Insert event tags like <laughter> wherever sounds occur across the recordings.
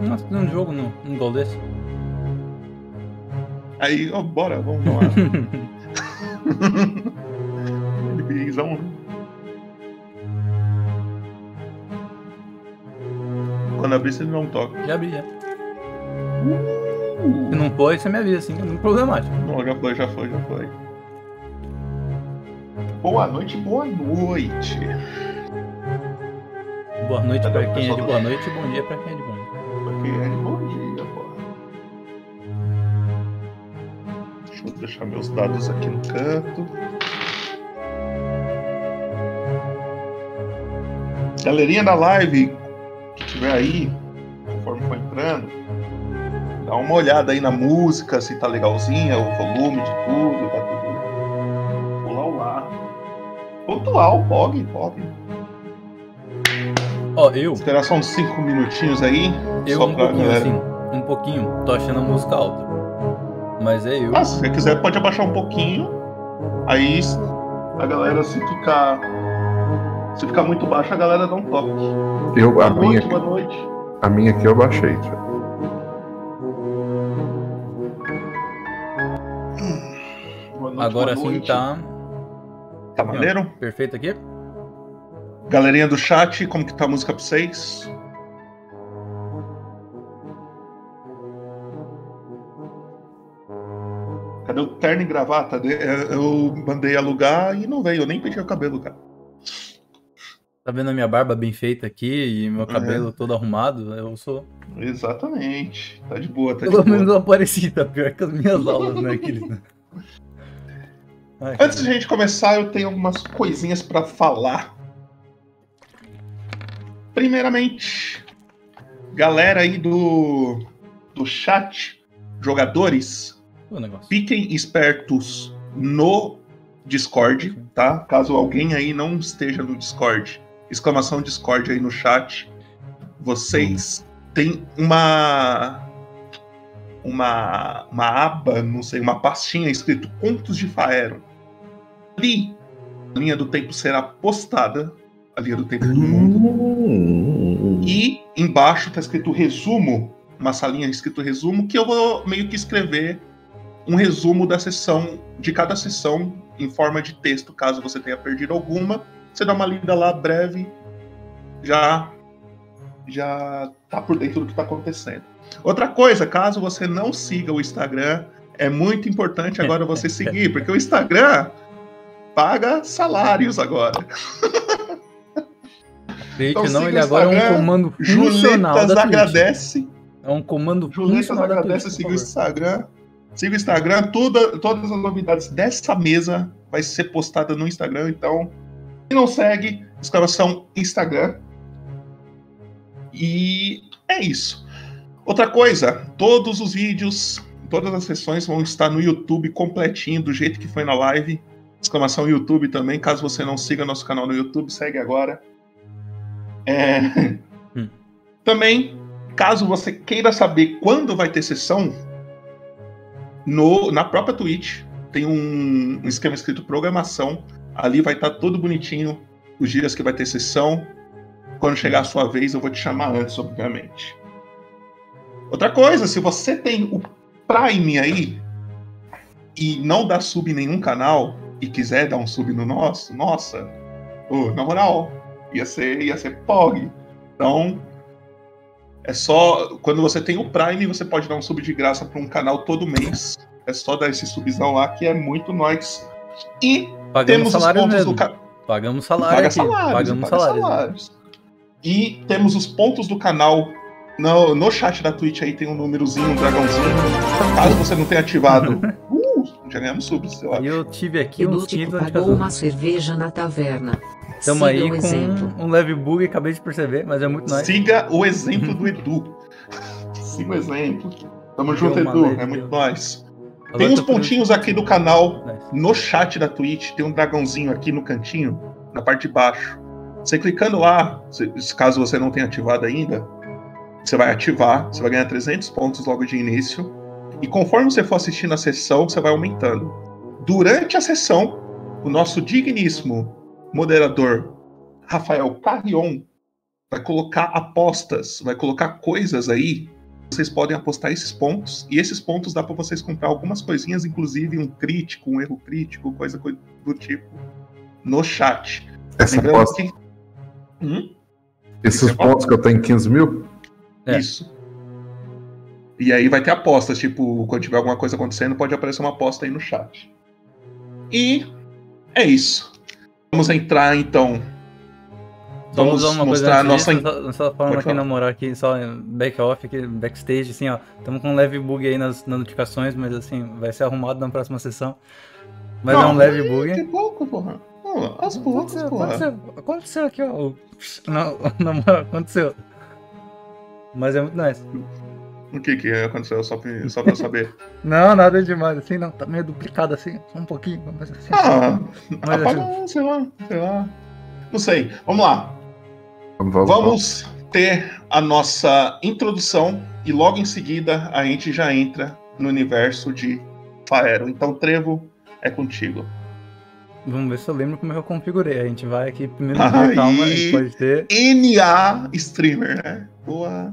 Nossa, tem um jogo no, no gol desse. Aí, ó, bora, vamos lá. <laughs> Né? Quando abrir, você não toca. Já abri, já. Se não foi, você me avisa, assim, é muito problemático. Não, já foi, já foi, já foi. Boa noite, boa noite. Boa noite Cadê pra quem é de boa noite e bom dia pra quem é de bom bom dia, pô. Deixa eu deixar meus dados aqui no canto. Galerinha da live que tiver aí, conforme for entrando, dá uma olhada aí na música, se tá legalzinha, o volume de tudo, tá tudo. Olá, olá. Pontual, pog, pog. Ó, eu, Esperar só uns 5 minutinhos aí. Eu só um pra pouquinho galera. assim, um pouquinho, tô achando a música alta. Mas é eu. Ah, se você quiser, pode abaixar um pouquinho. Aí a galera, se ficar. Se ficar muito baixo, a galera dá um toque. Eu, Boa a, minha, noite, boa noite. a minha aqui eu baixei. Boa noite, Agora sim tá Tá maneiro? perfeito aqui? Galerinha do chat, como que tá a música pra vocês? O terno e gravata? De- é, Eu mandei alugar e não veio, eu nem pedi o cabelo, cara. Tá vendo a minha barba bem feita aqui e meu cabelo todo arrumado? Eu sou. Exatamente. Tá de boa, tá de Pelo boa. menos eu apareci, tá pior que as minhas <laughs> aulas, né, querido? Ai, Antes de a gente começar, eu tenho algumas coisinhas pra falar. Primeiramente, galera aí do, do chat, jogadores, O negócio. fiquem espertos no Discord, tá? Caso alguém aí não esteja no Discord, exclamação Discord aí no chat. Vocês têm uma uma uma aba, não sei, uma pastinha escrito Contos de Faero. Ali, a linha do tempo será postada, a linha do tempo do mundo. Hum, E embaixo tá escrito resumo, uma salinha escrito resumo, que eu vou meio que escrever um resumo da sessão, de cada sessão, em forma de texto, caso você tenha perdido alguma. Você dá uma lida lá breve, já já tá por dentro do que tá acontecendo. Outra coisa, caso você não siga o Instagram, é muito importante agora você seguir, porque o Instagram paga salários agora. Então não, ele agora é um comando funcional Juletas da agradece. É um comando Juletas funcional agradece, por o. Instagram. Siga o Instagram, tudo, todas as novidades dessa mesa vai ser postada no Instagram, então quem não segue, exclamação Instagram. E é isso. Outra coisa, todos os vídeos, todas as sessões vão estar no YouTube completinho, do jeito que foi na live. Exclamação YouTube também, caso você não siga nosso canal no YouTube, segue agora. É... Hum. Também, caso você queira saber quando vai ter sessão, no, na própria Twitch tem um, um esquema escrito programação. Ali vai estar tudo bonitinho, os dias que vai ter sessão. Quando chegar a sua vez, eu vou te chamar antes, obviamente. Outra coisa, se você tem o Prime aí e não dá sub em nenhum canal e quiser dar um sub no nosso, nossa, ô, na moral, ia ser, ia ser POG. Então, é só. Quando você tem o Prime, você pode dar um sub de graça para um canal todo mês. É só dar esse subzão lá que é muito nós. E Pagamos temos os salário pontos mesmo. do canal. Pagamos salário Paga aqui. salários, Pagamos paga salário. salários. E temos os pontos do canal. No, no chat da Twitch aí tem um númerozinho, um dragãozinho. Caso você não tenha ativado. <laughs> uh, já ganhamos subs, eu acho. E eu tive aqui uns Edútico 500 anos de pagou uma cerveja na taverna. Tamo Siga aí o com exemplo. um leve bug, acabei de perceber, mas é muito nice. Siga o exemplo do Edu. Siga o exemplo. Tamo junto, Edu. É muito. Agora Tem uns pontinhos aqui do canal. No chat da Twitch tem um dragãozinho aqui no cantinho, na parte de baixo. Você clicando lá, se- caso você não tenha ativado ainda, você vai ativar, você vai ganhar 300 pontos logo de início. E conforme você for assistindo a sessão, você vai aumentando. Durante a sessão, o nosso digníssimo moderador Rafael Carrion vai colocar apostas, vai colocar coisas aí. Vocês podem apostar esses pontos, e esses pontos dá para vocês comprar algumas coisinhas, inclusive um crítico, um erro crítico, coisa co- do tipo, no chat. Essa Lembrando aposta, que. Hum? esses Isso é pontos que eu tenho 15 mil, É. Isso. E aí vai ter apostas, tipo, quando tiver alguma coisa acontecendo, pode aparecer uma aposta aí no chat. E é isso. Vamos entrar então. Vamos uma coisa mostrar a antes nossa. disso, só, só falando Pode aqui falar. na moral aqui, só em back-off, aqui, backstage, assim, ó. Estamos com um leve bug aí nas, nas notificações, mas assim, vai ser arrumado na próxima sessão. Mas é Não, um leve bug. Que pouco, porra. Não, aos poucos, Aconteceu, porra. aconteceu, aconteceu aqui, ó. o- Não, <laughs> na moral, aconteceu. Mas é muito nice. O que que aconteceu? Só pra, só pra eu saber. <laughs> Não, nada demais, assim, não. Tá meio duplicado assim, só um pouquinho. Mas, assim, Ah, Mas apaga, sei lá, sei lá. Não sei. Vamos lá. vamos, Vamos ter a nossa introdução e logo em seguida a gente já entra no universo de Faero. Então, Trevo, é contigo. Vamos ver se eu lembro como é que eu configurei. A gente vai aqui primeiro com calma, a gente pode ter. NA Streamer, né? Boa.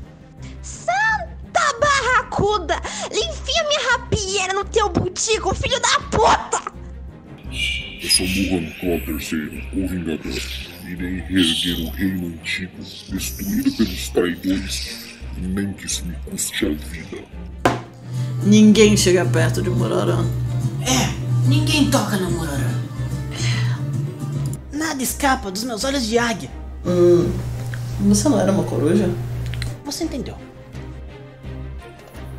Santa barracuda! Enfia minha rapieira no teu butico, filho da puta! Eu sou Muhan III, o Vingador. Irei reerguer o reino antigo, destruído pelos traidores, nem que isso me custe a vida. Ninguém chega perto de Mororã. É, ninguém toca no Mororã. Nada escapa dos meus olhos de águia. Hum, você não era uma coruja? Você entendeu?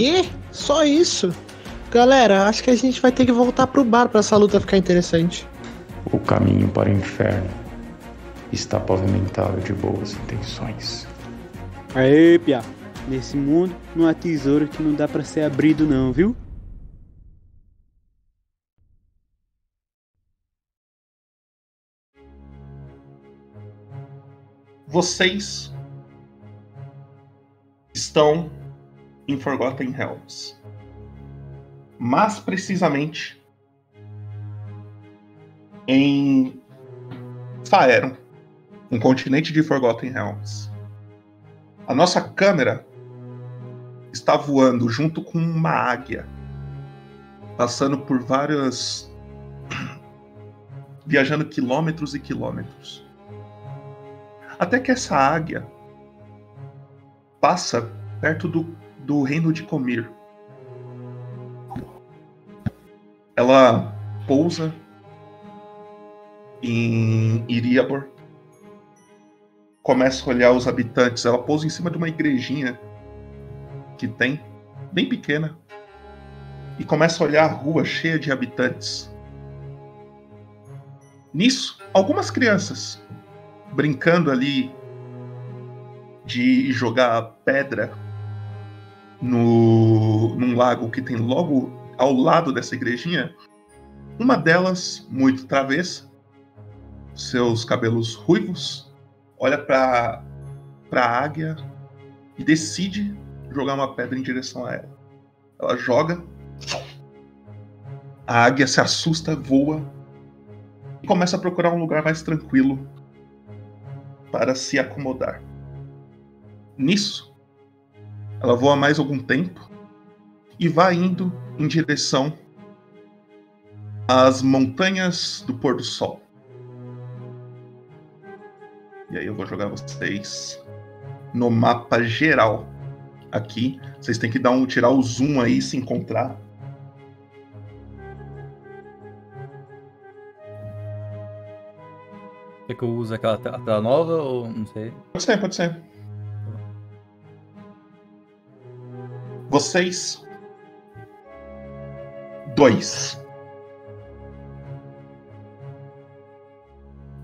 Quê? Só isso? Galera, acho que a gente vai ter que voltar pro bar pra essa luta ficar interessante. O caminho para o inferno está pavimentado de boas intenções. Aê, Pia. Nesse mundo não há tesouro que não dá para ser abrido não, viu? Vocês estão em Forgotten Realms. Mas precisamente em Faeron, um continente de Forgotten Realms. A nossa câmera está voando junto com uma águia, passando por várias. <clears throat> viajando quilômetros e quilômetros. Até que essa águia passa perto do, do reino de Comir. Ela pousa em Iriabor começa a olhar os habitantes. Ela pousa em cima de uma igrejinha que tem, bem pequena, e começa a olhar a rua cheia de habitantes. Nisso, algumas crianças brincando ali de jogar pedra no, num lago que tem logo ao lado dessa igrejinha. Uma delas, muito travessa, seus cabelos ruivos, olha para a águia e decide jogar uma pedra em direção a ela. Ela joga, a águia se assusta, voa e começa a procurar um lugar mais tranquilo para se acomodar. Nisso, ela voa mais algum tempo e vai indo em direção às montanhas do pôr do sol. E aí eu vou jogar vocês no mapa geral aqui. Vocês têm que dar um tirar o zoom aí se encontrar. Quer que eu use aquela tela nova ou não sei? Pode ser, pode ser. Vocês. Dois.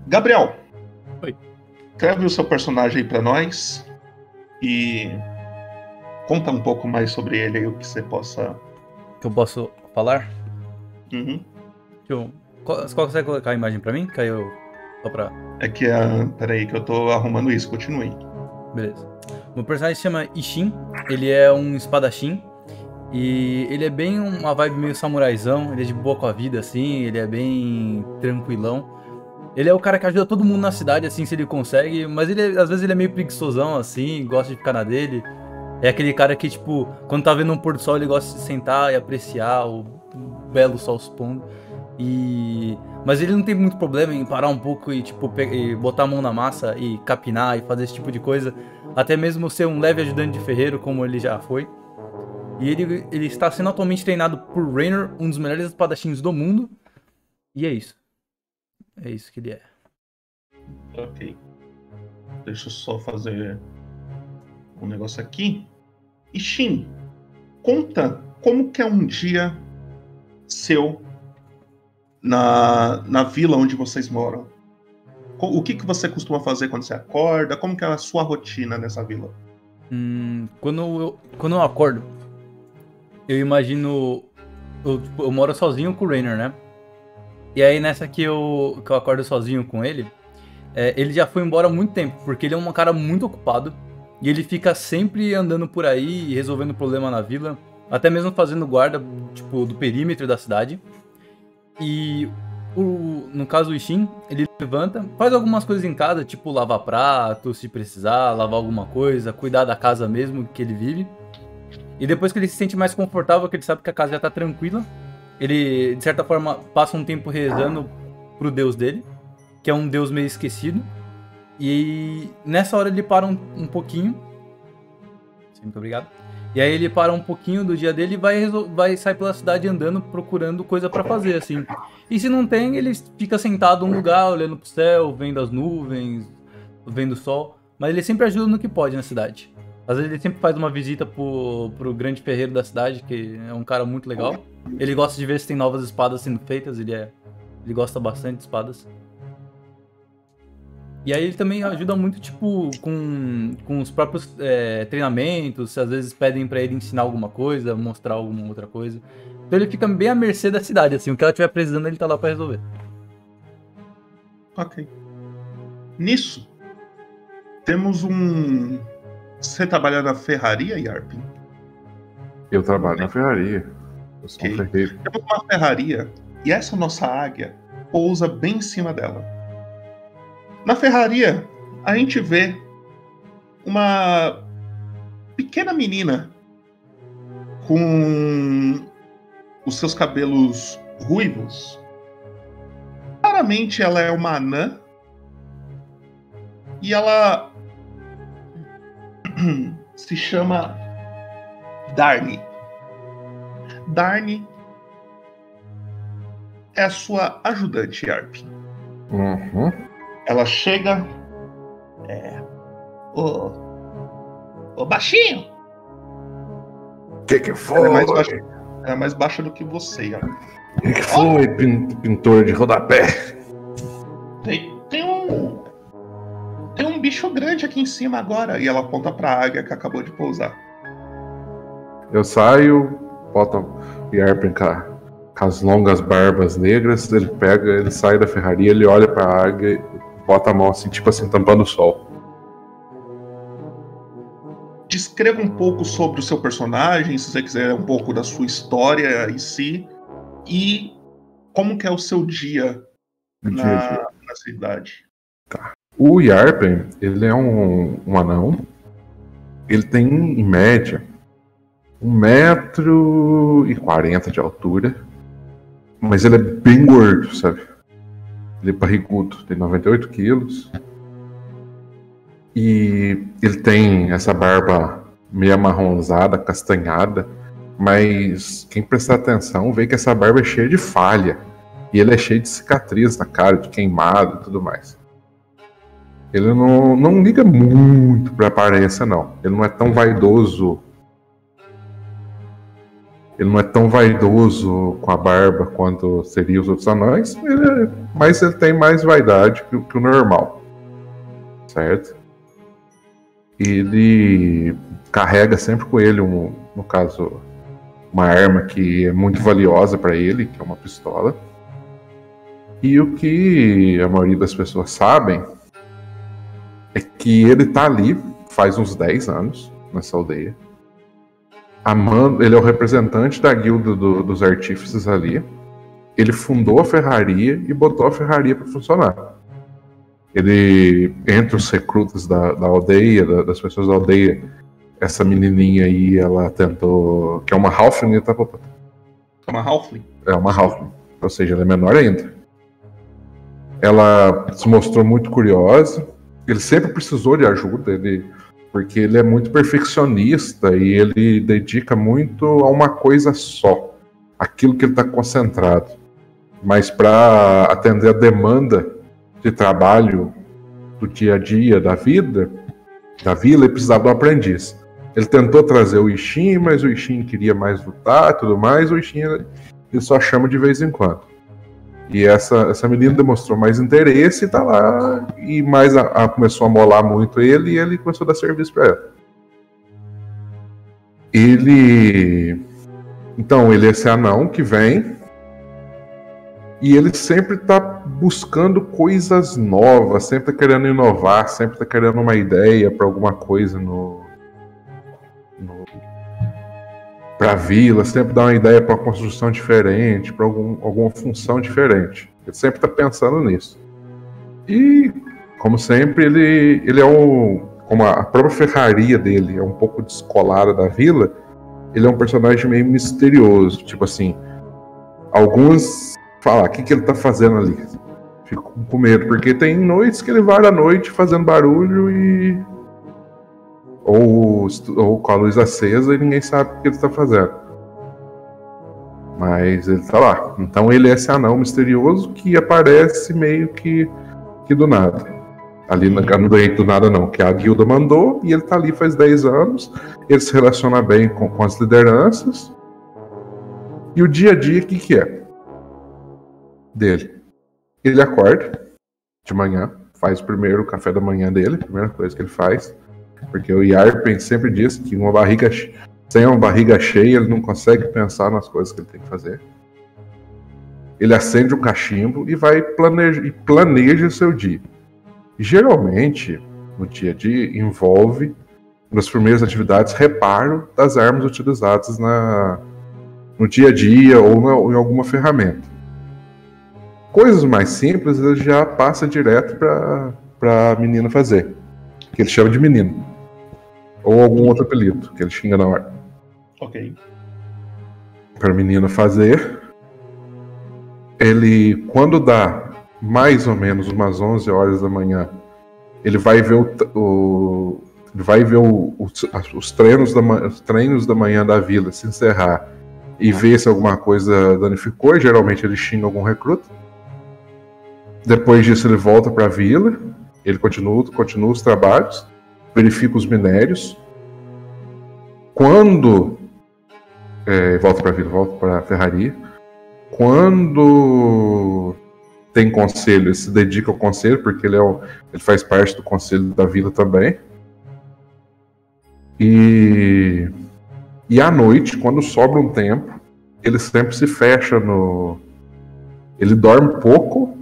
Gabriel. Oi. Escreve o seu personagem aí pra nós. E. Conta um pouco mais sobre ele aí, o que você possa. Que eu posso falar? Uhum. Eu... Qual- Você consegue colocar a imagem pra mim? Caiu só pra. É que a. Peraí, que eu tô arrumando isso, continue. Beleza. Meu personagem se chama Ishin. Ele é um espadachim. E ele é bem uma vibe meio samuraizão. Ele é de boa com a vida, assim. Ele é bem tranquilão. Ele é o cara que ajuda todo mundo na cidade, assim, se ele consegue. Mas ele, às vezes, ele é meio preguiçosão, assim. Gosta de ficar na dele. É aquele cara que, tipo, quando tá vendo um pôr do sol, ele gosta de sentar e apreciar o belo sol se pondo. E... Mas ele não tem muito problema em parar um pouco e, tipo, e botar a mão na massa e capinar e fazer esse tipo de coisa. Até mesmo ser um leve ajudante de ferreiro, como ele já foi. E ele, ele está sendo atualmente treinado por Raynor, um dos melhores espadachins do mundo. E é isso. É isso que ele é. Ok. Deixa eu só fazer um negócio aqui. E Shin, conta como que é um dia seu na, na vila onde vocês moram. O que, que você costuma fazer quando você acorda? Como que é a sua rotina nessa vila? Hum, quando, eu, quando eu acordo, eu imagino. Eu, tipo, eu moro sozinho com o Raynor, né? E aí nessa que eu, que eu acordo sozinho com ele, é, ele já foi embora há muito tempo, porque ele é um cara muito ocupado. E ele fica sempre andando por aí e resolvendo problema na vila. Até mesmo fazendo guarda, tipo, do perímetro da cidade. E o, no caso o Ishin, ele levanta, faz algumas coisas em casa, tipo lavar prato, se precisar, lavar alguma coisa, cuidar da casa mesmo que ele vive. E depois que ele se sente mais confortável, que ele sabe que a casa já tá tranquila, ele, de certa forma, passa um tempo rezando pro deus dele, que é um deus meio esquecido. E nessa hora ele para um, um pouquinho. Muito obrigado. E aí ele para um pouquinho do dia dele e vai, vai sair pela cidade andando, procurando coisa pra fazer, assim. E se não tem, ele fica sentado num lugar, olhando pro céu, vendo as nuvens, vendo o sol. Mas ele sempre ajuda no que pode na cidade. Às vezes ele sempre faz uma visita pro, pro grande ferreiro da cidade, que é um cara muito legal. Ele gosta de ver se tem novas espadas sendo feitas, ele, é, ele gosta bastante de espadas. E aí ele também ajuda muito, tipo, com, com os próprios é, treinamentos, se às vezes pedem pra ele ensinar alguma coisa, mostrar alguma outra coisa. Então ele fica bem à mercê da cidade, assim, o que ela estiver precisando ele tá lá pra resolver. Ok. Nisso, temos um. Você trabalha na ferraria, Yarpin? Eu trabalho na ferraria. Eu sou um Ok. ferreiro. Temos uma ferraria e essa nossa águia pousa bem em cima dela. Na ferraria, a gente vê uma pequena menina com os seus cabelos ruivos. Claramente ela é uma anã e ela <clears throat> se chama Darny. Darny é a sua ajudante, Yarp. Uhum. Ela chega, É. Ô. Ô, baixinho! Que que foi? Ela é mais baixa, ela é mais baixa do que você, ó. Que que foi, pin- pintor de rodapé? Tem, tem um. Tem um bicho grande aqui em cima agora. E ela aponta pra águia que acabou de pousar. Eu saio, boto o Yarpen a- com as longas barbas negras, ele pega, ele sai da ferraria, ele olha pra águia e bota a mão assim, tipo assim, tampando o sol. Descreva um pouco sobre o seu personagem, se você quiser um pouco da sua história em si. E como que é o seu dia na, dia dia. na cidade. O Yarpen, ele é um, um anão. Ele tem, em média, um metro e quarenta de altura. Mas ele é bem gordo, sabe? Ele é barrigudo, tem 98 quilos. E ele tem essa barba meio amarronzada, castanhada. Mas quem prestar atenção vê que essa barba é cheia de falha. E ele é cheio de cicatriz na cara, de queimado e tudo mais. Ele não, não liga muito pra aparência, não. Ele não é tão vaidoso. Ele não é tão vaidoso com a barba quanto seria os outros anões, ele é- mas ele tem mais vaidade que, que o normal. Certo? Ele carrega sempre com ele, um, no caso, uma arma que é muito valiosa para ele, que é uma pistola. E o que a maioria das pessoas sabem é que ele tá ali faz uns 10 anos nessa aldeia. Amando, ele é o representante da guilda do- dos artífices ali. Ele fundou a ferraria e botou a ferraria para funcionar. Ele, entre os recrutas da, da aldeia, da- das pessoas da aldeia, essa menininha aí, ela tentou. que é uma Halfling, tá? É uma Halfling. É uma Halfling. Ou seja, ela é menor ainda. Ela se mostrou muito curiosa. Ele sempre precisou de ajuda, ele, porque ele é muito perfeccionista e ele dedica muito a uma coisa só, aquilo que ele está concentrado. Mas para atender a demanda de trabalho do dia a dia da vida, da vila, ele precisava um aprendiz. Ele tentou trazer o Ishin, mas o Ishin queria mais lutar tudo mais. O Ishin ele só chama de vez em quando. E essa, essa menina demonstrou mais interesse e tá lá. E mais a, a- começou a molar muito ele e ele começou a dar serviço para ela. Ele. Então, ele é esse anão que vem. E ele sempre tá buscando coisas novas, sempre tá querendo inovar, sempre tá querendo uma ideia para alguma coisa no. Pra vila, sempre dá uma ideia para uma construção diferente, para algum, alguma função diferente. Ele sempre tá pensando nisso. E, como sempre, ele, ele é um. Como a própria ferraria dele é um pouco descolada da vila, ele é um personagem meio misterioso. Tipo assim, alguns falam, o que, que ele tá fazendo ali? Fico com medo, porque tem noites que ele vai à noite fazendo barulho e. Ou, ou com a luz acesa e ninguém sabe o que ele está fazendo. Mas ele tá lá. Então ele é esse anão misterioso que aparece meio que, que do nada. Ali no doente do nada não, que a guilda mandou e ele tá ali faz 10 anos. Ele se relaciona bem com, com as lideranças. E o dia a dia, o que, que é? Dele. Ele acorda de manhã, faz o primeiro café da manhã dele, primeira coisa que ele faz. Porque o Yarpen sempre diz que uma barriga sem uma barriga cheia ele não consegue pensar nas coisas que ele tem que fazer. Ele acende um cachimbo e vai planeja, e planeja o seu dia. Geralmente, no dia a dia, envolve nas primeiras atividades reparo das armas utilizadas na, no dia a dia ou, na- ou em alguma ferramenta. Coisas mais simples ele já passa direto para a menina fazer, que ele chama de menino. Ou algum outro apelido que ele xinga na hora. Ok. Para a menina fazer. Ele, quando dá mais ou menos umas 11 horas da manhã, ele vai ver o, o- ele vai ver o- os, os treinos da, os treinos da manhã da vila se encerrar e ver se alguma coisa danificou. Geralmente ele xinga algum recruta. Depois disso ele volta para a vila. Ele continua, continua os trabalhos, verifica os minérios. Quando é, volta para a vila, volta para a ferraria. Quando tem conselho, ele se dedica ao conselho, porque ele, é o, ele faz parte do conselho da vila também. E, e à noite, quando sobra um tempo, ele sempre se fecha no. Ele dorme pouco,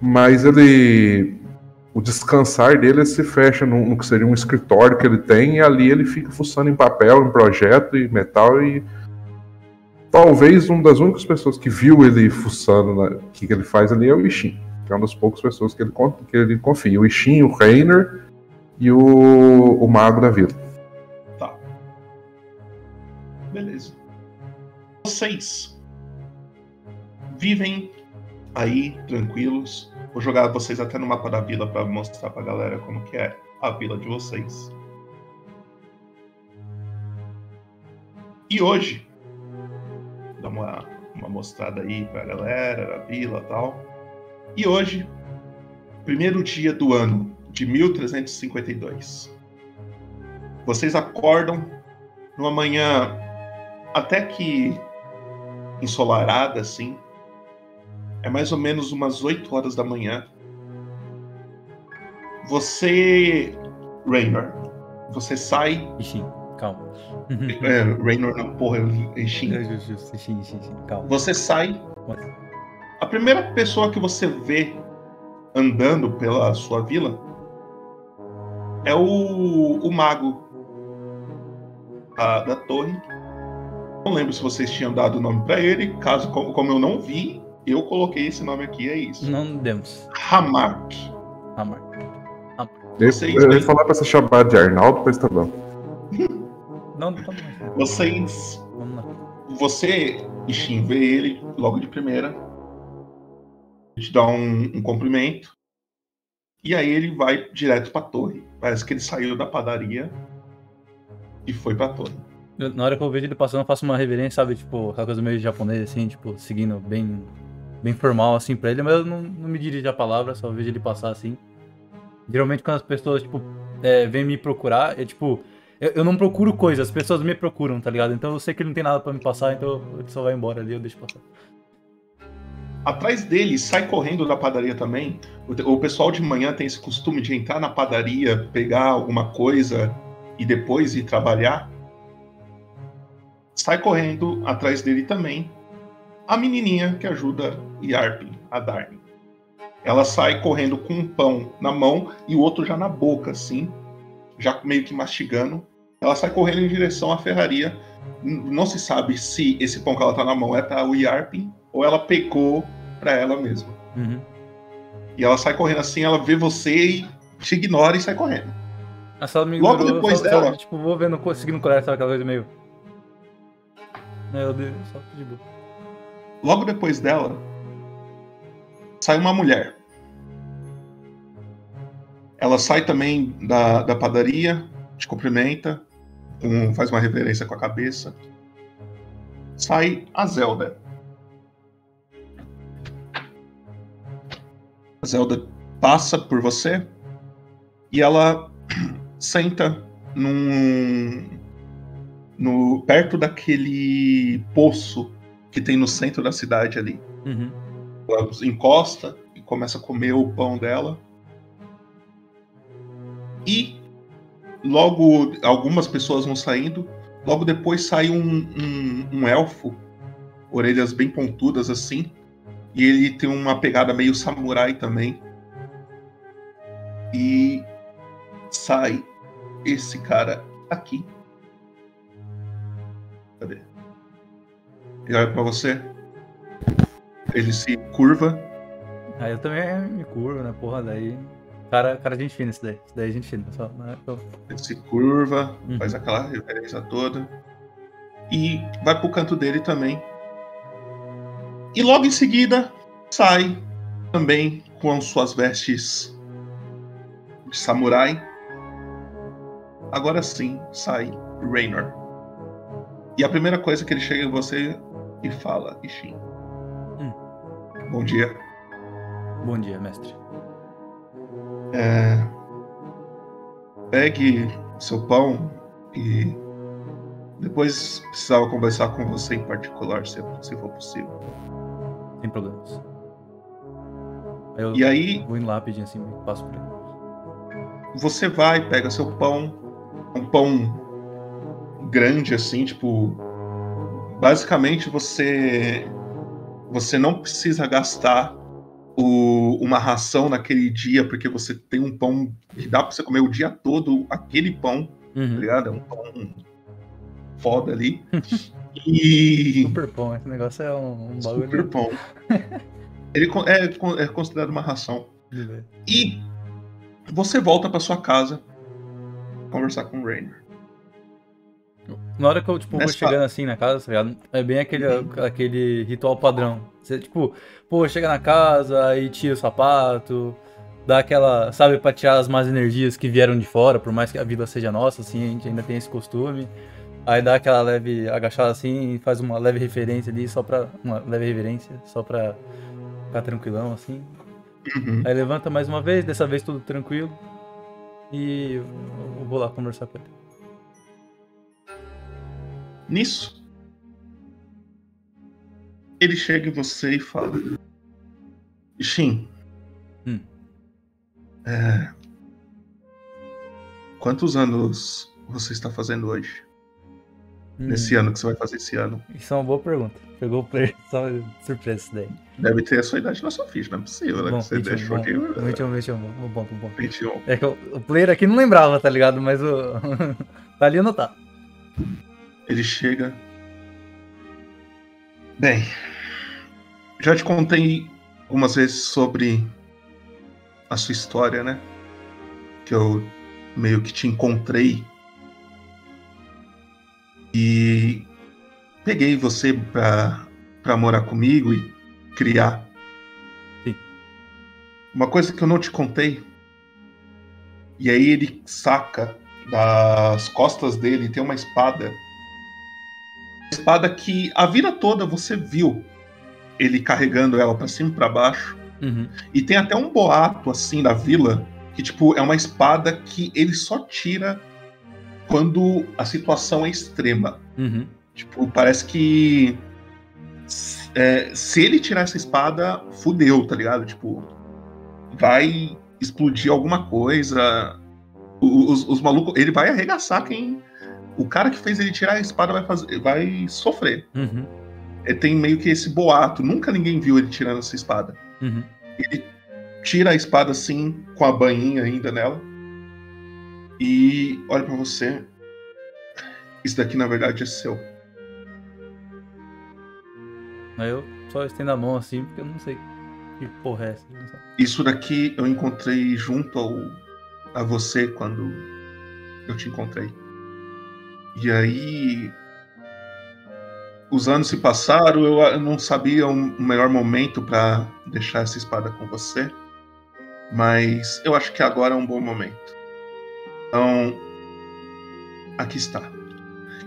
mas ele. O descansar dele se fecha no, no que seria um escritório que ele tem, e ali ele fica fuçando em papel, em projeto e metal e talvez uma das únicas pessoas que viu ele fuçando o que, que ele faz ali é o Ishin, que é uma das poucas pessoas que ele, que ele confia. O Ishin, o Reiner e o, o Mago da Vila. Tá. Beleza. Vocês vivem aí tranquilos. Vou jogar vocês até no mapa da vila para mostrar pra galera como que é a vila de vocês. E hoje, dar uma, uma mostrada aí pra galera, a vila e tal. E hoje, primeiro dia do ano de 1352. Vocês acordam numa manhã até que ensolarada, assim. É mais ou menos umas 8 horas da manhã. Você, Raynor, você sai. Ixi, calma. É, Raynor não, porra, Ishin. calma. Você sai. A primeira pessoa que você vê andando pela sua vila é o, o mago a, da torre. Não lembro se vocês tinham dado o nome para ele. Caso, como eu não vi, eu coloquei esse nome aqui, é isso. Não demos. Hamark. Hamark. Eu, Vocês eu ia falar pra você chamar de Arnaldo, mas tá bom. <laughs> Não, tá bom. Vocês. Vamos lá. Você, Ishin, vê ele logo de primeira. Te dá um, um cumprimento. E aí ele vai direto pra torre. Parece que ele saiu da padaria e foi pra torre. Na hora que eu vejo ele passando, eu faço uma reverência, sabe? Tipo, aquela coisa meio japonesa, assim, tipo, seguindo bem, bem formal, assim, pra ele. Mas eu não, não me dirijo a palavra, só vejo ele passar, assim. Geralmente, quando as pessoas, tipo, é, vêm me procurar, é tipo... Eu, eu não procuro coisas, as pessoas me procuram, tá ligado? Então eu sei que ele não tem nada pra me passar, então ele só vai embora ali, eu deixo passar. Atrás dele, sai correndo da padaria também. O, o pessoal de manhã tem esse costume de entrar na padaria, pegar alguma coisa e depois ir trabalhar. Sai correndo atrás dele também a menininha que ajuda Yarpin, a Darwin. Ela sai correndo com um pão na mão e o outro já na boca, assim, já meio que mastigando. Ela sai correndo em direção à ferraria. Não se sabe se esse pão que ela tá na mão é para o Yarpin ou ela pegou para ela mesma. Uhum. E ela sai correndo assim, ela vê você e te ignora e sai correndo. Me Logo depois só- dela- só, tipo, vou vendo, seguindo o colégio, sabe aquela coisa meio... Meu Deus, só de boa. Logo depois dela, sai uma mulher. Ela sai também da, da padaria, te cumprimenta, com- faz uma reverência com a cabeça. Sai a Zelda. A Zelda passa por você e ela <clears throat> senta num, no perto daquele poço que tem no centro da cidade ali. Uhum. Ela encosta e começa a comer o pão dela. E logo algumas pessoas vão saindo. Logo depois sai um, um, um elfo, orelhas bem pontudas assim. E ele tem uma pegada meio samurai também. E sai esse cara aqui. Ele olha pra você. Ele se curva. Aí eu também me curvo, né? Porra, daí. Cara, cara, gente fina esse daí. Esse daí é gente fina, só. Né? Eu- Ele se curva, Uhum. faz aquela referência toda. E vai pro canto dele também. E logo em seguida sai também com suas vestes de samurai. Agora sim sai Raynor. E a primeira coisa que ele chega em você e fala, Ishin. Hum. Bom dia. Bom dia, mestre. É, pegue seu pão e depois precisava conversar com você em particular, se, se for possível. Sem problemas. Eu E aí- Vou indo lá rapidinho assim, passo por ele. Você vai, pega seu pão, um pão grande assim, tipo, basicamente você você não precisa gastar o- uma ração naquele dia porque você tem um pão que dá pra você comer o dia todo aquele pão, tá ligado? É um pão foda ali. <laughs> e Super pão, esse negócio é um, um bagulho. super pão. <laughs> Ele é, é considerado uma ração. E você volta pra sua casa conversar com o Rainer. Na hora que eu, tipo, vou Nessa- chegando assim na casa, tá? É bem aquele, aquele ritual padrão. Você, tipo, pô, chega na casa, aí tira o sapato, dá aquela, sabe, pra tirar as más energias que vieram de fora, por mais que a vila seja nossa, assim, a gente ainda tem esse costume. Aí dá aquela leve agachada assim faz uma leve referência ali, só pra. Uma leve reverência, só pra ficar tranquilão, assim. Uhum. Aí levanta mais uma vez, dessa vez tudo tranquilo. E eu vou lá conversar com ele. Nisso, ele chega em você e fala: Shin, Hum. é, quantos anos você está fazendo hoje? Nesse Hum. ano que você vai fazer esse ano? Isso é uma boa pergunta. Pegou o player <laughs> só surpresa isso daí. Deve ter a sua idade na sua ficha, não é possível, né? Bom, você 21, deixou bom, aqui. 21, 21, bom, bom, bom. 21. É que o, o player aqui não lembrava, tá ligado? Mas o. <laughs> tá ali anotado. Ele chega. Bem, já te contei algumas vezes sobre a sua história, né? Que eu meio que te encontrei. E peguei você pra, pra morar comigo e criar. Sim. Uma coisa que eu não te contei. E aí ele saca das costas dele tem uma espada. Espada que a vida toda você viu ele carregando ela pra cima e pra baixo. Uhum. E tem até um boato assim da vila que tipo é uma espada que ele só tira quando a situação é extrema. Uhum. Tipo, parece que é, se ele tirar essa espada, fudeu, tá ligado? Tipo, vai explodir alguma coisa. Os, os malucos, ele vai arregaçar quem. O cara que fez ele tirar a espada vai, fazer, vai sofrer. Uhum. É, tem meio que esse boato. Nunca ninguém viu ele tirando essa espada. Uhum. Ele tira a espada assim, com a bainha ainda nela. E olha pra você. Isso daqui na verdade é seu. Aí eu só estendo a mão assim, porque eu não sei que porra é essa. Isso daqui eu encontrei junto ao, a você quando eu te encontrei. E aí. Os anos se passaram, eu não sabia um melhor momento pra deixar essa espada com você. Mas eu acho que agora é um bom momento. Então. Aqui está.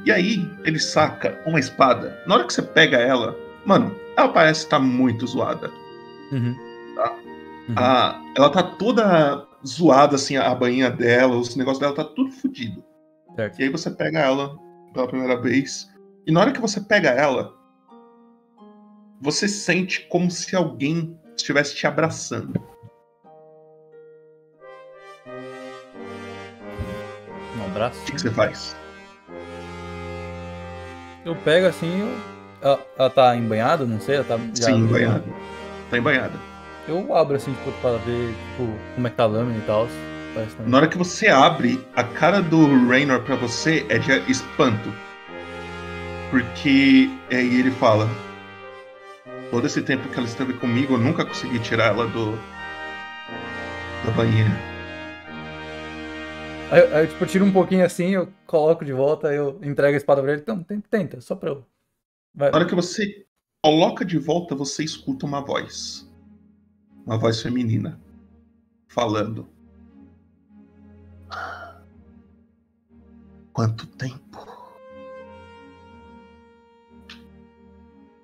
E aí, ele saca uma espada. Na hora que você pega ela, mano, ela parece estar muito zoada. Uhum. Tá? A- ela tá toda zoada, assim, a bainha dela, os negócios dela tá tudo fodido. Certo. E aí você pega ela pela primeira vez. E na hora que você pega ela, você sente como se alguém estivesse te abraçando. Um abraço. O que, que você faz? Eu pego assim, eu... ela, ela tá embanhada, não sei, ela tá já. Sim, embanhada. Tá embanhada. Eu abro assim, tipo, pra ver tipo, como é que tá a lâmina e tal. Também. Na hora que você abre, a cara do Raynor pra você é de espanto. Porque aí ele fala: Todo esse tempo que ela esteve comigo, eu nunca consegui tirar ela do. da banheira. Aí, aí eu tipo, tiro um pouquinho assim, eu coloco de volta, eu entrego a espada pra ele. Então, tenta, só pra eu. Vai. Na hora que você coloca de volta, você escuta uma voz. Uma voz feminina. Falando. Quanto tempo?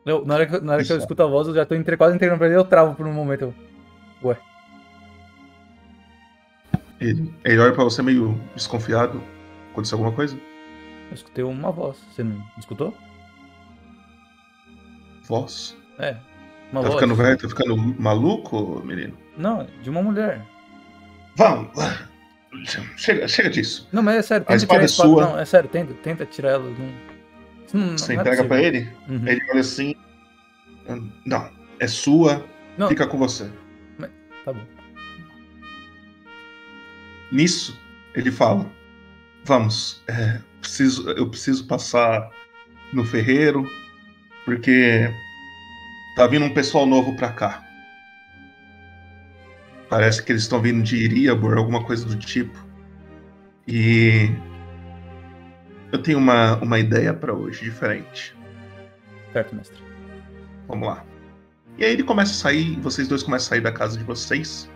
Eu- na hora, que, na hora que eu escuto a voz, eu já tô entre, quase entregando pra ele, eu travo por um momento. Eu... Ué. Ele, ele olha pra você meio desconfiado. Aconteceu alguma coisa? Eu escutei uma voz. Você não escutou? Voz? É. Uma tá voz. ficando velho? Tá ficando maluco, menino? Não, de uma mulher. Vamos. Chega, chega disso. Não, mas é sério, A tenta espada tirar é sua. Não, é sério, tenta, tenta tirar ela. Não... Você não é entrega pra possível. ele? Uhum. Ele olha assim. Não, é sua. Não. Fica com você. Tá bom. Nisso, ele fala: Vamos, é, preciso, eu preciso passar no ferreiro, porque tá vindo um pessoal novo pra cá. Parece que eles estão vindo de Iriabor, alguma coisa do tipo. E eu tenho uma, uma ideia pra hoje, diferente. Certo, mestre. Vamos lá. E aí ele começa a sair, vocês dois começam a sair da casa de vocês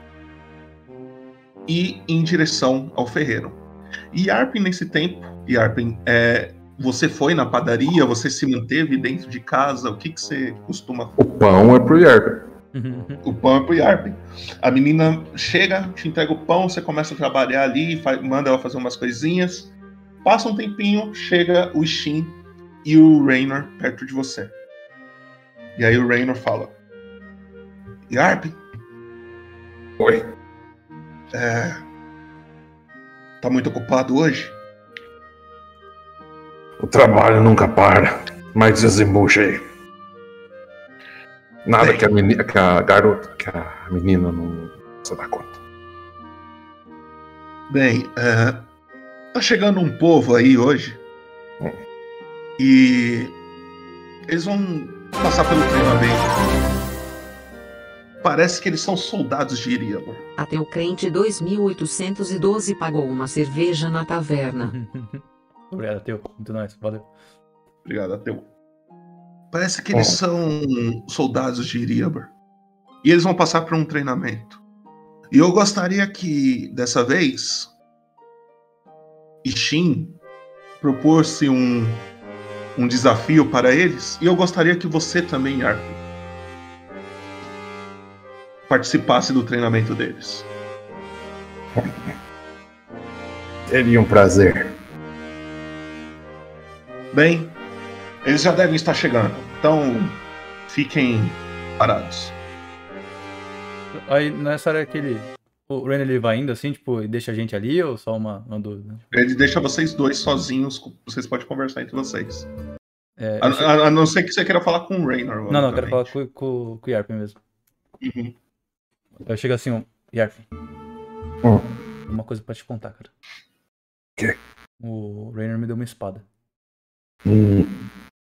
e ir em direção ao ferreiro. E Arpin, nesse tempo, e Arpin, é, você foi na padaria, você se manteve dentro de casa, o que, que você costuma O pão é pro Yarp. O pão é pro Yarp. A menina chega, te entrega o pão, você começa a trabalhar ali, manda ela fazer umas coisinhas. Passa um tempinho, chega o Shin e o Raynor perto de você. E aí o Raynor fala: Yarp? Oi. É. Tá muito ocupado hoje? O trabalho nunca para, mas desembucha aí. Nada que a, menina, que a garota, que a menina não se dá conta. Bem, é, tá chegando um povo aí hoje. E eles vão passar pelo treinamento. Parece que eles são soldados de Iriabor. Até o crente 2812 pagou uma cerveja na taverna. <laughs> Obrigado, Teu. Muito nice. Valeu. Obrigado, Ateu. Parece que eles são soldados de Iriabor. E eles vão passar por um treinamento. E eu gostaria que, dessa vez, Ishin propôs-se um, um desafio para eles. E eu gostaria que você também, Arp, participasse do treinamento deles. Seria um prazer. Bem, eles já devem estar chegando. Então, fiquem parados. Aí nessa hora que ele. O Ren ele vai indo assim, tipo, e deixa a gente ali ou só uma, uma dúvida? Ele deixa vocês dois sozinhos, vocês podem conversar entre vocês. É, a, a- a não ser que você queira falar com o Raynor. Não, não, eu quero falar com, com, com o Yarp mesmo. Uhum. Eu chego assim, ó, Yarp. Hum. Uma coisa pra te contar, cara. Quê? O Raynor me deu uma espada. Hum,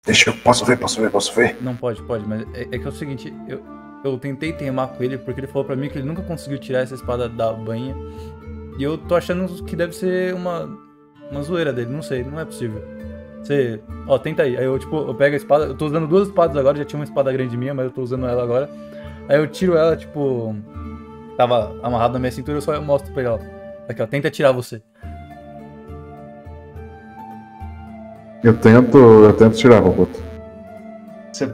deixa eu. Posso ver, posso ver, posso ver? Não pode, pode, mas é, é que é o seguinte, eu, eu tentei teimar com ele porque ele falou pra mim que ele nunca conseguiu tirar essa espada da banha. E eu tô achando que deve ser uma, uma zoeira dele, não sei, não é possível. Você, ó, tenta aí. Aí eu, tipo, eu pego a espada, eu tô usando duas espadas agora, já tinha uma espada grande minha, mas eu tô usando ela agora. Aí eu tiro ela, tipo, tava amarrado na minha cintura, eu só mostro pra ele, ó. Aqui, ó, tenta tirar você. Eu tento. Eu tento tirar, Roboto. Você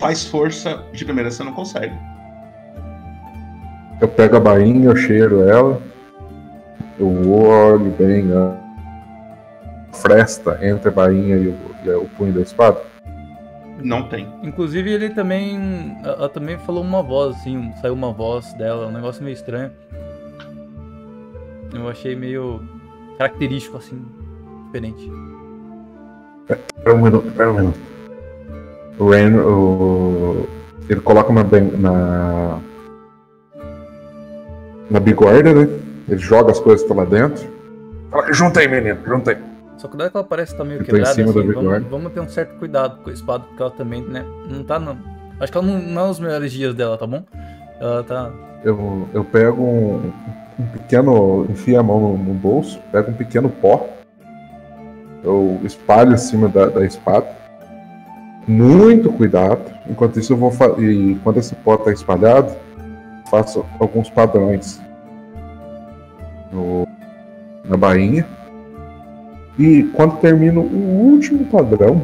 faz força, de primeira você não consegue. Eu pego a bainha, eu cheiro ela. Eu olho bem a fresta entre a bainha e o, e o punho da espada. Não tem. Inclusive ele também. Ela também falou uma voz, assim, saiu uma voz dela, um negócio meio estranho. Eu achei meio característico, assim, diferente. Pera um minuto, pera um minuto. O Ren, o... ele coloca na, na. na bigorna, né? Ele joga as coisas que estão lá dentro. Fala, junta aí, menino, junta aí. Só daí que ela parece que tá meio Eu tô em quebrada, cima assim, da vamos, vamos ter um certo cuidado com a espada, porque ela também, né, não tá, não. Acho que ela não, não é os melhores dias dela, tá bom? Ela tá... Eu, eu pego um, um pequeno. enfio a mão no, no bolso, pego um pequeno pó. Eu espalho em cima da, da espada. Muito cuidado. Enquanto isso, eu vou. E quando esse pó está espalhado, faço alguns padrões no- na bainha. E quando termino o último padrão,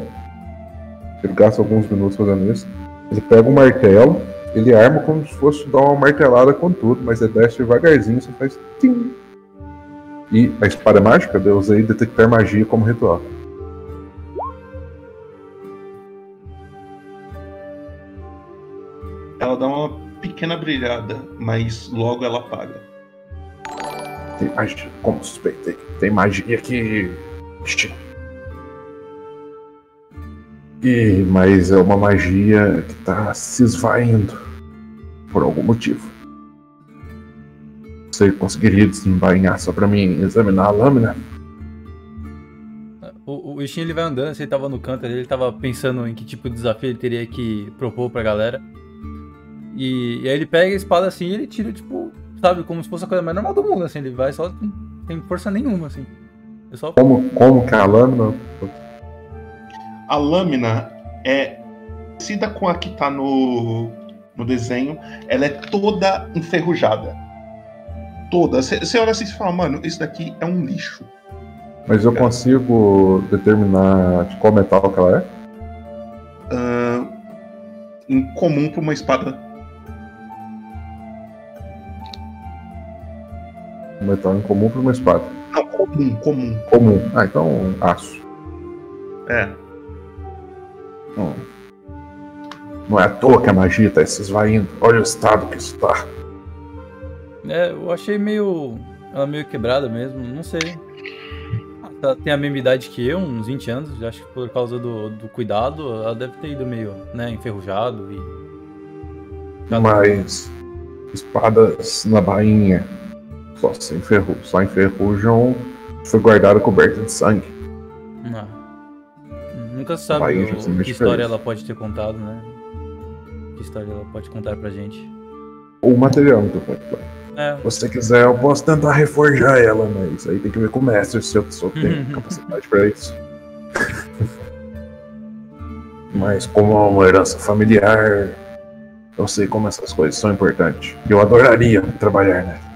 ele gasta alguns minutos fazendo isso. Ele pega um martelo, ele arma como se fosse dar uma martelada com tudo, mas ele desce devagarzinho, você faz tim, E a espada mágica? Eu usei detectar magia como ritual. Ela dá uma pequena brilhada, mas logo ela apaga. Tem magia, como suspeitei. Tem magia aqui. E, mas é uma magia que tá se esvaindo. Por algum motivo. Você conseguiria desembainhar só pra mim examinar a lâmina? O, o Ishin ele vai andando, assim, ele tava no canto ali, ele tava pensando em que tipo de desafio ele teria que propor pra galera. E, e aí ele pega a espada assim e ele tira, tipo, sabe, como se fosse a coisa mais normal do mundo, assim, ele vai só sem, sem força nenhuma, assim. É só... Como, como que é a lâmina? A lâmina é parecida com a que tá no, no desenho, ela é toda enferrujada. Toda. Você olha assim e fala, mano, isso daqui é um lixo. Mas eu consigo determinar de qual metal que ela é? Ah, incomum pra uma espada. Um metal incomum para uma espada. Não, comum, comum. Comum. Ah, então aço. É. Hum. Não é à toa que a magia tá se esvaindo. Olha o estado que isso tá. É, eu achei meio. Ela meio quebrada mesmo, não sei. Ela tem a mesma idade que eu, uns 20 anos. Acho que por causa do, do cuidado, ela deve ter ido meio, né, enferrujado e. Mas espadas na bainha só se enferru só enferrujam foi guardada coberta de sangue. Ah. Nunca sabe Bainha o- que história ela pode ter contado, né? Que história ela pode contar pra gente. O material muito bom. É. Se você quiser, eu posso tentar reforjar ela, mas aí tem que ver com o mestre se eu, se eu tenho capacidade pra isso. <laughs> mas como é uma herança familiar, eu sei como essas coisas são importantes. Eu adoraria trabalhar nela.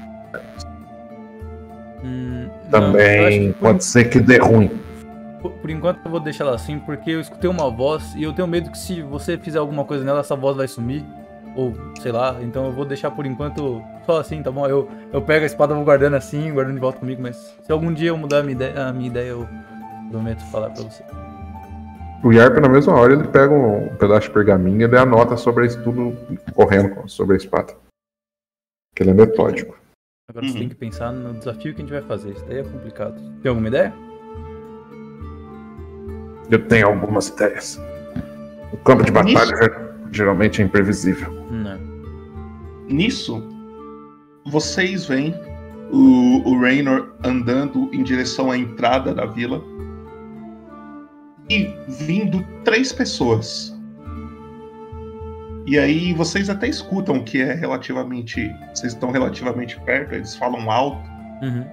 Hum, não, Também por- pode ser que dê ruim. Por, por enquanto eu vou deixar ela assim, porque eu escutei uma voz e eu tenho medo que se você fizer alguma coisa nela, essa voz vai sumir. Ou sei lá, então eu vou deixar por enquanto só assim, tá bom? Eu, eu pego a espada, vou guardando assim, guardando de volta comigo, mas se algum dia eu mudar a minha ideia, a minha ideia eu prometo falar pra você. O Yarp, na mesma hora, ele pega um pedaço de pergaminho e ele anota sobre isso tudo correndo sobre a espada. Que ele é metódico. Agora você tem que pensar no desafio que a gente vai fazer. Isso daí é complicado. Tem alguma ideia? Eu tenho algumas ideias. O campo de batalha ger- geralmente é imprevisível. Não. Nisso, vocês veem o, o Raynor andando em direção à entrada da vila e vindo três pessoas. E aí vocês até escutam que é relativamente. Vocês estão relativamente perto, eles falam alto. Uhum.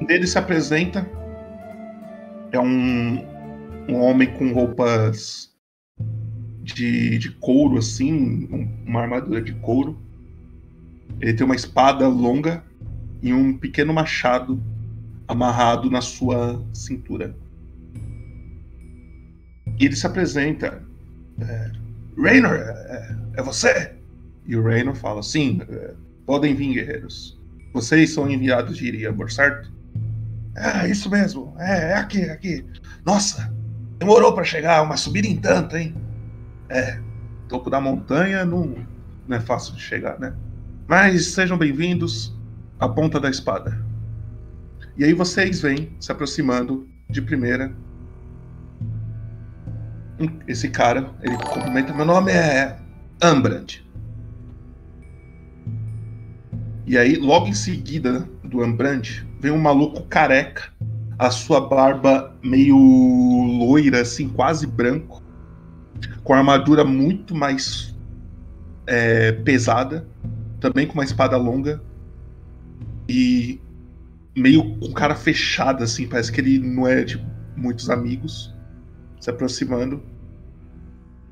Um deles se apresenta. É um, um homem com roupas de, de couro, assim, um- uma armadura de couro. Ele tem uma espada longa e um pequeno machado amarrado na sua cintura. E ele se apresenta. É, Raynor, é, é você? E o Raynor fala: Sim, é, podem vir, guerreiros. Vocês são enviados de Iriabor, certo? É, isso mesmo. É, é aqui, é aqui. Nossa, demorou pra chegar, uma subida em tanto, hein? É, topo da montanha não, não é fácil de chegar, né? Mas sejam bem-vindos à ponta da espada. E aí vocês vêm se aproximando de primeira. Esse cara, ele cumprimenta. Meu nome é Ambrand. E aí, logo em seguida do Ambrand, vem um maluco careca, a sua barba meio loira, assim, quase branco, com armadura muito mais é, pesada, também com uma espada longa e meio com cara fechada, assim, parece que ele não é de muitos amigos, se aproximando.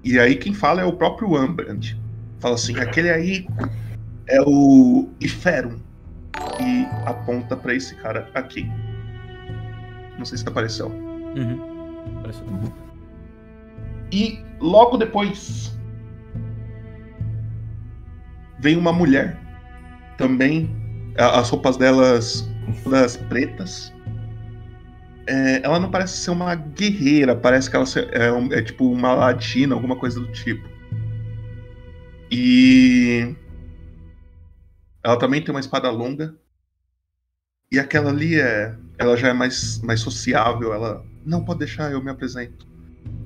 E aí quem fala é o próprio Ambrand. Fala assim, aquele aí é o Iferum. E aponta pra esse cara aqui. Não sei se apareceu. Uhum. Apareceu. E logo depois vem uma mulher. Também as roupas delas todas pretas. É, ela não parece ser uma guerreira, parece que ela é, um- é tipo uma ladina, alguma coisa do tipo. E ela também tem uma espada longa. E aquela ali é, ela já é mais, mais sociável. Ela não pode deixar, eu me apresento.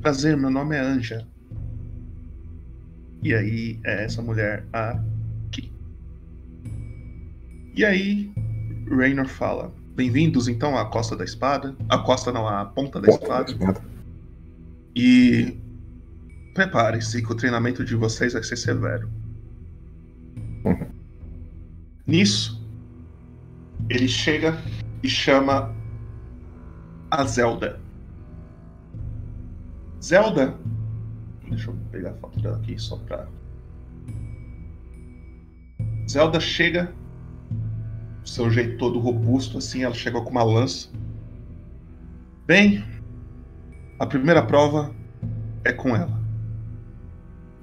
Prazer, meu nome é Anja. E aí é essa mulher aqui. E aí Raynor fala: Bem-vindos então à Costa da Espada. A Costa não, à Ponta da Espada. E prepare-se que o treinamento de vocês vai ser severo. Nisso, ele chega e chama a Zelda. Zelda. Deixa eu pegar a foto dela aqui só pra. Zelda chega, seu jeito todo robusto, assim, ela chegou com uma lança. Bem, a primeira prova é com ela.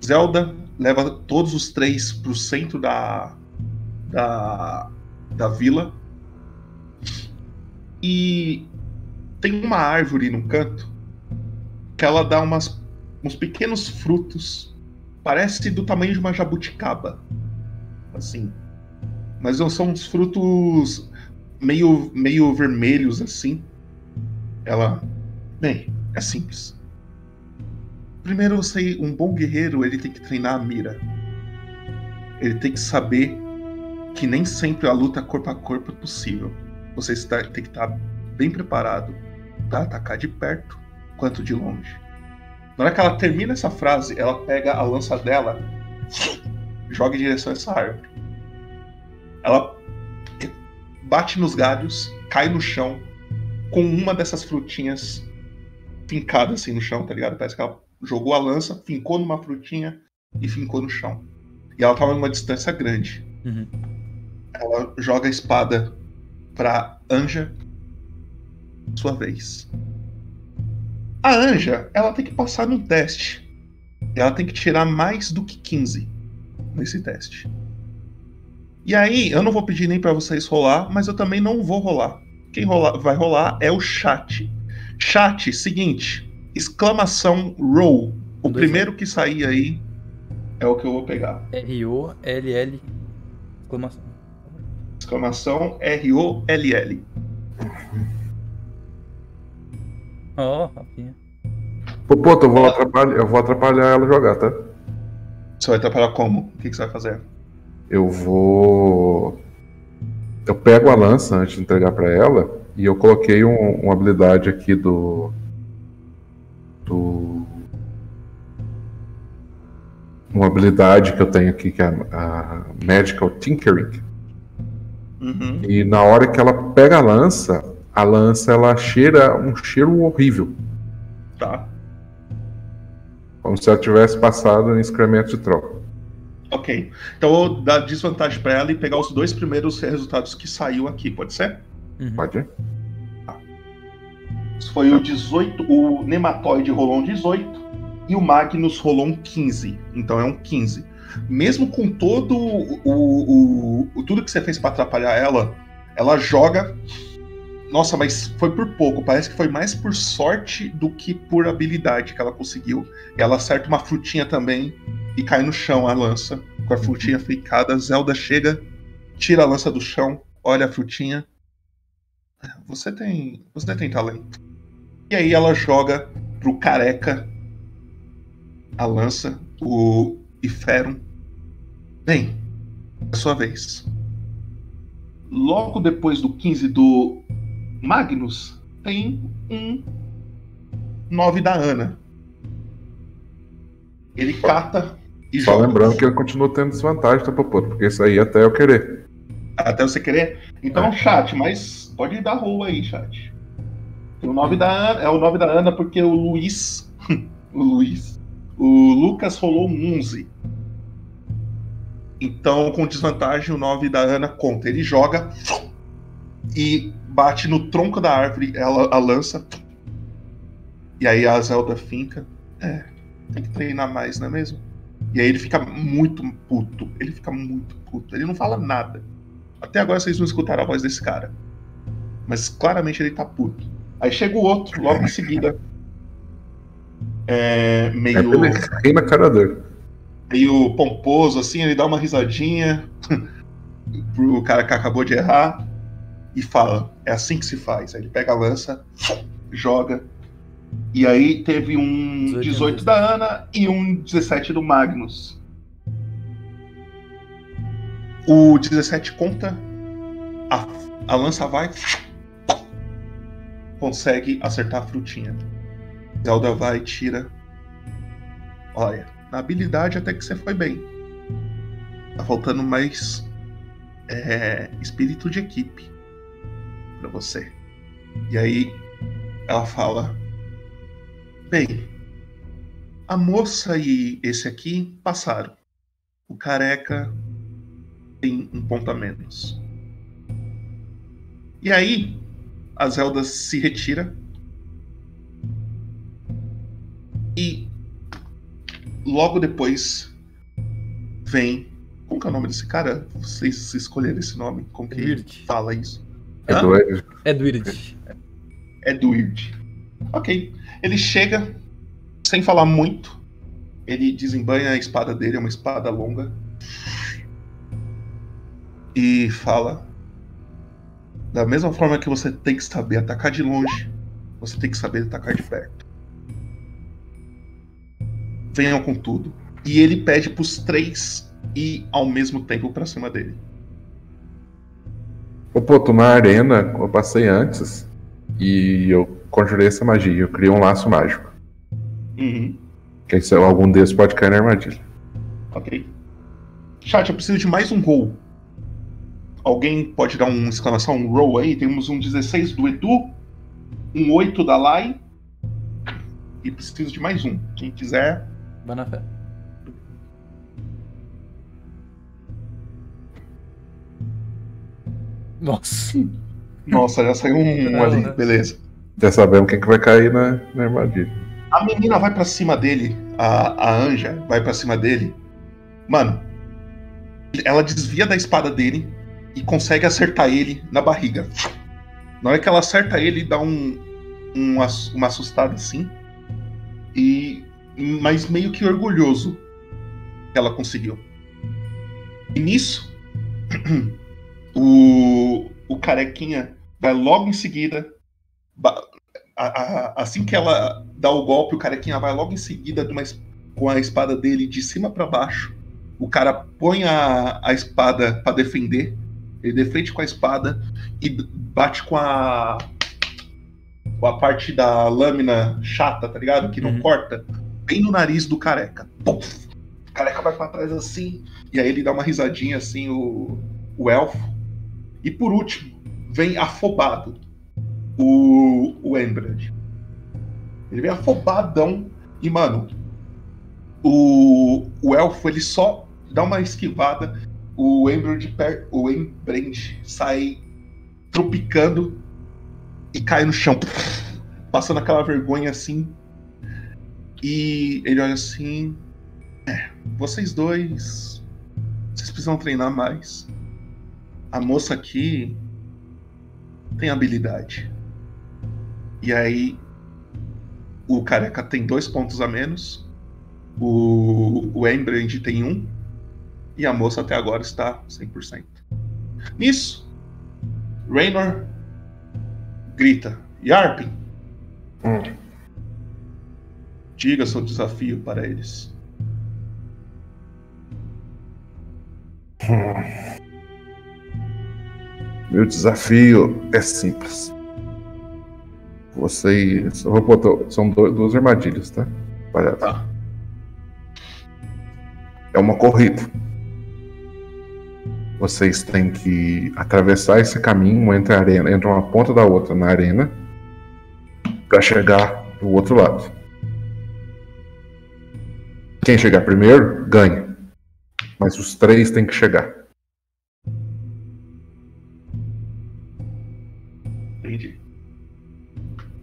Zelda leva todos os três pro centro da, da, da vila. E tem uma árvore no canto ela dá umas, uns pequenos frutos. Parece do tamanho de uma jabuticaba. Assim. Mas são uns frutos meio, meio vermelhos assim. Ela. Bem, é simples. Primeiro, você, um bom guerreiro, ele tem que treinar a mira. Ele tem que saber que nem sempre a luta corpo a corpo é possível. Você está, tem que estar bem preparado para atacar de perto quanto de longe. Na hora que ela termina essa frase, ela pega a lança dela, joga em direção a essa árvore. Ela bate nos galhos, cai no chão, com uma dessas frutinhas fincada assim no chão, tá ligado? Parece que ela jogou a lança, fincou numa frutinha e fincou no chão. E ela tava numa distância grande. Uhum. Ela joga a espada pra Anja. Sua vez. A Anja, ela tem que passar num teste. Ela tem que tirar mais do que 15 nesse teste. E aí, eu não vou pedir nem pra vocês rolar, mas eu também não vou rolar. Quem rola- vai rolar é o chat. Chat, seguinte, exclamação roll. O primeiro que sair aí é o que eu vou pegar. R-O-L-L. Exclamação. Exclamação R-O-L-L. Ó, Rafinha. Pô, pô, eu vou, atrapalhar, eu vou atrapalhar ela jogar, tá? Você vai atrapalhar como? O que, que você vai fazer? Eu vou. Eu pego a lança antes de entregar pra ela e eu coloquei um- uma habilidade aqui do. Do. Uma habilidade que eu tenho aqui que é a, a Magical Tinkering. Uhum. E na hora que ela pega a lança, a lança ela cheira um cheiro horrível. Tá. Como se ela tivesse passado em excremento de troca. Ok. Então eu vou dar desvantagem pra ela e pegar os dois primeiros resultados que saiu aqui, pode ser? Pode? Isso Foi o 18, o Nematóide rolou um 18 e o Magnus rolou um 15. Então é um 15. Mesmo com todo o, o- o- tudo que você fez pra atrapalhar ela, ela joga. Nossa, mas foi por pouco. Parece que foi mais por sorte do que por habilidade que ela conseguiu. Ela acerta uma frutinha também e cai no chão a lança. Com a frutinha ficada, Zelda chega, tira a lança do chão, olha a frutinha. Você tem. Você tem talento. E aí ela joga pro careca a lança, o Iferum. Bem, é sua vez. Logo depois do 15 do Magnus, tem um 9 da Ana. Ele cata e Só joga. lembrando que ele continua tendo desvantagem, tá, Popoto? Porque isso aí até eu querer. Até você querer? Então, chat, mas pode dar roll aí, chat. Tem o 9 da Ana, é o 9 da Ana porque o Luiz. <laughs> o Luiz. O Lucas rolou um 11. Então, com desvantagem, o 9 da Ana conta. Ele joga e bate no tronco da árvore, ela a lança. E aí a Zelda finca. É, tem que treinar mais, não é mesmo? E aí ele fica muito puto. Ele fica muito puto. Ele não fala nada. Até agora vocês não escutaram a voz desse cara. Mas claramente ele tá puto. Aí chega o outro, logo em seguida. É, meio. É, na cara dele. meio pomposo, assim, ele dá uma risadinha <laughs> pro cara que acabou de errar e fala: É assim que se faz. Aí ele pega a lança, joga. E aí teve um 18 da Ana e um 17 do Magnus. O 17 conta, a, a lança vai, consegue acertar a frutinha. Zelda vai e tira. Olha, na habilidade até que você foi bem. Tá faltando mais é, espírito de equipe para você. E aí ela fala: Bem, a moça e esse aqui passaram. O careca tem um ponto a menos. E aí a Zelda se retira e logo depois vem. Como que é o nome desse cara? Vocês escolheram esse nome? Como que Edward. fala isso? É Edward. Edward. Edward. Ok. Ele chega sem falar muito. Ele desembanha a espada dele, é uma espada longa. E fala: Da mesma forma que você tem que saber atacar de longe, você tem que saber atacar de perto. Venham com tudo. E ele pede pros três ir ao mesmo tempo pra cima dele. Ô, pô, tô na arena, eu passei antes e eu conjurei essa magia. Eu criei um laço mágico. Uhum. Que se algum desses pode cair na armadilha. Ok. Chat, eu preciso de mais um roll. Alguém pode dar um exclamação, um roll aí? Temos um 16 do Edu, um 8 da Lai. E preciso de mais um. Quem quiser. Vai Nossa. Nossa, já saiu um, Não, ali. né? Beleza. Já sabemos quem que vai cair na, na armadilha. A menina vai pra cima dele, a, a Anja vai pra cima dele. Mano, ela desvia da espada dele e consegue acertar ele na barriga. Na hora que ela acerta ele, dá um, um uma assustada assim. E. Mas meio que orgulhoso que ela conseguiu. E nisso, <clears throat> o, o carequinha vai logo em seguida. a- a- assim que ela dá o golpe, o carequinha vai logo em seguida uma com a espada dele de cima pra baixo. O cara põe a, a espada pra defender. Ele defende com a espada e bate com a. com a parte da lâmina chata, tá ligado? Que não corta. Bem no nariz do careca. Pum! O careca vai pra trás assim. E aí ele dá uma risadinha assim, o, o elfo. E por último, vem afobado o, o Embrand. Ele vem afobadão e, mano, o, o elfo ele só dá uma esquivada, o Embrand, o Embrand sai tropicando e cai no chão, passando aquela vergonha assim. E ele olha assim: é, vocês dois, vocês precisam treinar mais. A moça aqui tem habilidade. E aí o careca tem dois pontos a menos. O, o Embrand tem um. E a moça até agora está 100%. Nisso, Raynor grita: Yarpin, diga seu desafio para eles. Meu desafio é simples. Vocês. Vou botar. São duas armadilhas, tá? Tá. É uma corrida. Vocês têm que atravessar esse caminho entre a arena, entre uma ponta da outra na arena, para chegar do outro lado. Quem chegar primeiro ganha. Mas os três têm que chegar.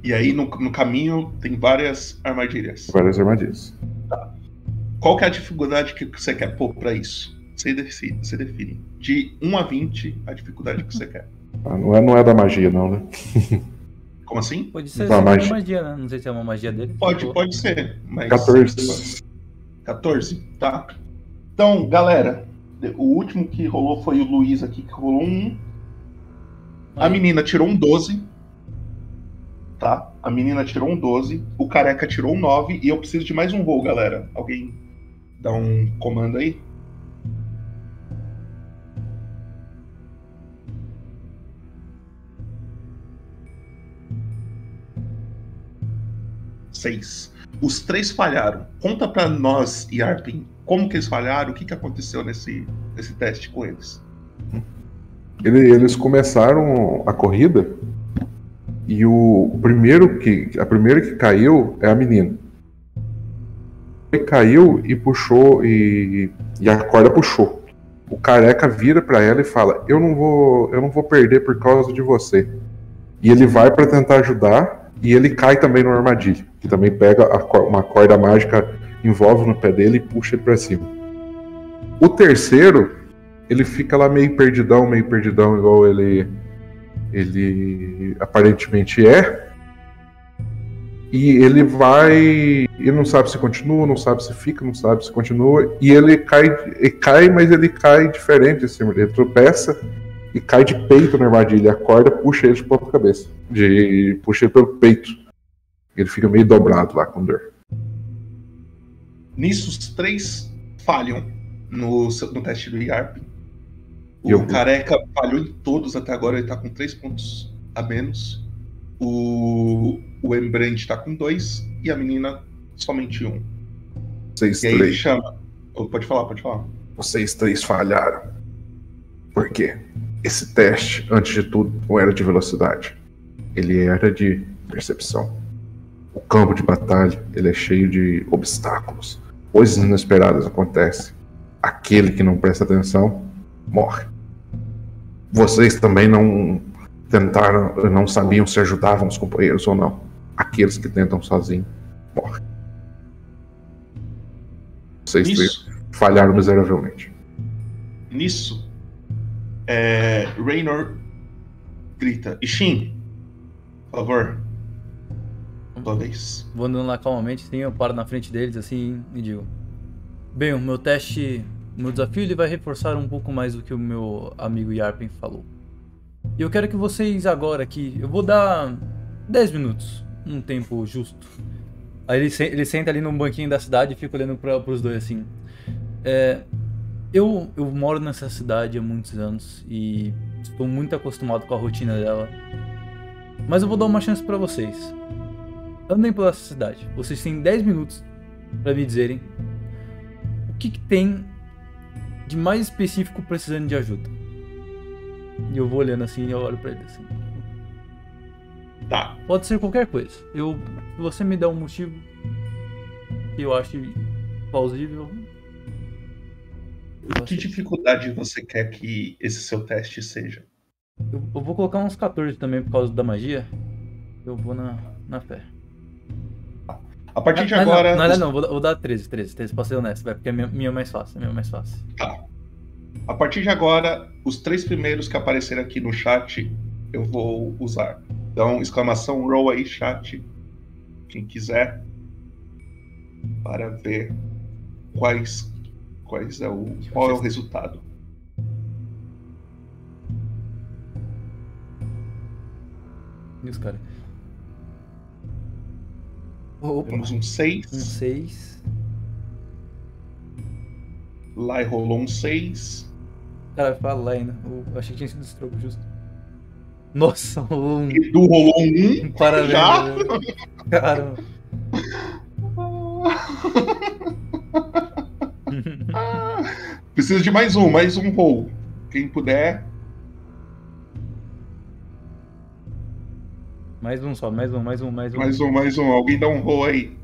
E aí no, no caminho tem várias armadilhas. Várias armadilhas. Qual que é a dificuldade que você quer pôr pra isso? Você decide, você define. De 1 a 20, a dificuldade que você quer. Ah, Não é, não é da magia, não, né? <laughs> Como assim? Pode ser Uma só magia. magia, né? Não sei se é uma magia dele. Pode, pode ser. Mas... 14. 14, tá. Então, galera, o último que rolou foi o Luiz aqui, que rolou um. A menina tirou um 12. Tá? A menina tirou um 12. O careca tirou um 9. E eu preciso de mais um roll, galera. Alguém dá um comando aí? Seis. Os três falharam. Conta pra nós, Yarpin, como que eles falharam, o que, que aconteceu nesse, nesse teste com eles. Ele- eles começaram a corrida e o, primeiro que a primeira que caiu é a menina. Ele caiu e puxou e, e a corda puxou. O careca vira pra ela e fala: "Eu não vou, eu não vou perder por causa de você". E ele vai pra tentar ajudar e ele cai também numa armadilha, que também pega a uma corda mágica, envolve no pé dele e puxa ele pra cima. O terceiro ele fica lá meio perdidão, meio perdidão, igual ele ele aparentemente é. E ele vai. Ele não sabe se continua, não sabe se fica, não sabe se continua. E ele cai, ele cai mas ele cai diferente assim. Ele tropeça e cai de peito na armadilha. A corda puxa ele de ponta cabeça. De, puxa ele pelo peito. Ele fica meio dobrado lá com dor. Nisso, os três falham no, no teste do Yarp. O E eu- careca falhou em todos até agora, ele tá com três pontos a menos. O, o Embrandt tá com dois e a menina somente um. Vocês E aí ele três. chama. Oh, pode falar, pode falar. Vocês três falharam. Por quê? Esse teste, antes de tudo, não era de velocidade. Ele era de percepção. O campo de batalha, ele é cheio de obstáculos. Coisas inesperadas acontecem. Aquele que não presta atenção, morre. Vocês também não tentaram, não sabiam se ajudavam os companheiros ou não. Aqueles que tentam sozinhos, morrem. Vocês Isso. falharam miseravelmente. Nisso, é, Raynor grita: Ishin, por favor. Tua vez. Vou andando lá calmamente, assim, eu paro na frente deles assim e digo: Bem, o meu teste, meu desafio ele vai reforçar um pouco mais do que o meu amigo Yarpen falou. E eu quero que vocês agora aqui, eu vou dar 10 minutos, um tempo justo. Aí ele, se- ele senta ali num banquinho da cidade e fica olhando para os dois assim. É, eu, eu moro nessa cidade há muitos anos e estou muito acostumado com a rotina dela. Mas eu vou dar uma chance pra vocês. Andem pela cidade. Vocês têm 10 minutos pra me dizerem o que, que tem de mais específico precisando de ajuda. E eu vou olhando assim e eu olho pra ele assim. Tá. Pode ser qualquer coisa. Eu, se você me der um motivo que eu ache plausível, Que dificuldade você quer que esse seu teste seja? eu, eu vou colocar uns 14 também por causa da magia. Eu vou na, na fé. A partir de agora. Não, não, os- não, vou, dar- vou dar 13, 13, 13, pra ser honesto, vai, porque a minha, minha é mais fácil, minha é mais fácil. Tá. A partir de agora, os três primeiros que apareceram aqui no chat, eu vou usar. Então, exclamação roll aí, chat. Quem quiser. Para ver quais, quais é o, qual é o resultado. Os caras? Opa. Temos um 6. Um 6. Lá rolou um 6. Cara, fala lá ainda. Eu achei que tinha sido esse troco justo. Nossa, rolou um. Edu rolou um 1. Parabéns. Já? <laughs> Caramba. <laughs> Preciso de mais um, mais um roll. Quem puder. Mais um só, mais um, mais um, mais um. Mais um, mais um. Alguém dá um roll aí.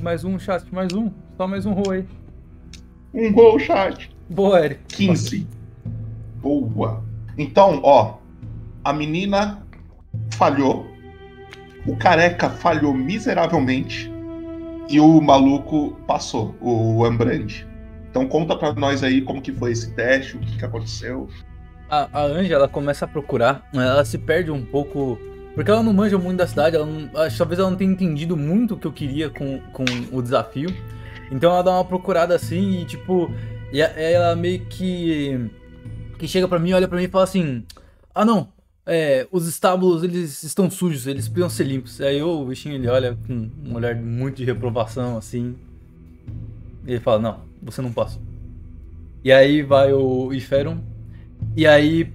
Mais um, chat, mais um. Só mais um roll aí. Um roll, chat. Boa, Eric. 15. Boa. Então, ó. A menina falhou. O careca falhou miseravelmente. E o maluco passou, o Ambrand. Então conta pra nós aí como que foi esse teste, o que, que aconteceu. A, a Anja, ela começa a procurar, ela se perde um pouco, porque ela não manja muito da cidade, ela não, que talvez ela não tenha entendido muito o que eu queria com, com o desafio. Então ela dá uma procurada assim e tipo, e ela meio que que chega pra mim, olha pra mim e fala assim: "Ah, não, é, os estábulos eles estão sujos, eles precisam ser limpos". Aí o bichinho ele olha com um olhar muito de reprovação assim. E ele fala: "Não, você não passa". E aí vai o Iferon e aí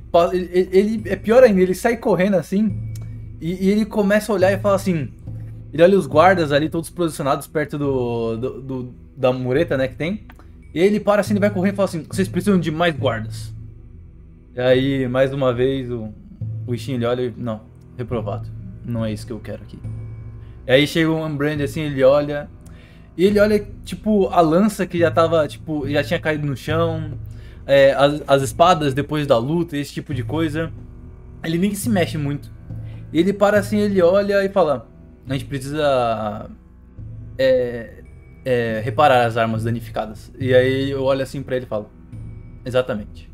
ele, é pior ainda, ele sai correndo assim e, e ele começa a olhar e fala assim. Ele olha os guardas ali, todos posicionados perto do, do- do- da mureta, né, que tem. E ele para assim, ele vai correndo e fala assim: vocês precisam de mais guardas. E aí, mais uma vez, o, o Ishin ele olha e. Não, reprovado. Não é isso que eu quero aqui. E aí chega o Unbrand assim, ele olha. E ele olha, tipo, a lança que já tava, tipo, já tinha caído no chão. é, as, as espadas depois da luta, esse tipo de coisa. Ele nem se mexe muito. Ele para assim, ele olha e fala: A gente precisa. É, é, reparar as armas danificadas. E aí eu olho assim pra ele e falo: Exatamente.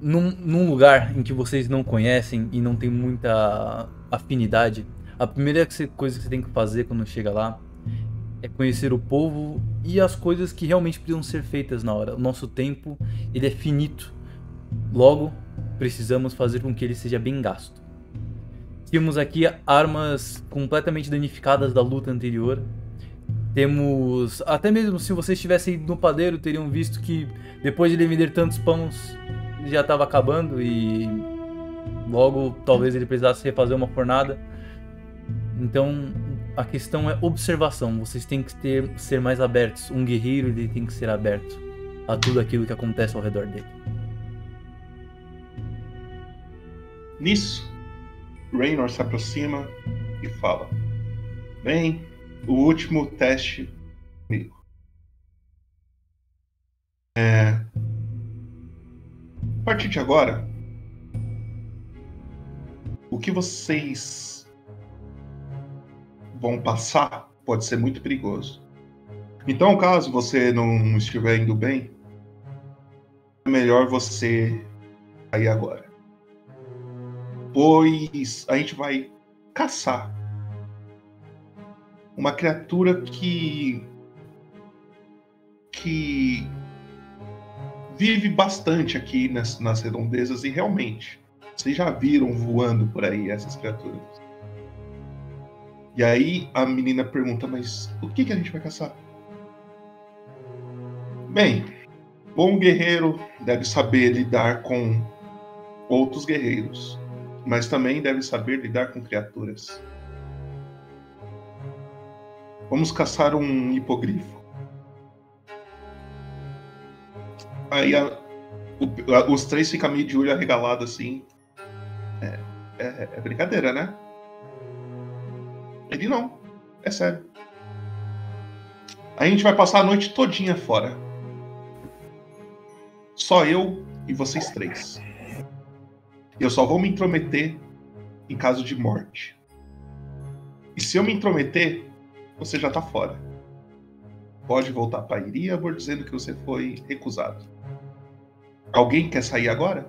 Num, num lugar em que vocês não conhecem e não tem muita afinidade, a primeira coisa que você tem que fazer quando chega lá é conhecer o povo e as coisas que realmente precisam ser feitas na hora. O nosso tempo ele é finito. Logo, precisamos fazer com que ele seja bem gasto. Temos aqui armas completamente danificadas da luta anterior. Temos. Até mesmo se vocês tivessem ido no padeiro, teriam visto que depois de ele vender tantos pães, já estava acabando e. Logo, talvez ele precisasse refazer uma fornada. Então, a questão é observação. Vocês têm que ter, ser mais abertos. Um guerreiro ele tem que ser aberto a tudo aquilo que acontece ao redor dele. Nisso, Raynor se aproxima e fala: Bem, o último teste comigo. É... A partir de agora, o que vocês vão passar pode ser muito perigoso. Então, caso você não estiver indo bem, é melhor você sair agora. Pois a gente vai caçar uma criatura que que vive bastante aqui nas, nas redondezas e realmente vocês já viram voando por aí essas criaturas. E aí a menina pergunta, mas o que, que a gente vai caçar? Bem, bom guerreiro deve saber lidar com outros guerreiros, mas também deve saber lidar com criaturas. Vamos caçar um hipogrifo. Aí a- o- a- os três ficam meio de olho arregalado assim. É, é- é brincadeira, né? Ele não. É sério. A gente vai passar a noite todinha fora. Só eu e vocês três. Eu só vou me intrometer em caso de morte. E se eu me intrometer, você já tá fora. Pode voltar para Iríabor dizendo que você foi recusado. Alguém quer sair agora?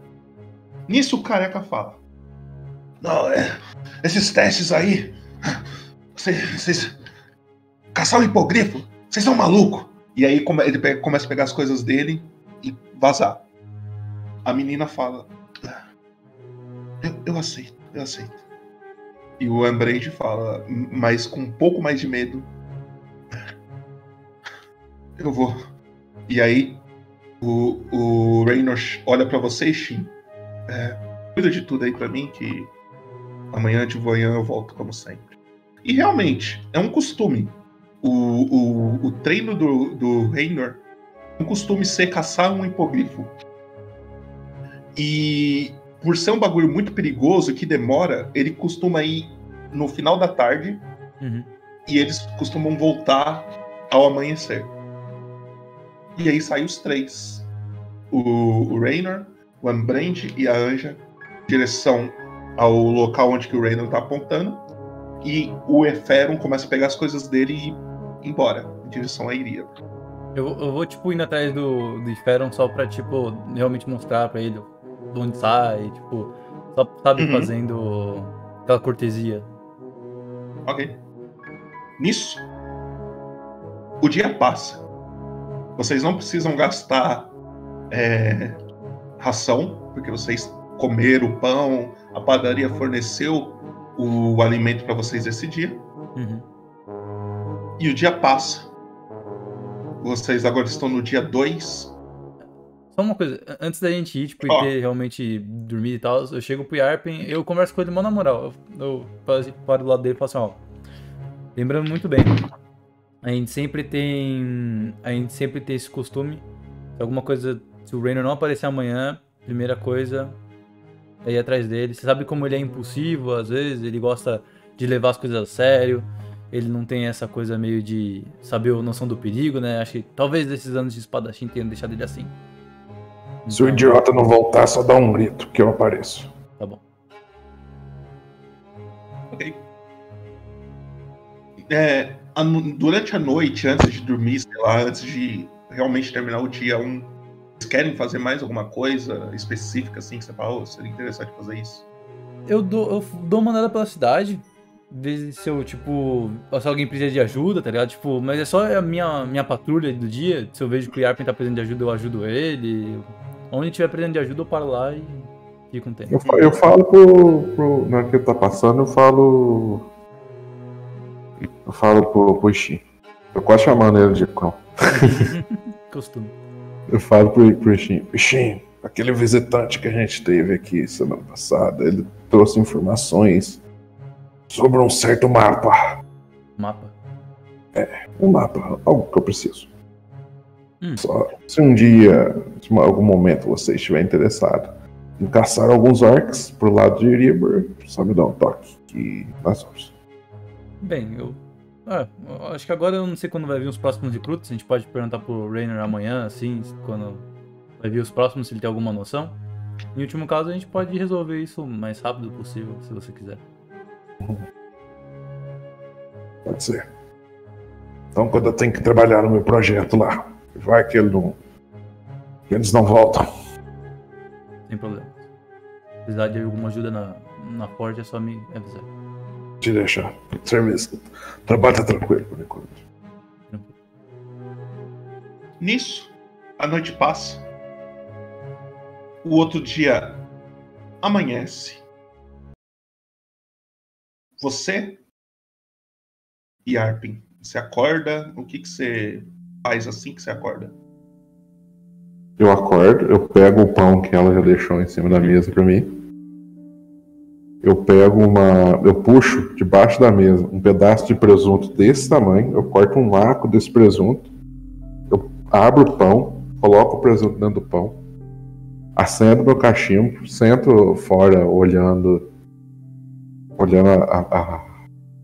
Nisso o careca fala. Não, é. Esses testes aí. Vocês. Caçar um hipogrifo? Vocês são malucos? E aí ele pega- começa a pegar as coisas dele e vazar. A menina fala. Eu, eu aceito, eu aceito. E o Ambrade fala, "M- mas com um pouco mais de medo. Eu vou. E aí o, o Raynor olha pra você, Shin. É, cuida de tudo aí pra mim que amanhã de manhã eu volto como sempre. E realmente, é um costume. O, o, o treino do, do Raynor é um costume ser caçar um hipogrifo. E por ser um bagulho muito perigoso que demora, ele costuma ir no final da tarde e eles costumam voltar ao amanhecer. E aí saem os três. O, o Raynor, o Ambrand e a Anja, direção ao local onde que o Raynor tá apontando. E o Eferon começa a pegar as coisas dele e ir embora, em direção à Iria. Eu, eu vou, tipo, indo atrás do, do Esferon só pra, tipo, realmente mostrar pra ele de onde sai, tipo, só, sabe, Uhum. fazendo aquela cortesia. Ok. Nisso, o dia passa. Vocês não precisam gastar é, ração, porque vocês comeram o pão, a padaria forneceu o alimento para vocês esse dia. Uhum. E o dia passa. Vocês agora estão no dia 2. Só uma coisa, antes da gente ir, tipo, e Ó. ter realmente dormir e tal, eu chego pro Yarpen, eu converso com ele mó na moral. Eu, eu paro do lado dele e falo assim, ó. Lembrando muito bem, a gente sempre tem. A gente sempre tem esse costume. Se alguma coisa. Se o Rainer não aparecer amanhã, primeira coisa ir atrás dele. Você sabe como ele é impulsivo, às vezes, ele gosta de levar as coisas a sério. Ele não tem essa coisa meio de saber a noção do perigo, né? Acho que talvez esses anos de espadachim tenham deixado ele assim. Se o idiota não voltar, só dá um grito que eu apareço. Tá bom. Ok. É, durante a noite, antes de dormir, sei lá, antes de realmente terminar o dia 1, vocês querem fazer mais alguma coisa específica assim que você fala, oh, seria interessante fazer isso? Eu dou, eu dou uma andada pela cidade, ver se eu, tipo, se alguém precisa de ajuda, tá ligado? Tipo, mas é só a minha, minha patrulha do dia. Se eu vejo que o Yarpen tá precisando de ajuda, eu ajudo ele. Onde tiver precisando de ajuda, eu paro lá e fico um tempo. Eu, eu falo pro, pro. Na hora que ele tá passando, eu falo. Eu falo pro, pro Ishin. Eu quase chamando ele de Kron. <laughs> Costume. Eu falo pro, pro. Ishin, aquele visitante que a gente teve aqui semana passada, ele trouxe informações sobre um certo mapa. Mapa? É, um mapa, algo que eu preciso. Hum. Só se um dia, se em algum momento você estiver interessado em caçar alguns orcs pro lado de Ribber, só me dá um toque que nós vamos. Bem, eu. Ah, eu acho que agora eu não sei quando vai vir os próximos recrutos. A gente pode perguntar pro Rainer amanhã, assim, quando vai vir os próximos, se ele tem alguma noção. Em último caso, a gente pode resolver isso o mais rápido possível, se você quiser. Pode ser. Então quando eu tenho que trabalhar no meu projeto lá, vai que ele não. que eles não voltam. Sem problema. Se precisar de alguma ajuda na, na porta, é só me avisar. Te deixar. Serviço. O trabalho tá tranquilo por enquanto. Nisso, a noite passa. O outro dia amanhece. Você e Arpin, você acorda? O que, que você faz assim que você acorda? Eu acordo, eu pego o pão que ela já deixou em cima da mesa pra mim. Eu pego uma. Eu puxo debaixo da mesa um pedaço de presunto desse tamanho. Eu corto um arco desse presunto. Eu abro o pão, coloco o presunto dentro do pão. Acendo meu cachimbo, sento fora olhando. Olhando a, a- a-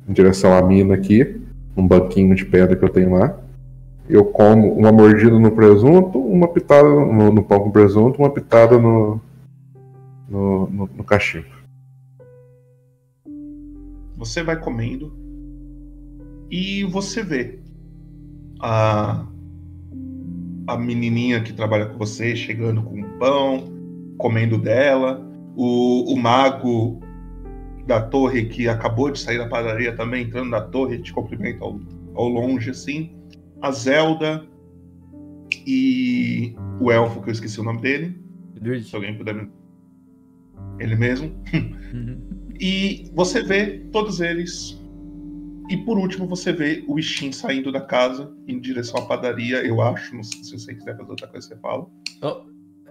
em direção à mina aqui. Um banquinho de pedra que eu tenho lá. Eu como uma mordida no presunto, uma pitada no, no pão com presunto, uma pitada no, no, no, no cachimbo. Você vai comendo e você vê a, a menininha que trabalha com você chegando com pão, comendo dela, o, o mago da torre que acabou de sair da padaria também entrando na torre te cumprimenta ao, ao longe assim, a Zelda e o elfo que eu esqueci o nome dele, se alguém puder me... ele mesmo. E você vê todos eles. E por último, você vê o Ishin saindo da casa em direção à padaria, eu acho. Não sei se você quiser fazer outra coisa, você fala. Oh,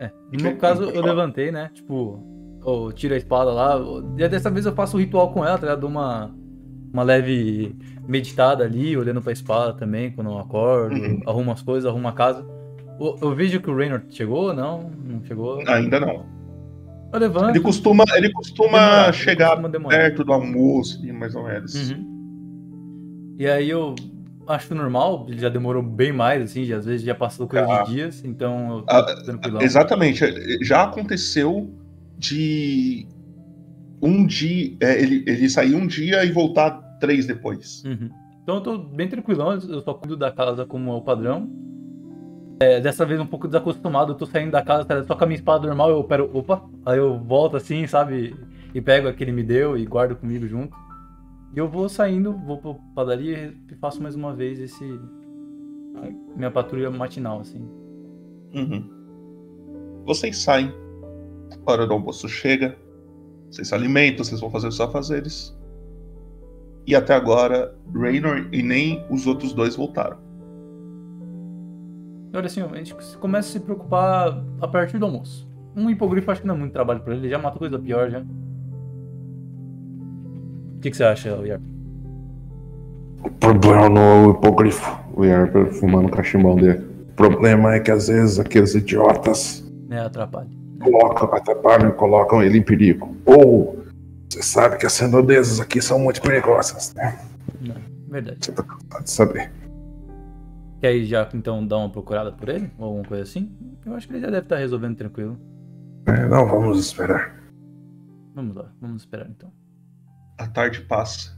é, no meu caso, eu levantei, né? Tipo, eu tiro a espada lá. E dessa vez eu faço o ritual com ela, tá ligado? Uma, uma leve meditada ali, olhando pra espada também, quando eu acordo. Uhum. Arrumo as coisas, arrumo a casa. Eu, eu vejo que o Raynor chegou, não? Não chegou? Ainda não. Eu levanto. Ele costuma, ele costuma Demorar, ele chegar costuma perto do almoço, ali, mais ou menos. Uhum. E aí eu acho normal, ele já demorou bem mais, assim, já, às vezes já passou coisa Ah. de dias, então eu tô Ah, tranquilão. Exatamente. Já aconteceu de um dia. é, ele, ele sair um dia e voltar três depois. Uhum. Então eu tô bem tranquilão, eu só cuido da casa como é o padrão. É, dessa vez um pouco desacostumado, eu tô saindo da casa, tá, só com a minha espada normal, eu pego, opa, aí eu volto assim, sabe? E pego a que ele me deu e guardo comigo junto. E eu vou saindo, vou pra padaria e faço mais uma vez esse. Minha patrulha matinal, assim. Uhum. Vocês saem. A hora do almoço chega. Vocês se alimentam, vocês vão fazer os afazeres. E até agora, Raynor e nem os outros dois voltaram. Olha assim, a gente começa a se preocupar a partir do almoço. Um hipogrifo acho que não é muito trabalho pra ele, ele já matou coisa pior já. O que, que você acha, Yarp? O problema não é o hipogrifo. O Yarper fumando o cachimbão dele. O problema é que às vezes aqueles idiotas É, atrapalha. colocam, atrapalham e colocam ele em perigo. Ou você sabe que as redondezas aqui são muito perigosas, né? Não, verdade. Você tá cansado de saber. Quer ir já então dar uma procurada por ele? Ou alguma coisa assim? Eu acho que ele já deve estar resolvendo tranquilo. É, não, vamos esperar. Vamos lá, vamos esperar então. A tarde passa.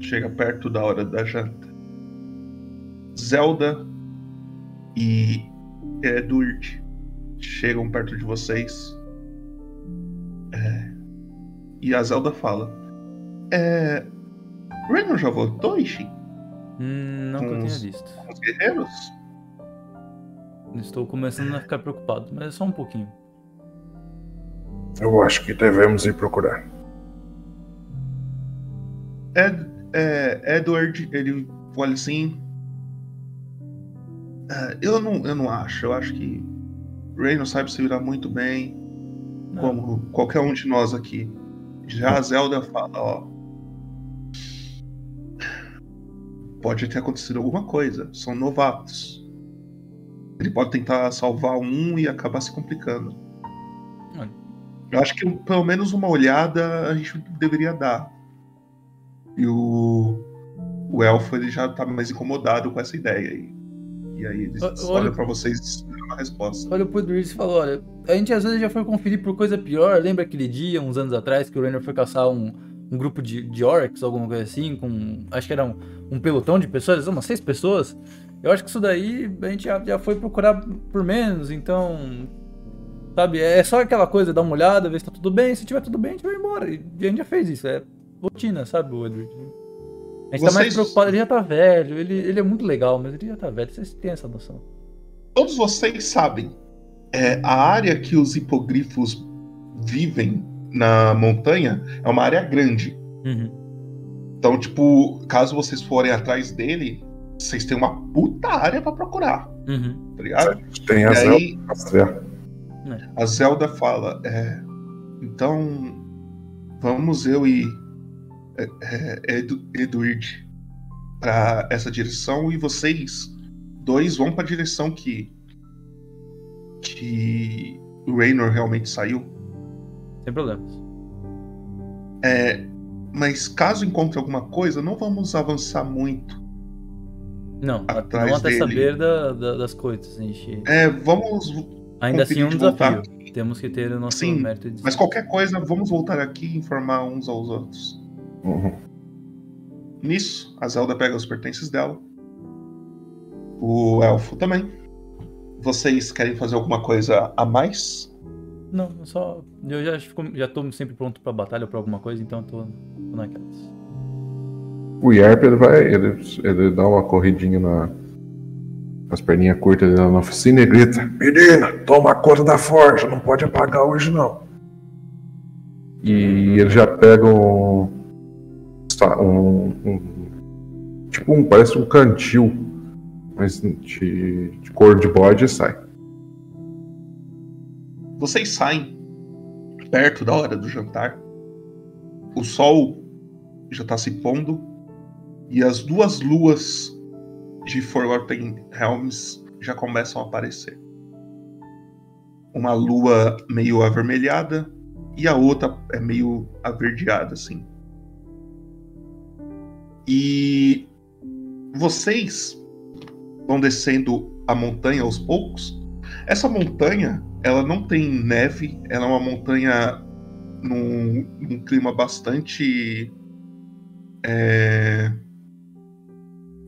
Chega perto da hora da janta. Zelda e Edward chegam perto de vocês. É, E a Zelda fala: É. Renan já voltou, Ishin? Hum, não que eu Com tenha os- visto. Com os guerreiros? Estou começando a ficar preocupado, mas é só um pouquinho. Eu acho que devemos ir procurar. Ed, é, Edward, ele olha assim. "Ah, eu, não, eu não acho. Eu acho que Rey sabe se virar muito bem, como qualquer um de nós aqui. Já a Zelda fala, ó. Pode ter acontecido alguma coisa. São novatos. Ele pode tentar salvar um e acabar se complicando. Eu acho que pelo menos uma olhada a gente deveria dar. E o, o elfo ele já tá mais incomodado com essa ideia. E, e aí eles Olha- olham pra vocês uma resposta. Olha pro Idris e falou, olha, a gente às vezes já foi conferir por coisa pior. Lembra aquele dia, uns anos atrás, que o Rainer foi caçar um, um grupo de, de orcs, alguma coisa assim, com. Acho que era um, um pelotão de pessoas, umas seis pessoas. Eu acho que isso daí a gente já, já foi procurar por menos, então. Sabe, é só aquela coisa, dar uma olhada, ver se tá tudo bem. Se tiver tudo bem, a gente vai embora. E a gente já fez isso, é rotina, sabe, o Edward? A gente tá mais Vocês- preocupado, ele já tá velho, ele, ele é muito legal, mas ele já tá velho, vocês têm essa noção. Todos vocês sabem, é, a área que os hipogrifos vivem na montanha é uma área grande. Uhum. Então, tipo, caso vocês forem atrás dele, vocês têm uma puta área pra procurar. Uhum. Tá ligado? Tem E a aí- Zelda rastrear. A Zelda fala, é, então vamos eu e é, é, Edu, Edward pra essa direção e vocês dois vão pra direção que que o Raynor realmente saiu. Sem problemas. É, mas caso encontre alguma coisa, não vamos avançar muito. Não, Atrás não até dele. saber da- da- das coisas. A gente... É, vamos Ainda assim é um de desafio. voltar. Temos que ter o nosso Sim, mérito de mas qualquer coisa, vamos voltar aqui e informar uns aos outros. Uhum. Nisso, a Zelda pega os pertences dela. O elfo também. Vocês querem fazer alguma coisa a mais? Não, eu só. Eu já, fico- já tô sempre pronto pra batalha ou pra alguma coisa, então eu tô, tô naquelas. O Yarp ele vai. Ele, ele dá uma corridinha na. As perninhas curtas dele na oficina e grita: Menina, toma conta da forja, não pode apagar hoje não. E ele já pega um. um, um- tipo um. Parece um cantil. Mas de, de cor de bode e sai. Vocês saem perto da hora do jantar. O sol já tá se pondo. E as duas luas de Forgotten Realms já começam a aparecer. Uma lua meio avermelhada e a outra é meio averdeada, assim. E vocês vão descendo a montanha aos poucos. Essa montanha, ela não tem neve, ela é uma montanha num, num clima bastante é,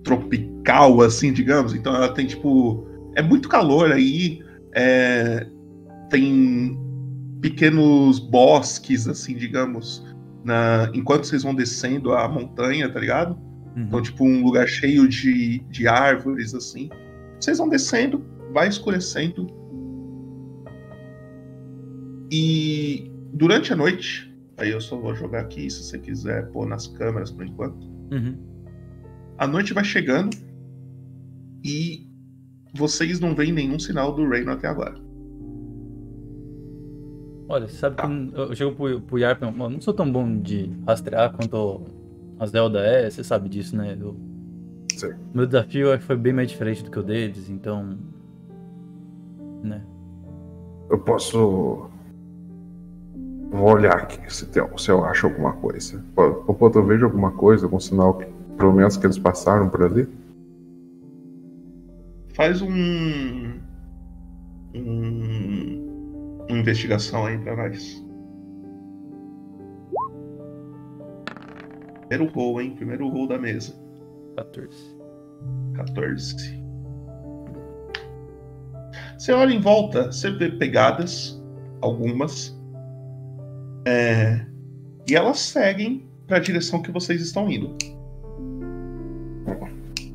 tropical, assim, digamos. Então ela tem tipo é muito calor aí. é, tem pequenos bosques, assim, digamos, na, enquanto vocês vão descendo a montanha, tá ligado? Então, tipo, um lugar cheio de, de árvores, assim. Vocês vão descendo, vai escurecendo. E durante a noite, aí eu só vou jogar aqui, se você quiser pôr nas câmeras por enquanto. Uhum. A noite vai chegando e vocês não veem nenhum sinal do Reino até agora. Olha, você sabe que eu eu chego pro, pro Yarp, eu não sou tão bom de rastrear quanto a Zelda é, você sabe disso, né? Eu- Meu desafio foi bem mais diferente do que o deles, então. Né? Eu posso. Vou olhar aqui se, tem, se eu acho alguma coisa. Pô, eu vejo alguma coisa, algum sinal que, pelo menos que eles passaram por ali. Faz um. um uma investigação aí pra nós. Primeiro roll, hein? Primeiro roll da mesa. 14. 14. Você olha em volta, você vê pegadas, algumas. É, e elas seguem para a direção que vocês estão indo.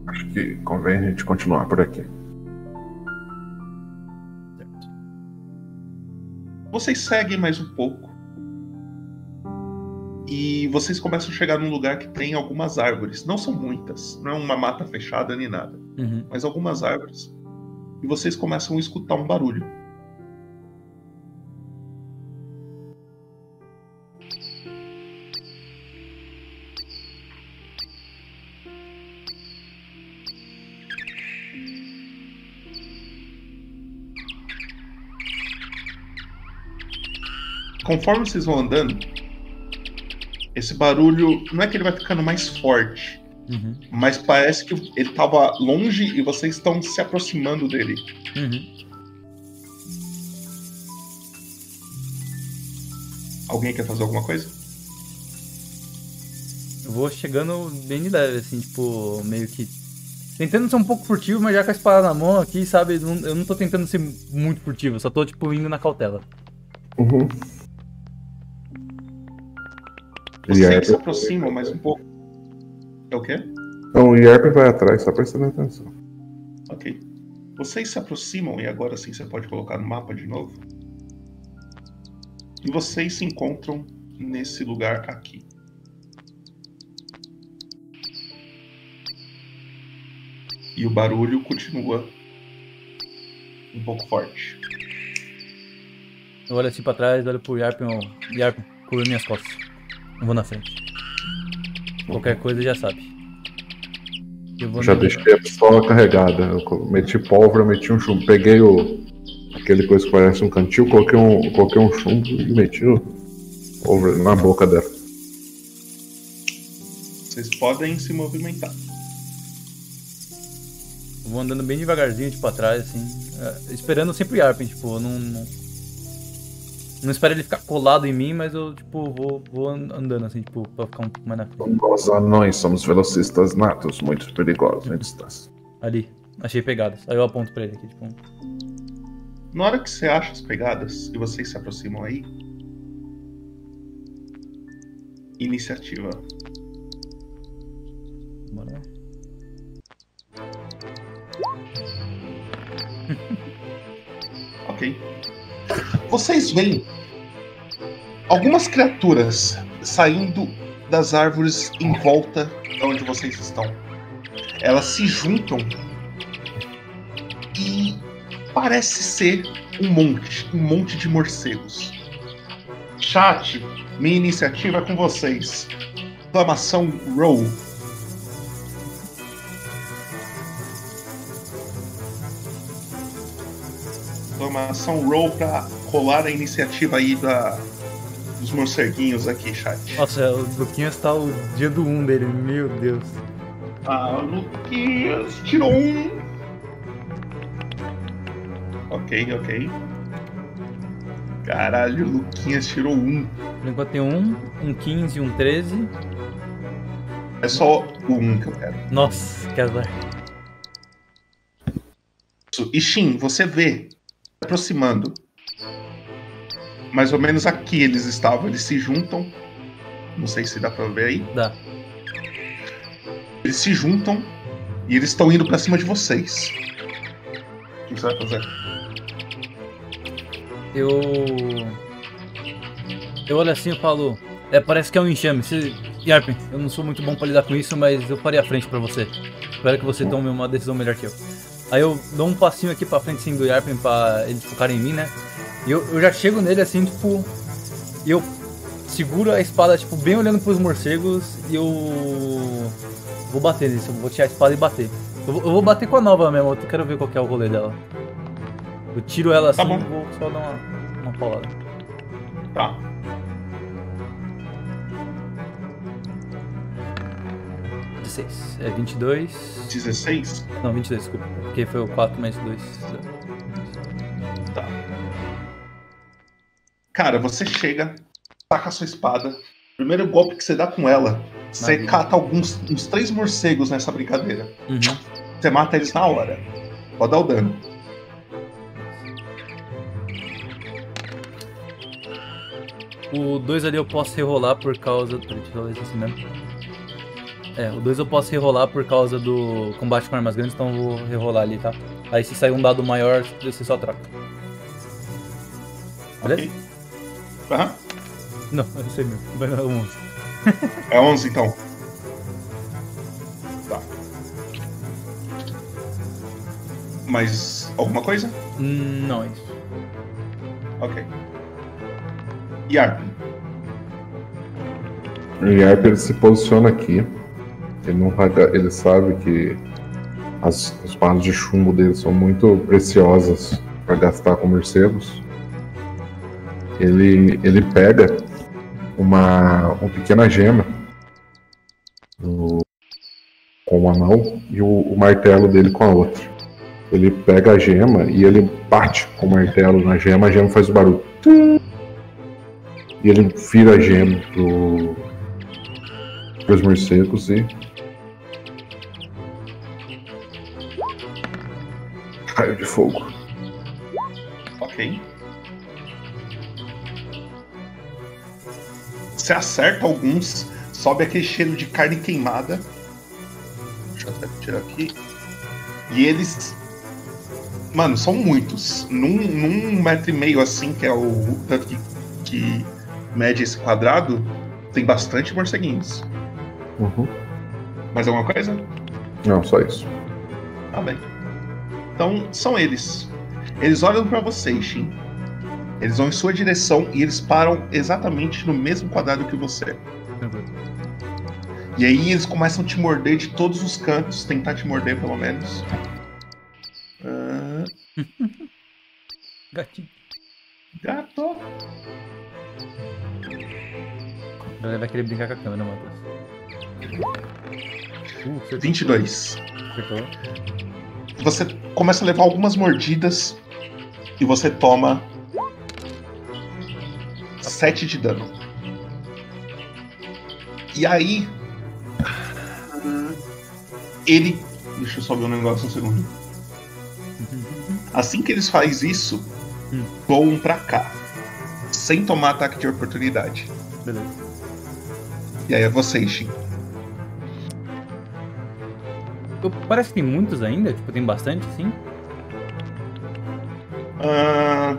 Acho que convém a gente continuar por aqui. Vocês seguem mais um pouco. E vocês começam a chegar num lugar que tem algumas árvores. Não são muitas, não é uma mata fechada nem nada. Uhum. Mas algumas árvores. E vocês começam a escutar um barulho. Conforme vocês vão andando, esse barulho não é que ele vai ficando mais forte, Uhum. mas parece que ele estava longe e vocês estão se aproximando dele. Uhum. Alguém quer fazer alguma coisa? Eu vou chegando bem de leve, assim, tipo, meio que. Tentando ser um pouco furtivo, mas já com a espada na mão aqui, sabe? Eu não tô tentando ser muito furtivo, só tô, tipo, indo na cautela. Uhum. Yarp, se aproximam mais um pouco. É o quê? então, o Yarp vai atrás, só prestando atenção. Ok. Vocês se aproximam, e agora sim você pode colocar no mapa de novo. E vocês se encontram nesse lugar aqui. E o barulho continua um pouco forte. Eu olho assim pra trás, olho pro Yarp. Yarp, cura minhas costas. Eu vou na frente. Qualquer coisa já sabe. Eu vou Já deixei a pistola carregada. Eu meti pólvora, meti um chumbo. Peguei o. aquele coisa que parece um cantil, coloquei um, coloquei um chumbo e meti o pólvora na boca dela. Vocês podem se movimentar. Eu vou andando bem devagarzinho, tipo, atrás, assim. é, esperando sempre Yarp, tipo, eu não. Não, não espero ele ficar colado em mim, mas eu, tipo, vou, vou an- andando, assim, tipo, pra ficar um pouco mais na frente. Nós anões somos velocistas natos, muito perigosos em distância. Ali, achei pegadas. Aí eu aponto pra ele aqui, tipo. Na hora que você acha as pegadas e vocês se aproximam aí. Iniciativa. Bora lá. Ok. Vocês veem algumas criaturas saindo das árvores em volta de onde vocês estão. Elas se juntam e parece ser um monte, um monte de morcegos. Chat, minha iniciativa é com vocês. Exclamação roll. Exclamação roll pra rolar a iniciativa aí da, dos morceguinhos aqui, chat. Nossa, o Luquinhas tá o dia do 1 dele, meu Deus. Ah, Luquinhas tirou um. Ok, ok. Caralho, o Luquinhas tirou um. Por enquanto tem um, um 15 e um 13. É só o um que eu quero. Nossa, que azar. E Shin, você vê aproximando. Mais ou menos aqui eles estavam, eles se juntam. Não sei se dá pra ver aí. Dá. Eles se juntam e eles estão indo pra cima de vocês. O que você vai fazer? Eu. Eu olho assim e falo. É, parece que é um enxame. Você... Yarpen, eu não sou muito bom pra lidar com isso, mas eu farei a frente pra você. Espero que você tome uma decisão melhor que eu. Aí eu dou um passinho aqui pra frente assim do Yarpen pra eles focarem em mim, né? Eu, eu já chego nele assim, tipo. E eu seguro a espada, tipo, bem olhando pros morcegos e eu. Vou bater nisso, vou tirar a espada e bater. Eu vou, eu vou bater com a nova mesmo, eu quero ver qual que é o rolê dela. Eu tiro ela assim Tá e vou só dar uma, uma paulada. Tá. É 22. 16? Não, 22, desculpa. Porque foi o 4 mais 2. Tá. Cara, você chega, taca a sua espada. Primeiro golpe que você dá com ela, você Maravilha. cata alguns uns três morcegos nessa brincadeira. Uhum. Você mata eles na hora. Pode dar o dano. O 2 ali eu posso rerolar por causa. Peraí, deixa eu rolar isso assim mesmo. É, o 2 eu posso rerolar por causa do combate com armas grandes, então eu vou rerolar ali, tá? Aí se sair um dado maior, você só troca. Beleza? Aham. Não, eu sei mesmo. Vai dar um 11. <laughs> É 11 então. Tá. Mais alguma coisa? Não, é isso. Ok. Yarp. O Yarp ele se posiciona aqui. Ele não vai, ele sabe que as, as barras de chumbo dele são muito preciosas para gastar com morcegos. Ele, ele pega uma, uma pequena gema no- com uma mão e o, o martelo dele com a outra. Ele pega a gema e ele bate com o martelo na gema, a gema faz o barulho. E ele vira a gema pro, pros morcegos e. Raio de fogo. Ok. Você acerta alguns, sobe aquele cheiro de carne queimada. Deixa eu até tirar aqui. E eles. Mano, são muitos. Num, num metro e meio assim, que é o tanto que, que mede esse quadrado, tem bastante morceguinhos. Uhum. Mais alguma coisa? Não, só isso. Tá bem. Então, são eles. Eles olham pra vocês, Shin. Eles vão em sua direção e eles param exatamente no mesmo quadrado que você. E aí eles começam a te morder de todos os cantos, tentar te morder pelo menos. Ah, <laughs> Gatinho. gato. Ele vai querer brincar com a câmera, Matheus. Uh, acertou. 22. Acertou. Você começa a levar algumas mordidas e você toma 7 de dano. E aí. Ele. Deixa eu só ver um negócio um segundo. Assim que eles fazem isso, voam pra cá. Sem tomar ataque de oportunidade. Beleza. E aí é você, Shin. Parece que tem muitos ainda, tipo, tem bastante, sim. Ah,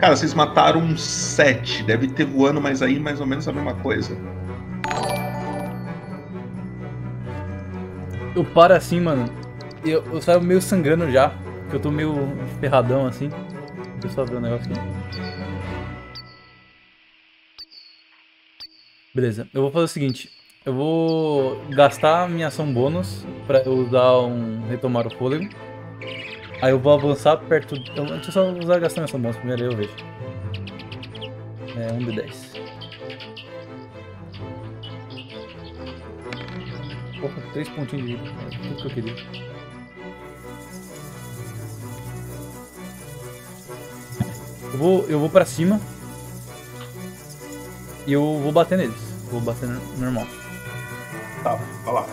cara, vocês mataram um 7. Deve ter voando, mas aí mais ou menos a mesma coisa. Eu paro assim, mano. Eu, eu saio meio sangrando já. Porque eu tô meio ferradão assim. Deixa eu só ver o negócio aqui. Beleza, eu vou fazer o seguinte. Eu vou gastar minha ação bônus pra eu dar um retomar o fôlego. Aí eu vou avançar perto. Eu, deixa eu só usar minha ação bônus primeiro, aí eu vejo. É um de 10. Porra, 3 pontinhos de vida. É tudo que eu queria. Eu vou, eu vou pra cima. E eu vou bater neles. Vou bater no- normal. Tá, vai lá.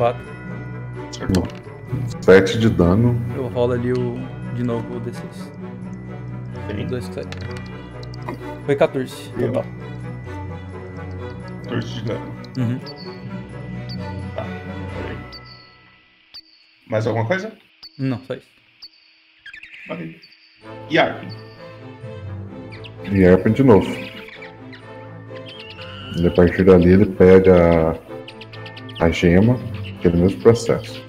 24. Acertou. 7 de dano. Eu rolo ali o, de novo o D6. Sim. 2 que 7. Foi 14 total. 14 de dano. Uhum. Tá, peraí. Mais alguma coisa? Não, só isso. Ok. E Arpin? E Erpen de novo. E a partir dali ele pega a, a gema, aquele mesmo processo.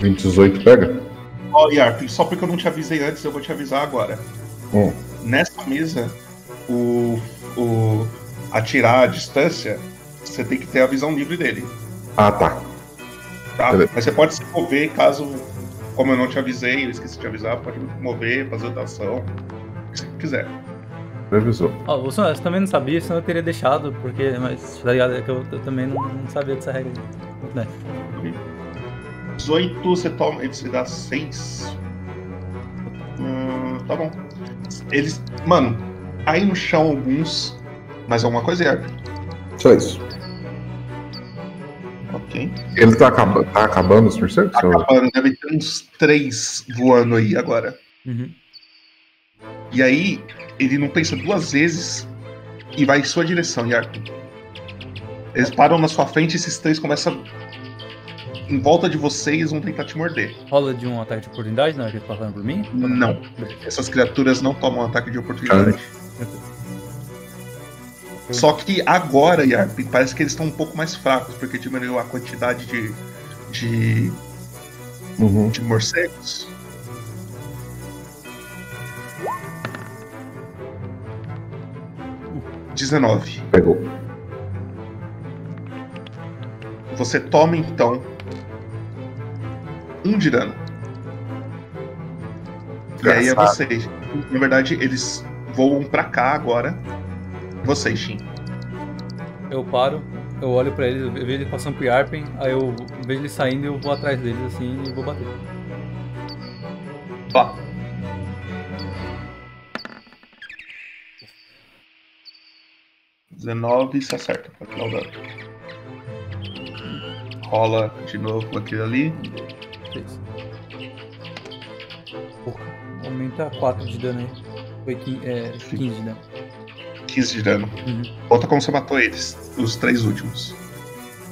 Vinte e 18 pega? Ó, Yarpin, só porque eu não te avisei antes, eu vou te avisar agora. Hum. Nessa mesa, o, o atirar à distância, você tem que ter a visão livre dele. Ah, tá. Tá? Beleza. Mas você pode se mover caso, como eu não te avisei, eu esqueci de te avisar, pode mover, fazer ação, o que você quiser. Previsou. Ó, o Wilson, você também não sabia, senão eu teria deixado, porque. Mas, tá ligado? É que eu, eu também não, não sabia dessa regra. Né? 18, você toma. Ele se dá 6. Hum, tá bom. Eles. Mano, aí no chão alguns. Mais alguma coisa, Yarpin? Só isso. Ok. Ele tá, acaba, tá acabando os morcegos? Acabando, deve ter uns três voando aí agora. Uhum. E aí, ele não pensa duas vezes e vai em sua direção, Yarpin. Eles param na sua frente e esses três começam em volta de vocês vão tentar te morder. Rola de um ataque de oportunidade na hora que eles passando por mim? Não. Essas criaturas não tomam ataque de oportunidade. Só que agora, Yarpin, parece que eles estão um pouco mais fracos, porque diminuiu a quantidade de. de. Uhum. de morcegos. Dezenove. Pegou. Você toma então um de dano. E aí é vocês. Na verdade, eles voam pra cá agora. Vocês, Shin. Eu paro, eu olho pra eles, eu vejo eles passando pro Yarpen, aí eu vejo eles saindo e eu vou atrás deles assim e vou bater. Vá. Dezenove, se acerta pra tirar o dano. Rola de novo aquele ali. Porra, aumenta 4 de dano aí. Foi 15, é, 15 de dano. 15 de dano. Uhum. Conta como você matou eles, os três últimos.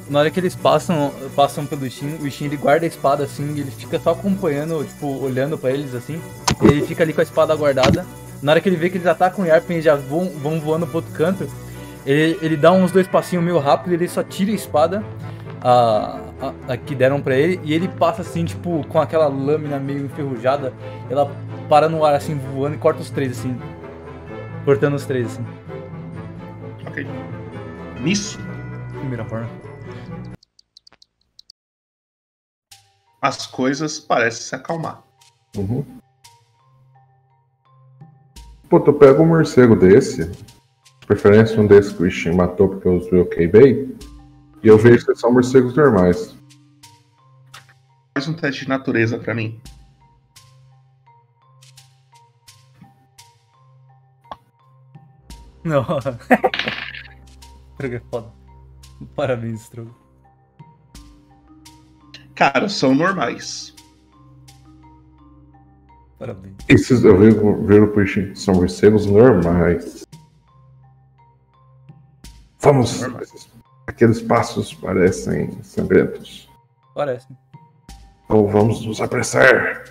Na hora que eles passam, passam pelo Shin, o Shin ele guarda a espada assim, ele fica só acompanhando, tipo, olhando pra eles assim. Ele fica ali com a espada guardada. Na hora que ele vê que eles atacam o Yarpen e já vão, vão voando pro outro canto, ele, ele dá uns dois passinhos meio rápido, ele só tira a espada a, a, a que deram pra ele e ele passa assim, tipo, com aquela lâmina meio enferrujada, ela para no ar assim, voando e corta os três assim. Cortando os três assim. Ok. Nisso, Primeira forma. as coisas parecem se acalmar. Uhum. Pô, tu pega um morcego desse, de preferência um desse que o Ishin matou porque eu usei o K-Bay, e eu vejo que são morcegos normais. Faz um teste de natureza pra mim. <laughs> Não. Strogo é foda. Parabéns, Strogo. Cara, são normais. Parabéns. Esses eu vejo, vejo pro Ishin, são morcegos normais. Vamos. Aqueles passos parecem sangrentos. Parece. Ou vamos nos apressar.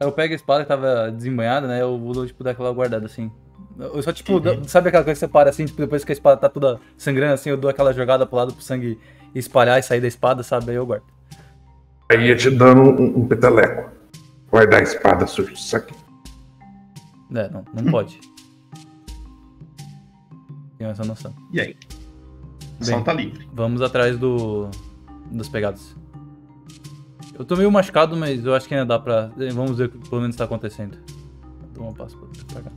Eu pego a espada que tava desembanhada, né? Eu vou, tipo, dar aquela guardada assim. Eu só, tipo, dou- sabe aquela coisa que você para assim, tipo, depois que a espada tá toda sangrando assim, eu dou aquela jogada pro lado pro sangue espalhar e sair da espada, sabe? Aí eu guardo. Aí ia te dando um, um peteleco. Guardar a espada suja de sangue. É, não, não pode. Tenho essa noção. E aí? Ação tá livre. Vamos atrás do. dos pegados. Eu tô meio machucado, mas eu acho que ainda dá pra. Vamos ver o que pelo menos tá acontecendo. Dou um passo pra cá.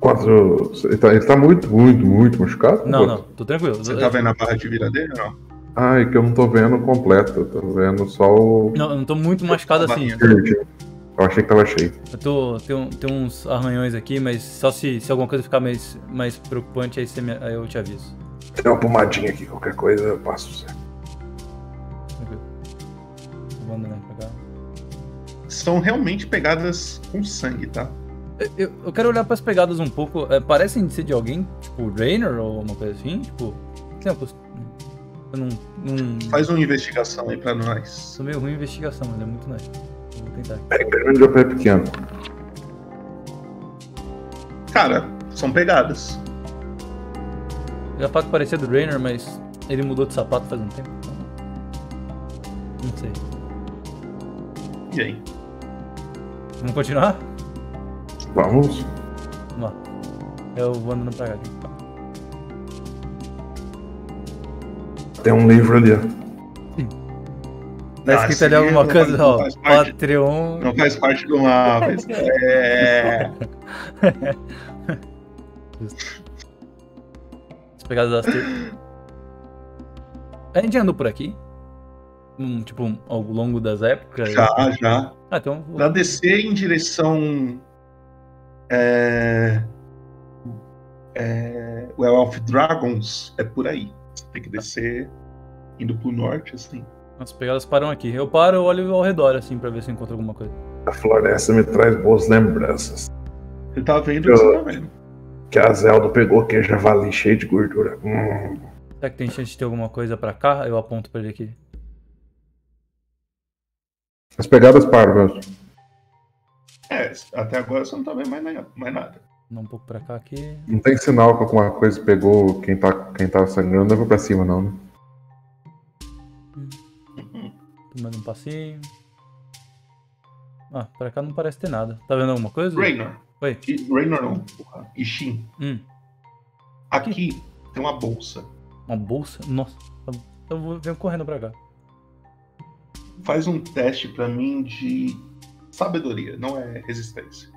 Quatro. Ele tá, ele tá muito, muito, muito machucado? Não, não, tô tranquilo. Você tá vendo a barra de vida dele ou não? Ai, que eu não tô vendo completo. Eu tô vendo só o. Não, eu não tô muito machucado assim. Eu achei que tava cheio. Eu tô. Tem, um- tem uns arranhões aqui, mas só se, se alguma coisa ficar mais, mais preocupante, aí, você me- aí eu te aviso. Tem uma pomadinha aqui, qualquer coisa eu passo. Zé. Tranquilo. Vou andando pra cá. São realmente pegadas com sangue, tá? Eu- Eu, quero olhar pras pegadas um pouco. é, parecem ser de alguém, tipo Rainer ou uma coisa assim. Tipo. Tem uma coisa- Eu não. não... Faz uma investigação aí pra nós. Sou meio ruim em investigação, ele é muito nice. Vou tentar. Pé grande ou pé pequeno? Cara, são pegadas. O sapato parecia do Rainer, mas ele mudou de sapato faz um tempo. Não sei. E aí? Vamos continuar? Vamos. Vamos lá. Eu vou andando pra cá. aqui. Tem um livro ali, ó. Tá Ah, escrito ali alguma não coisa, faz- não faz parte- Patreon. Não faz parte do mapa. É. <laughs> As pegadas das. A gente andou por aqui? Hum, tipo, ao longo das épocas? Já, já. Ah, então. Pra descer em direção. É. É. Well of Dragons é por aí. Você tem que descer indo pro norte, assim. As pegadas param aqui. Eu paro, eu olho ao redor, assim, pra ver se eu encontro alguma coisa. A floresta me traz boas lembranças. Você tá vendo o que você tá vendo. Que a Zelda pegou que é javali cheio de gordura. Hum. Será que tem chance de ter alguma coisa pra cá? Eu aponto pra ele aqui. As pegadas param mesmo. É, até agora você não tá vendo mais, na- mais nada. Dá um pouco pra cá aqui. Não tem sinal que alguma coisa pegou quem tá, quem tá sangrando, leva pra cima, não, né? Tomando um passinho. Ah, pra cá não parece ter nada. Tá vendo alguma coisa? Raynor. Oi. E- Raynor não, porra. Ishin. Hum. Aqui tem uma bolsa. Uma bolsa? Nossa. Então eu vou venho correndo pra cá. Faz um teste pra mim de sabedoria, não é resistência.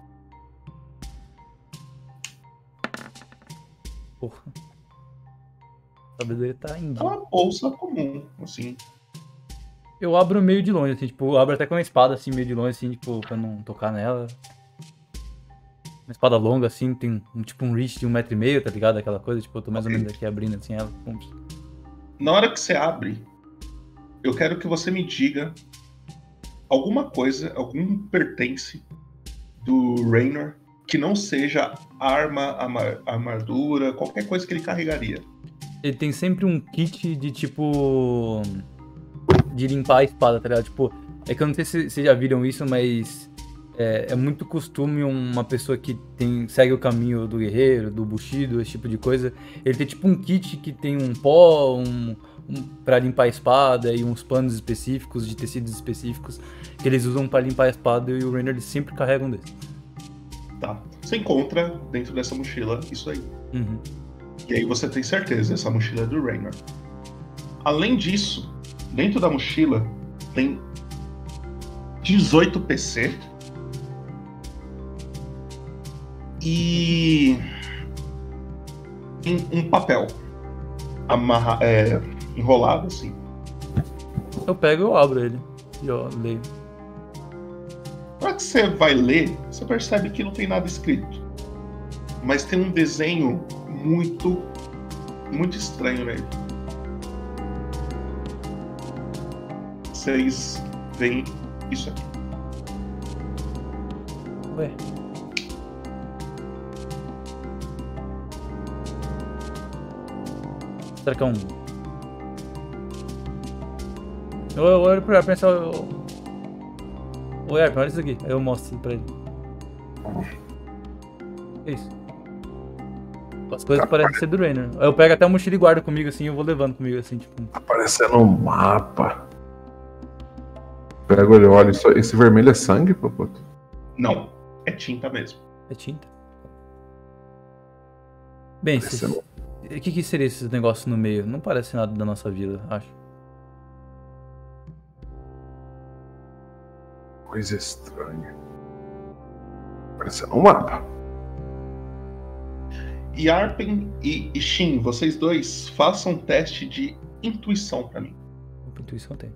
Porra. Sabedoria tá indo. É uma bolsa comum, assim. Eu abro meio de longe, assim, tipo, abro até com uma espada, assim, meio de longe, assim, tipo, pra não tocar nela. Uma espada longa, assim, tem um, tipo um reach de um metro e meio, tá ligado? Aquela coisa, tipo, eu tô mais ou menos aqui abrindo, assim, ela. Pum. Na hora que você abre, eu quero que você me diga alguma coisa, algum pertence do Raynor que não seja arma, armadura, qualquer coisa que ele carregaria. Ele tem sempre um kit de, tipo... De limpar a espada, tá ligado? Tipo, é que eu não sei se vocês já viram isso, mas... É, é muito costume uma pessoa que tem, segue o caminho do guerreiro, do bushido, esse tipo de coisa. Ele tem tipo um kit que tem um pó, um, um para limpar a espada e uns panos específicos, de tecidos específicos, que eles usam pra limpar a espada e o Rainer sempre carrega um desses. Tá. Você encontra dentro dessa mochila isso aí. Uhum. E aí você tem certeza, essa mochila é do Raynor. Além disso, dentro da mochila tem 18 PC e em um papel amarra, é, enrolado assim. Eu pego e eu abro ele. E ó, leio. Na hora que você vai ler, você percebe que não tem nada escrito. Mas tem um desenho muito, muito estranho nele. Vocês veem isso aqui. Ué. Será que é um. Eu, eu olho pro Yarp e eu- Ô Yarp, olha isso aqui. Aí eu mostro pra ele. Que isso? As coisas parecem ser do Rainer. Eu pego até a mochila e guardo comigo assim, eu vou levando comigo assim, tipo. Aparecendo um mapa. Pega o olho, olha, isso, esse vermelho é sangue, Popoto? Não, é tinta mesmo. É tinta? Bem, se- o que, que seria esse negócio no meio? Não parece nada da nossa vida, acho. Coisa estranha. Parecendo um mapa. E Arpen e, e Shin, vocês dois, façam um teste de intuição pra mim. Opa, intuição tem.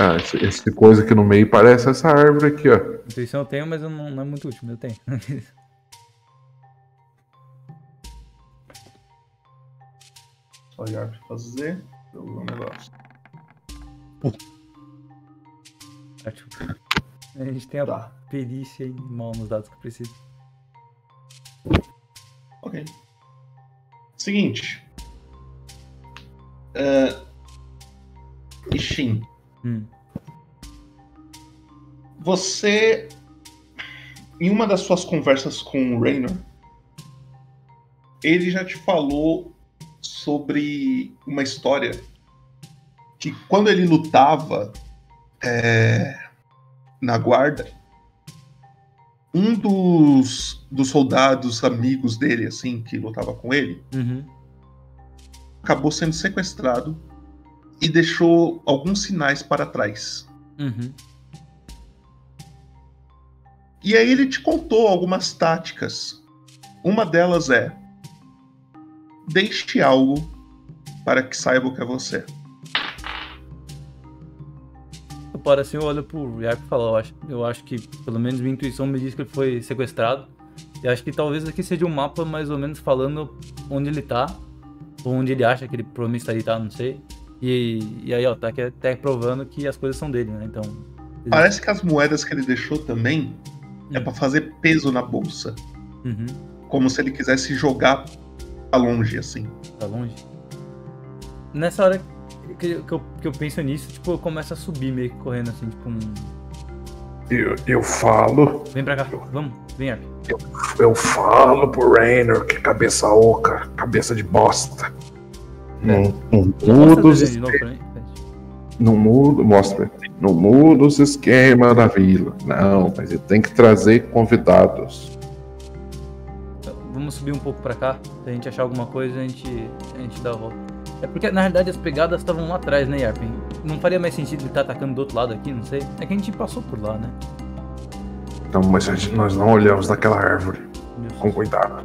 Ah, esse, esse coisa aqui no meio parece essa árvore aqui, ó. Intuição eu tenho, mas eu não, não é muito útil, mas eu tenho. <laughs> Só Yarp fazer. Eu vou um negócio. A gente tem a perícia em mão nos dados que eu preciso. Ok. Seguinte. Uh, Ishin. Hum. Você. Em uma das suas conversas com o Raynor, ele já te falou sobre uma história que quando ele lutava é, na guarda, um dos, dos soldados amigos dele, assim, que lutava com ele, Uhum. acabou sendo sequestrado e deixou alguns sinais para trás. Uhum. E aí ele te contou algumas táticas. Uma delas é: deixe algo para que saiba o que é você. Eu paro assim, eu olho pro Yarp e falo, eu acho, eu acho que, pelo menos minha intuição me diz que ele foi sequestrado. E acho que talvez aqui seja um mapa mais ou menos falando onde ele tá, ou onde ele acha que ele provavelmente estaria, tá, não sei. E, e aí, ó, tá aqui até provando que as coisas são dele, né? Então. Parece que as moedas que ele deixou também é para fazer peso na bolsa. Uhum. Como se ele quisesse jogar pra longe, assim. Tá longe. Nessa hora que, que eu, que eu penso nisso, tipo, eu começo a subir meio que correndo assim, tipo um. Eu, eu falo. Vem pra cá, vamos, vem Yarp. Eu, eu falo pro Raynor que cabeça oca, cabeça de bosta. Não, não Mostra muda os esquemas. Não muda, mostra. Não muda os esquemas da vila. Não, mas ele tem que trazer convidados. Vamos subir um pouco pra cá. Se a gente achar alguma coisa, a gente, a gente dá a volta. É porque, na realidade, as pegadas estavam lá atrás, né, Yarpin? Não faria mais sentido ele estar atacando do outro lado aqui, não sei. É que a gente passou por lá, né? Então, mas a gente- nós não olhamos naquela árvore. Com cuidado.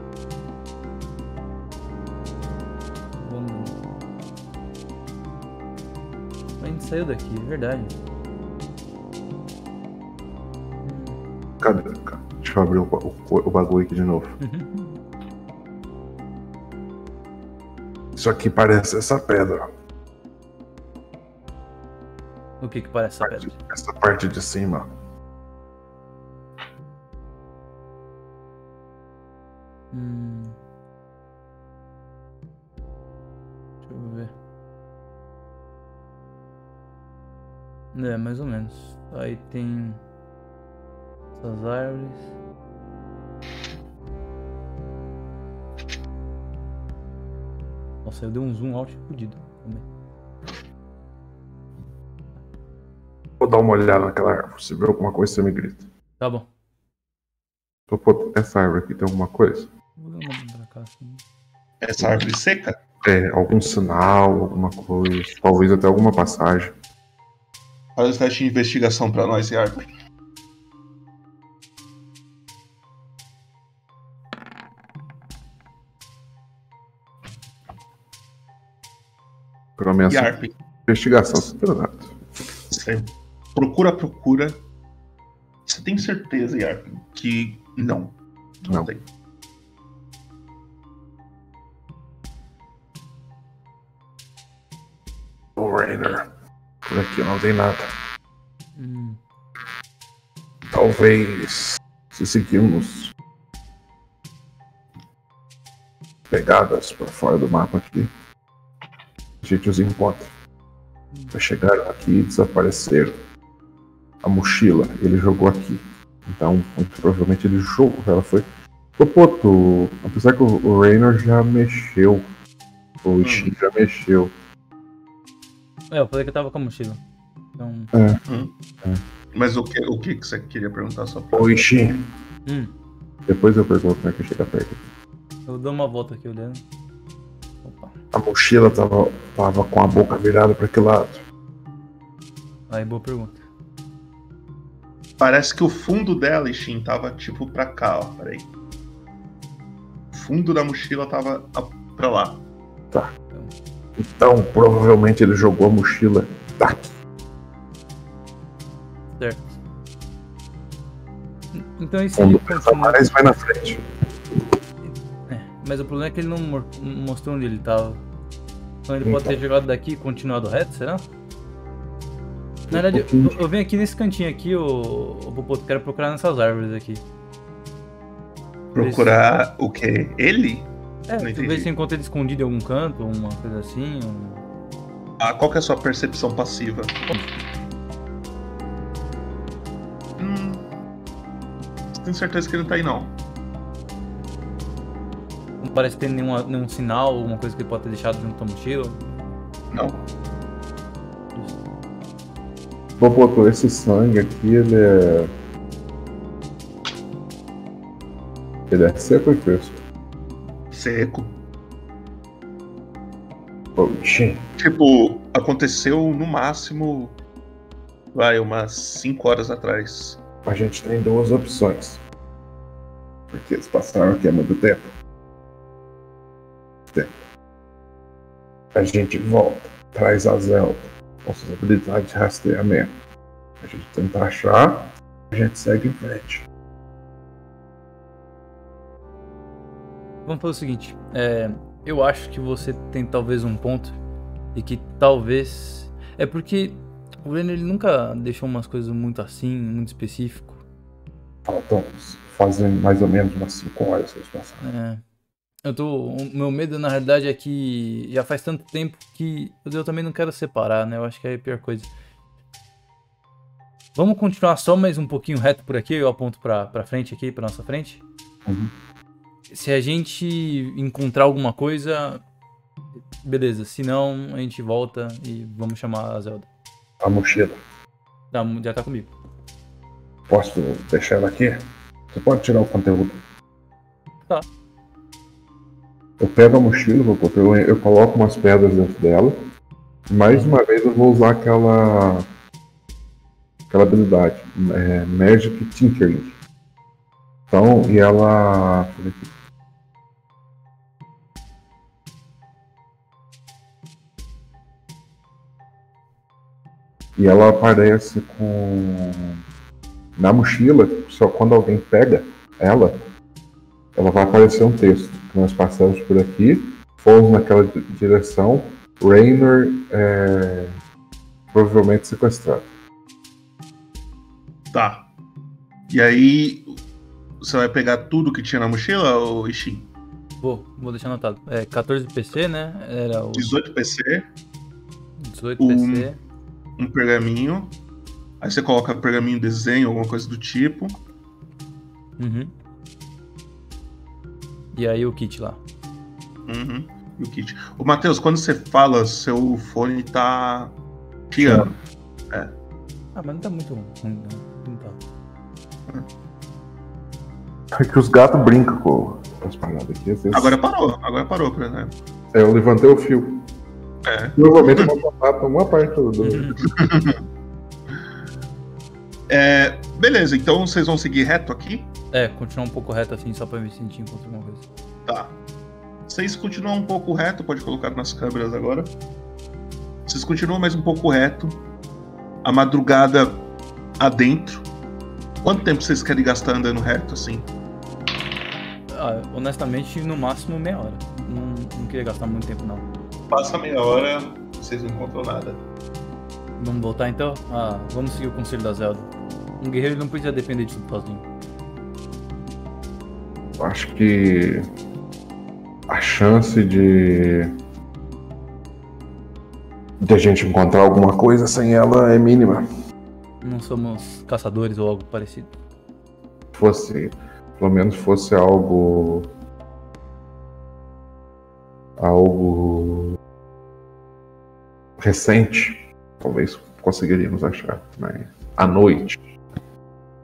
Saiu daqui, é verdade. Cadê? Deixa eu abrir o, o- o bagulho aqui de novo. Isso aqui parece essa pedra. O que que parece essa pedra? Essa parte de cima. Hum. É, mais ou menos. Aí tem essas árvores. Nossa, eu dei um zoom out fudido. também. Vou dar uma olhada naquela árvore. Se ver alguma coisa, você me grita. Tá bom. Essa árvore aqui tem alguma coisa? Vou dar uma olhada pra cá assim. Essa árvore seca? É, algum sinal, alguma coisa. Talvez até alguma passagem. Faz o teste de investigação pra nós, Yarp. Pelo menos Yarp. investigação cidadanato. Você procura, procura. Você tem certeza, Yarp, que não. Não, Não. tem. O Rainer. Por aqui não tem nada. Hum. Talvez se seguirmos pegadas para fora do mapa aqui, a gente os encontra. Eles chegaram aqui e desapareceram. A mochila ele jogou aqui. Então, muito provavelmente ele jogou. Ela foi. Ô, Poto, apesar que o Raynor já mexeu. O Ishin já mexeu. É, eu falei que eu tava com a mochila. Então. É. Mas o que, o que você queria perguntar só pra... Ô, Ishin. Hum. Depois eu pergunto como é que chega perto. Eu dou uma volta aqui olhando. A mochila tava, tava com a boca virada para que lado? Aí, boa pergunta. Parece que o fundo dela, Ishin, tava tipo pra cá, ó. Peraí. O fundo da mochila tava pra lá. Tá. Então, provavelmente ele jogou a mochila daqui. Certo. Então isso. Quando continua... mais vai na frente. É, mas o problema é que ele não mostrou onde ele estava. Então ele então. pode ter então. jogado daqui e continuado reto, será? Na verdade, um eu, eu, venho aqui nesse cantinho aqui, o, o Popoto, quero procurar nessas árvores aqui. Procurar Esse... o quê? Ele? É, Não tu entendi. vê se encontra ele escondido em algum canto, uma coisa assim. um- Ah, qual que é a sua percepção passiva? Hum. Tenho certeza que ele não tá aí, não. Não parece ter nenhuma, nenhum sinal, alguma coisa que ele pode ter deixado dentro da mochila. Não. Popoto, esse sangue aqui, ele é. Ele é seco ou fresco? Seco. Oxi. Tipo, aconteceu no máximo. Vai, umas 5 horas atrás. A gente tem duas opções. Porque eles passaram aqui há muito tempo. Tempo. A gente volta, traz a Zelda, com suas habilidades de rastreamento. A gente tenta achar, a gente segue em frente. Vamos fazer o seguinte, é, eu acho que você tem talvez um ponto e que talvez é porque o Renner ele nunca deixou umas coisas muito assim, muito específico. Faltam fazendo mais ou menos umas 5 horas que eles passaram. É. Eu tô, o meu medo na realidade é que já faz tanto tempo que eu também não quero separar, né? Eu acho que é a pior coisa. Vamos continuar só mais um pouquinho reto por aqui, eu aponto pra, pra frente aqui, pra nossa frente. Uhum. Se a gente encontrar alguma coisa, beleza. Se não, a gente volta e vamos chamar a Zelda. A mochila. Tá, já tá comigo. Posso deixar ela aqui? Você pode tirar o conteúdo. Tá. Eu pego a mochila, eu, eu coloco umas pedras dentro dela. Mais uma vez eu vou usar aquela. aquela habilidade. É, Magic Tinkering. Então, e ela. E ela aparece com. Na mochila, só quando alguém pega ela, ela vai aparecer um texto. Que nós passamos por aqui, fomos naquela di- direção, Rainer é provavelmente sequestrado. Tá. E aí. Você vai pegar tudo que tinha na mochila, ou Ishin? Vou, vou deixar anotado. É 14 PC, né? Era o 18 PC, 18 um, PC. Um pergaminho. Aí você coloca pergaminho desenho, alguma coisa do tipo. Uhum. E aí o kit lá. Uhum. E o kit. Ô, Matheus, quando você fala, seu fone tá chiando. É. Ah, mas não tá muito ruim, não. Não tá. É que os gatos brincam com as paradas aqui. Às vezes... Agora parou, agora parou, por exemplo. É, eu levantei o fio. É. Provavelmente eu vou pra uma parte do. <laughs> É, beleza, então vocês vão seguir reto aqui? É, continuar um pouco reto assim, só pra me sentir encontrar alguma coisa. Tá. Vocês continuam um pouco reto, pode colocar nas câmeras agora. Vocês continuam mais um pouco reto. A madrugada adentro. Quanto tempo vocês querem gastar andando reto assim? Ah, honestamente, no máximo meia hora. Não, não queria gastar muito tempo, não. Passa meia hora, vocês não encontram nada. Vamos voltar então? Ah, vamos seguir o conselho da Zelda. Um guerreiro não precisa depender de tudo sozinho. Eu Acho que a chance de de a gente encontrar alguma coisa sem ela é mínima. Não somos caçadores ou algo parecido. Fosse, pelo menos fosse algo algo recente, talvez conseguiríamos achar, mas à noite.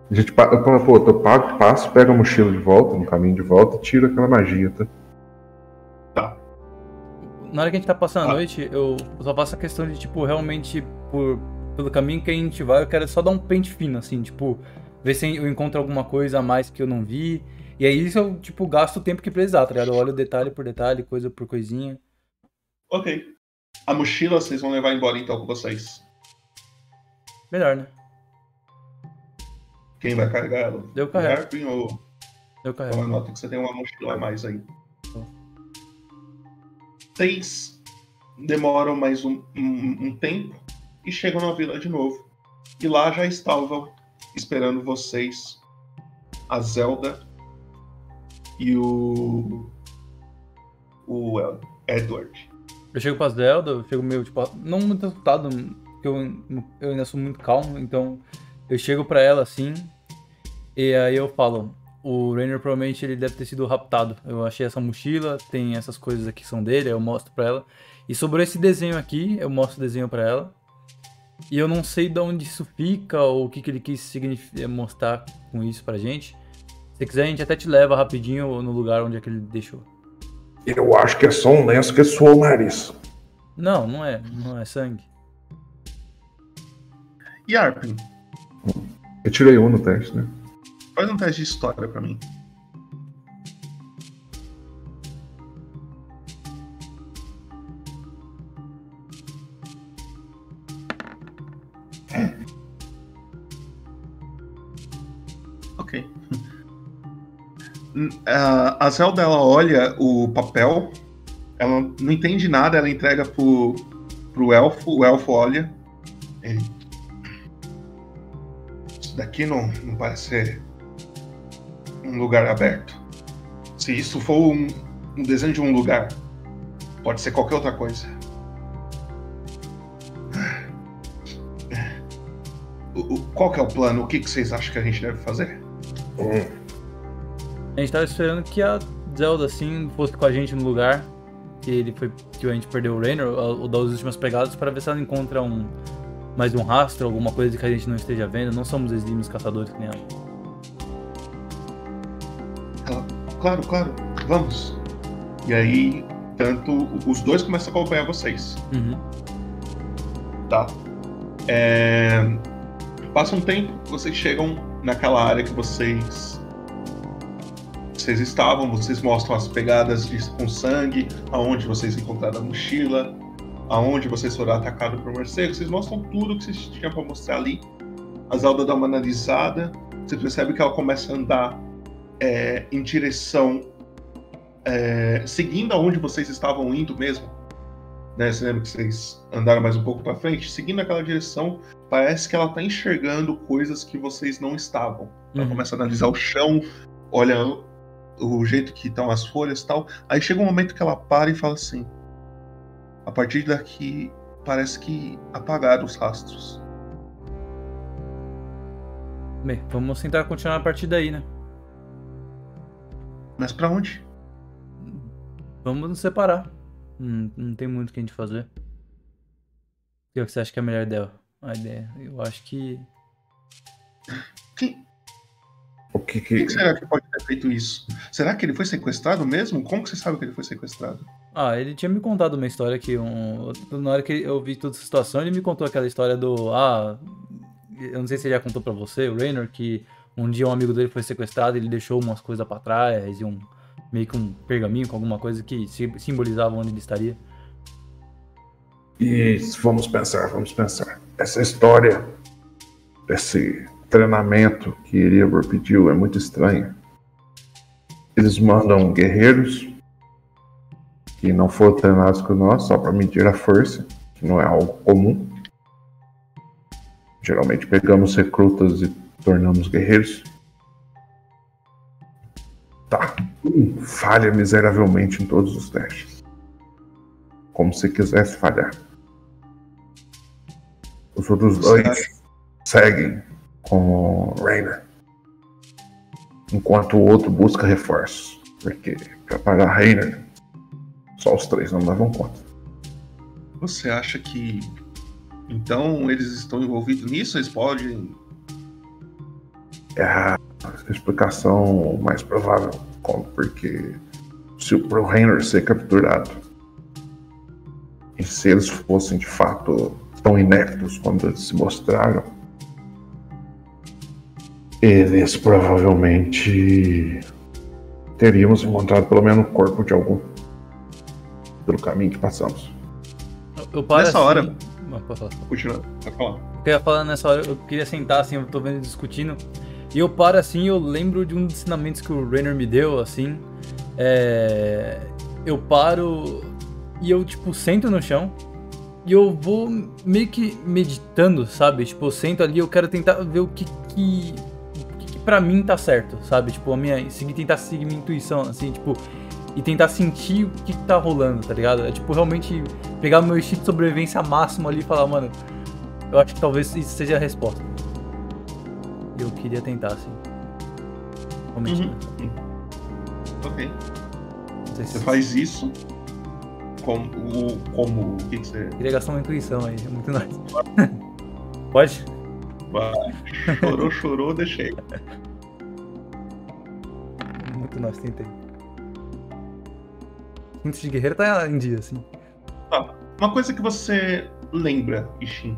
A gente, pô, eu pago, passo, pego a mochila de volta, no caminho de volta, e tiro aquela magia, tá? Na hora que a gente tá passando a noite, eu só faço a questão de, tipo, realmente, por, pelo caminho que a gente vai, eu quero só dar um pente fino, assim, tipo, ver se eu encontro alguma coisa a mais que eu não vi. E aí isso eu, tipo, gasto o tempo que precisar, tá ligado? Eu olho detalhe por detalhe, coisa por coisinha. Ok. A mochila vocês vão levar embora então com vocês. Melhor, né? Quem vai carregar ela? Eu carrego. Arpin ou. Eu carrego. Então anota que você tem uma mochila a mais aí. Vocês demoram mais um, um- um tempo e chegam na vila de novo. E lá já estavam esperando vocês a Zelda e o. o Edward. Eu chego pra Zelda, eu chego meio, tipo, não muito assustado, porque eu, eu ainda sou muito calmo, então eu chego pra ela assim, e aí eu falo, o Rainer provavelmente ele deve ter sido raptado. Eu achei essa mochila, tem essas coisas aqui são dele, aí eu mostro pra ela. E sobre esse desenho aqui, eu mostro o desenho pra ela. E eu não sei de onde isso fica, ou o que, que ele quis mostrar com isso pra gente. Se quiser, a gente até te leva rapidinho no lugar onde é que ele deixou. Eu acho que é só um lenço que suou o nariz. Não, não é, não é sangue. E Arpin, Eu tirei um no teste, né? faz um teste de história pra mim. A Zelda ela olha o papel, ela não entende nada, ela entrega pro, pro elfo, o elfo olha. Ele. Isso daqui não, não parece ser um lugar aberto. Se isso for um, um desenho de um lugar, pode ser qualquer outra coisa. O- o- qual que é o plano? O que, que vocês acham que a gente deve fazer? A gente tava esperando que a Zelda, assim, fosse com a gente no lugar que ele foi. que a gente perdeu o Rainer, ou das últimas pegadas, para ver se ela encontra um. mais um rastro, alguma coisa que a gente não esteja vendo. Não somos exímios caçadores que nem ela. Ela, claro, claro, vamos. E aí, tanto os dois começam a acompanhar vocês. Uhum. Tá? É, Passa um tempo, vocês chegam naquela área que vocês vocês estavam, vocês mostram as pegadas de, com sangue, aonde vocês encontraram a mochila, aonde vocês foram atacados por morcego, vocês mostram tudo que vocês tinham para mostrar ali. A Zelda dá uma analisada, você percebe que ela começa a andar é, em direção é, seguindo aonde vocês estavam indo mesmo. Né? Você lembra que vocês andaram mais um pouco para frente? Seguindo aquela direção, parece que ela tá enxergando coisas que vocês não estavam. Ela Uhum. começa a analisar o chão, olha o jeito que estão as folhas e tal. Aí chega um momento que ela para e fala assim: A partir daqui, parece que apagaram os rastros. Bem, vamos tentar continuar a partir daí, né? Mas pra onde? Vamos nos separar. Não, não tem muito o que a gente fazer. O que você acha que é a melhor ideia? A ideia? Eu acho que. O que Quem que será que pode feito isso? Será que ele foi sequestrado mesmo? Como que você sabe que ele foi sequestrado? Ah, ele tinha me contado uma história que um. Na hora que eu vi toda essa situação, ele me contou aquela história do. Ah. Eu não sei se ele já contou pra você, o Raynor, que um dia um amigo dele foi sequestrado ele deixou umas coisas pra trás e um. meio que um pergaminho com alguma coisa que si- simbolizava onde ele estaria. Isso, vamos pensar, vamos pensar. Essa história, esse treinamento que Erebor pediu é muito estranha. Eles mandam guerreiros que não foram treinados com nós só para medir a força, que não é algo comum. Geralmente pegamos recrutas e tornamos guerreiros. Tá. Um falha miseravelmente em todos os testes. Como se quisesse falhar. Os outros dois seguem com o Rainer. Enquanto o outro busca reforços. Porque para parar Rainer, só os três não davam conta. Você acha que. Então eles estão envolvidos nisso? Eles podem. É a explicação mais provável. Como? Porque se o pro Rainer ser capturado e se eles fossem de fato tão ineptos quando eles se mostraram, eles provavelmente teríamos encontrado pelo menos o corpo de algum pelo caminho que passamos. Eu, Nessa assim- hora- Não, pode falar. Continua, pode falar. Eu queria falar nessa hora, eu queria sentar assim, eu tô vendo discutindo. E eu paro assim, eu lembro de um dos ensinamentos que o Rainer me deu, assim. É, eu paro e eu, tipo, sento no chão e eu vou meio que meditando, sabe? Tipo, eu sento ali, eu quero tentar ver o que que, pra mim tá certo, sabe? Tipo, a minha, seguir, tentar seguir minha intuição, assim, tipo, e tentar sentir o que, que tá rolando, tá ligado? É tipo, realmente pegar o meu instinto de sobrevivência máximo ali e falar, mano, eu acho que talvez isso seja a resposta. Eu queria tentar, assim. Realmente. Uhum. Ok. Não sei se Você faz isso como o. Como. O que, que você. Queria gastar uma intuição aí, é muito nice. <laughs> Pode? Vai. Chorou, chorou, deixei. Muito nice, tentei. Instinto de guerreiro tá em dia, assim. Tá. Uma coisa que você lembra, Ishin.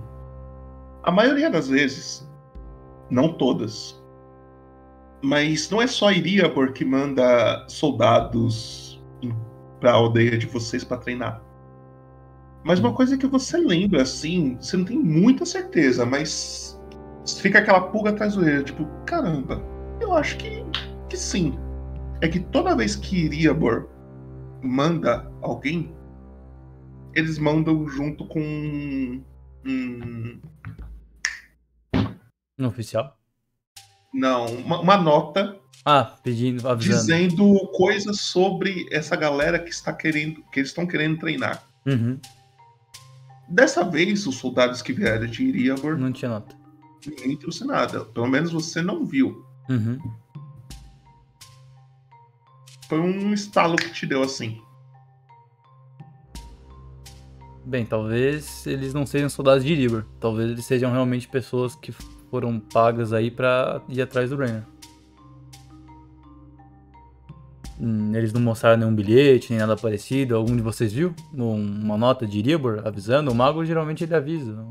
A maioria das vezes, não todas, mas não é só Iriabor que manda soldados pra aldeia de vocês pra treinar. Mas uma coisa que você lembra, assim, você não tem muita certeza, mas fica aquela pulga atrás do orelha, tipo, caramba, eu acho que, que sim. É que toda vez que Iriabor manda alguém, eles mandam junto com um. No oficial? Não, uma, uma nota Ah, pedindo, avisando. dizendo coisas sobre essa galera que está querendo, que eles estão querendo treinar. Uhum. Dessa vez, os soldados que vieram de Iriabor Não tinha nota. Ninguém trouxe nada. Pelo menos você não viu. Uhum. Foi um estalo que te deu assim. Bem, talvez eles não sejam soldados de Iribor. Talvez eles sejam realmente pessoas que foram pagas aí pra ir atrás do Rainer. Hum, Eles não mostraram nenhum bilhete, nem nada parecido. Algum de vocês viu? Um- Uma nota de Iribor avisando? O mago geralmente ele avisa.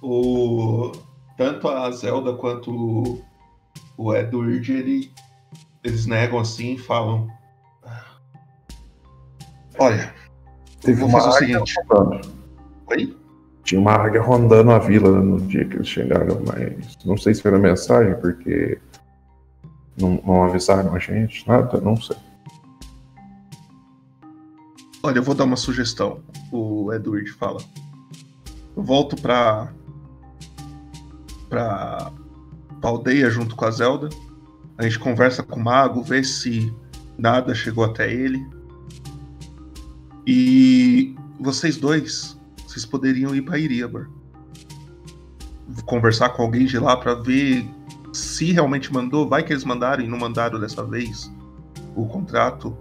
O tanto a Zelda quanto o, Edward, ele, eles negam assim e falam. Olha, Teve uma fazer o águia seguinte. rondando. Oi? Tinha uma águia rondando a vila no dia que eles chegaram, mas não sei se era mensagem, porque não, não avisaram a gente, nada, não sei. Olha, eu vou dar uma sugestão. O Edward fala. Eu volto pra. Pra. pra aldeia junto com a Zelda. A gente conversa com o mago, vê se nada chegou até ele. E vocês dois, vocês poderiam ir pra Iriabor. Conversar com alguém de lá pra ver se realmente mandou. Vai que eles mandaram e não mandaram dessa vez o contrato.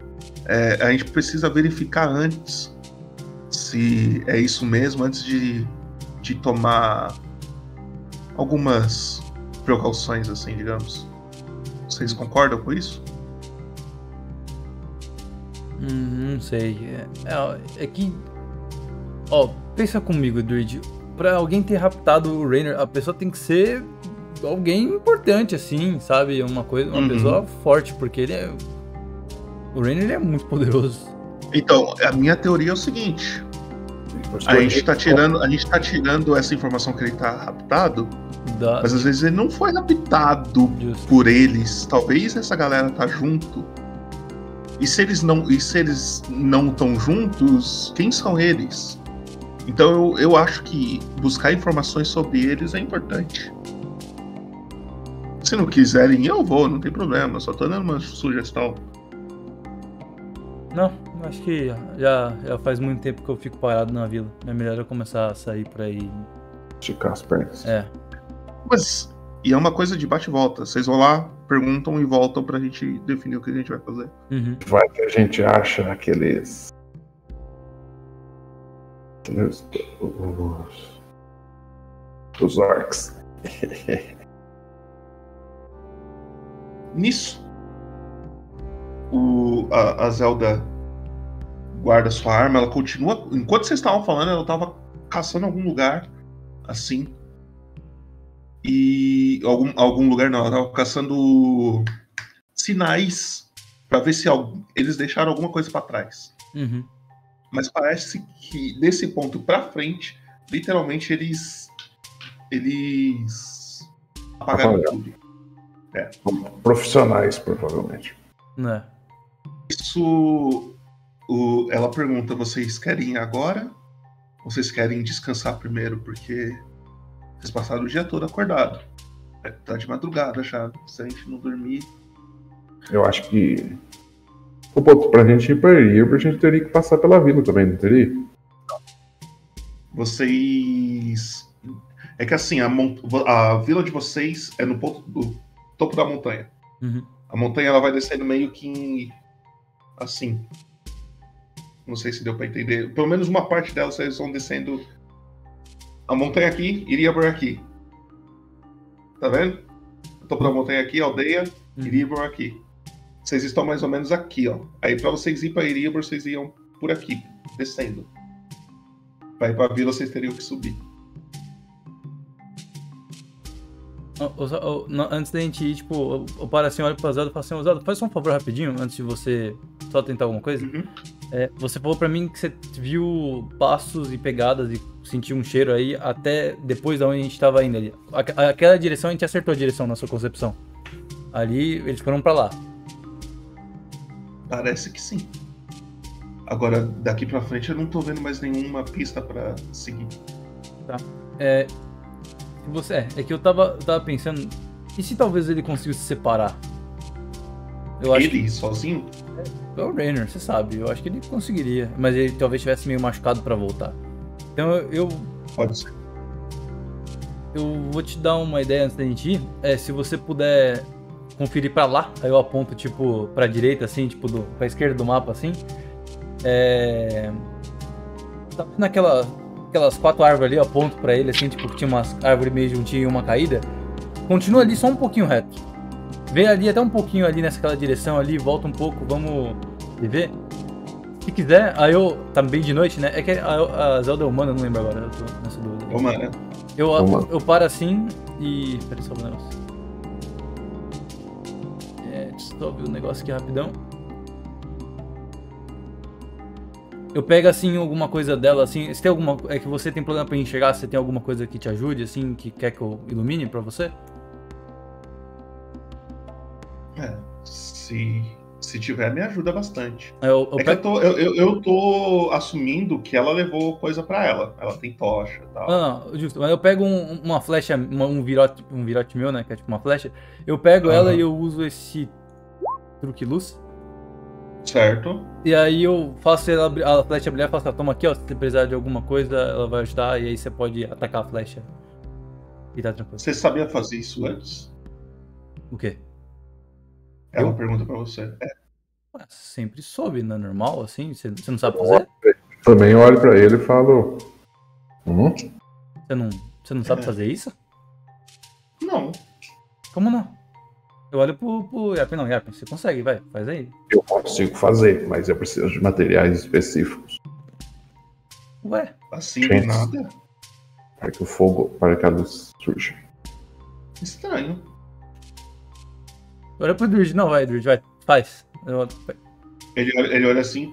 É, a gente precisa verificar antes se é isso mesmo, antes de, de tomar algumas precauções, assim, digamos. Vocês concordam com isso? Hum, não sei. É, é- é que. Ó, pensa comigo, Druid. Pra alguém ter raptado o Rainer, a pessoa tem que ser alguém importante, assim, sabe? Uma coisa, uma Uhum. pessoa forte, porque ele é. O Rainer ele é muito poderoso. Então, a minha teoria é o seguinte. A gente tá tirando, a gente tá tirando essa informação que ele tá raptado, Da- mas às vezes ele não foi raptado por eles. Talvez essa galera tá junto. E se eles não, e se eles não estão juntos, quem são eles? Então eu, eu acho que buscar informações sobre eles é importante. Se não quiserem, eu vou, não tem problema. Só tô dando uma sugestão. Não, acho que já, já faz muito tempo que eu fico parado na vila. É melhor eu começar a sair por aí. Esticar as pernas. É. Mas e é uma coisa de bate e volta. Vocês vão lá, perguntam e voltam pra gente definir o que a gente vai fazer. Uhum. Vai que a gente acha aqueles. aqueles os, os orcs. <laughs> Nisso, o, a, a Zelda guarda sua arma, ela continua. Enquanto vocês estavam falando, ela tava caçando algum lugar assim. E. Algum, algum lugar não, ela tava caçando sinais pra ver se eles deixaram alguma coisa pra trás. Uhum. Mas parece que desse ponto pra frente, literalmente eles. Eles apagaram tudo. É. Profissionais, provavelmente. Né? Isso. O, ela pergunta: vocês querem ir agora? Ou vocês querem descansar primeiro? Porque vocês passaram o dia todo acordado. É, Tá de madrugada já. Se a gente não dormir. Eu acho que. Pô, pra gente ir pra Irba, a gente teria que passar pela vila também, não teria? Vocês. É que assim, a, mon- a vila de vocês é no ponto do topo da montanha. Uhum. A montanha ela vai descendo meio que em- assim. Não sei se deu pra entender. Pelo menos uma parte dela vocês vão descendo. A montanha aqui iria por aqui. Tá vendo? O topo da montanha aqui, aldeia, Iribor aqui. Vocês estão mais ou menos aqui, ó. Aí pra vocês ir pra Iribor, vocês iam por aqui, descendo. Pra ir pra vila, vocês teriam que subir. Ô, ô, não, Antes da gente ir, tipo, eu, eu paro assim, olho pra Zelda e falo assim, Zelda, faz só um favor rapidinho, antes de você só tentar alguma coisa. É, você falou pra mim que você viu passos e pegadas e sentiu um cheiro aí até depois da onde a gente tava indo ali. Aque- Aquela direção, a gente acertou a direção na sua concepção. Ali, eles foram pra lá. Parece que sim. Agora, daqui pra frente, eu não tô vendo mais nenhuma pista pra seguir. Tá. É. Você, é, é que eu tava, eu tava pensando. E se talvez ele conseguisse se separar? Eu acho Ele que, sozinho? é o Rainer, você sabe. Eu acho que ele conseguiria. Mas ele talvez estivesse meio machucado pra voltar. Então eu. Pode ser. Eu vou te dar uma ideia antes da gente ir. É, se você puder conferir pra lá, aí eu aponto, tipo, pra direita, assim, tipo, do, pra esquerda do mapa, assim. É. Tá vendo aquela, aquelas quatro árvores ali, eu aponto pra ele, assim, tipo, que tinha umas árvores meio juntinhas e uma caída. Continua ali só um pouquinho reto. Vem ali até um pouquinho ali nessa direção ali, volta um pouco, vamos ver. Se quiser, aí eu. Tá bem de noite, né? É que a, a Zelda é humana, eu não lembro agora, eu tô nessa dúvida. Humana. Eu, Humana. eu paro assim e. Peraí, só um negócio. É, deixa eu só ver o negócio aqui rapidão. Eu pego assim alguma coisa dela, assim. Se tem alguma. É que você tem problema pra enxergar, se tem alguma coisa que te ajude, assim, que quer que eu ilumine pra você? É, se, se tiver, me ajuda bastante. Eu, eu é que eu tô, eu, eu, tô assumindo que ela levou coisa pra ela. Ela tem tocha e tal. Não, não, justo. Mas eu pego um- uma flecha, uma- um, virote, um virote meu, né? Que é tipo uma flecha. Eu pego ela Aham. e eu uso esse truque luz. Certo. E aí eu faço ela, a flecha brilhar e faço, "Ah, toma aqui, ó. Se você precisar de alguma coisa, ela vai ajudar. E aí você pode atacar a flecha. E tá tranquilo. Você sabia fazer isso antes? O quê? É uma pergunta pra você. É. Ué, sempre soube, não é normal, assim? Você, você não sabe fazer? Também olho pra ele e falo. Hum? Você não, você não sabe fazer isso? Não. Como não? Eu olho pro, pro Yarpen, não, você consegue, vai, faz aí. Eu consigo fazer, mas eu preciso de materiais específicos. Ué, Assim, Gente. nada. Para que o fogo, para que a luz surja. Estranho. Olha pro Druid, não, vai, Druid, vai, faz. Eu- Ele, olha- ele olha assim.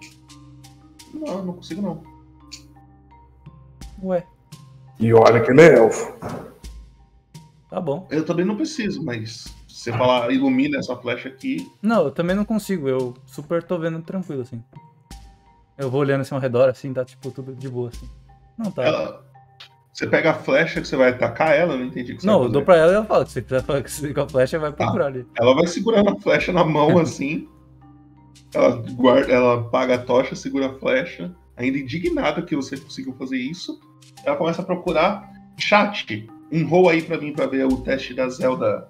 Não, não consigo não. Ué, E olha que ele é elfo. tá bom. Eu também não preciso, mas se você falar ilumina essa flecha aqui. Não, eu também não consigo, eu super tô vendo tranquilo, assim. Eu vou olhando assim ao redor, assim, tá tipo tudo de boa, assim. Não, tá. Ela, você pega a flecha que você vai atacar ela, eu não entendi o que você não, eu dou pra ela e ela fala que se quiser <laughs> com a flecha, vai Tá. procurar ali. Ela vai segurando a flecha na mão <laughs> assim. ela guarda, ela paga a tocha, segura a flecha, ainda indignada que você conseguiu fazer isso. Ela começa a procurar chat. Um roll aí pra mim pra ver o teste da Zelda.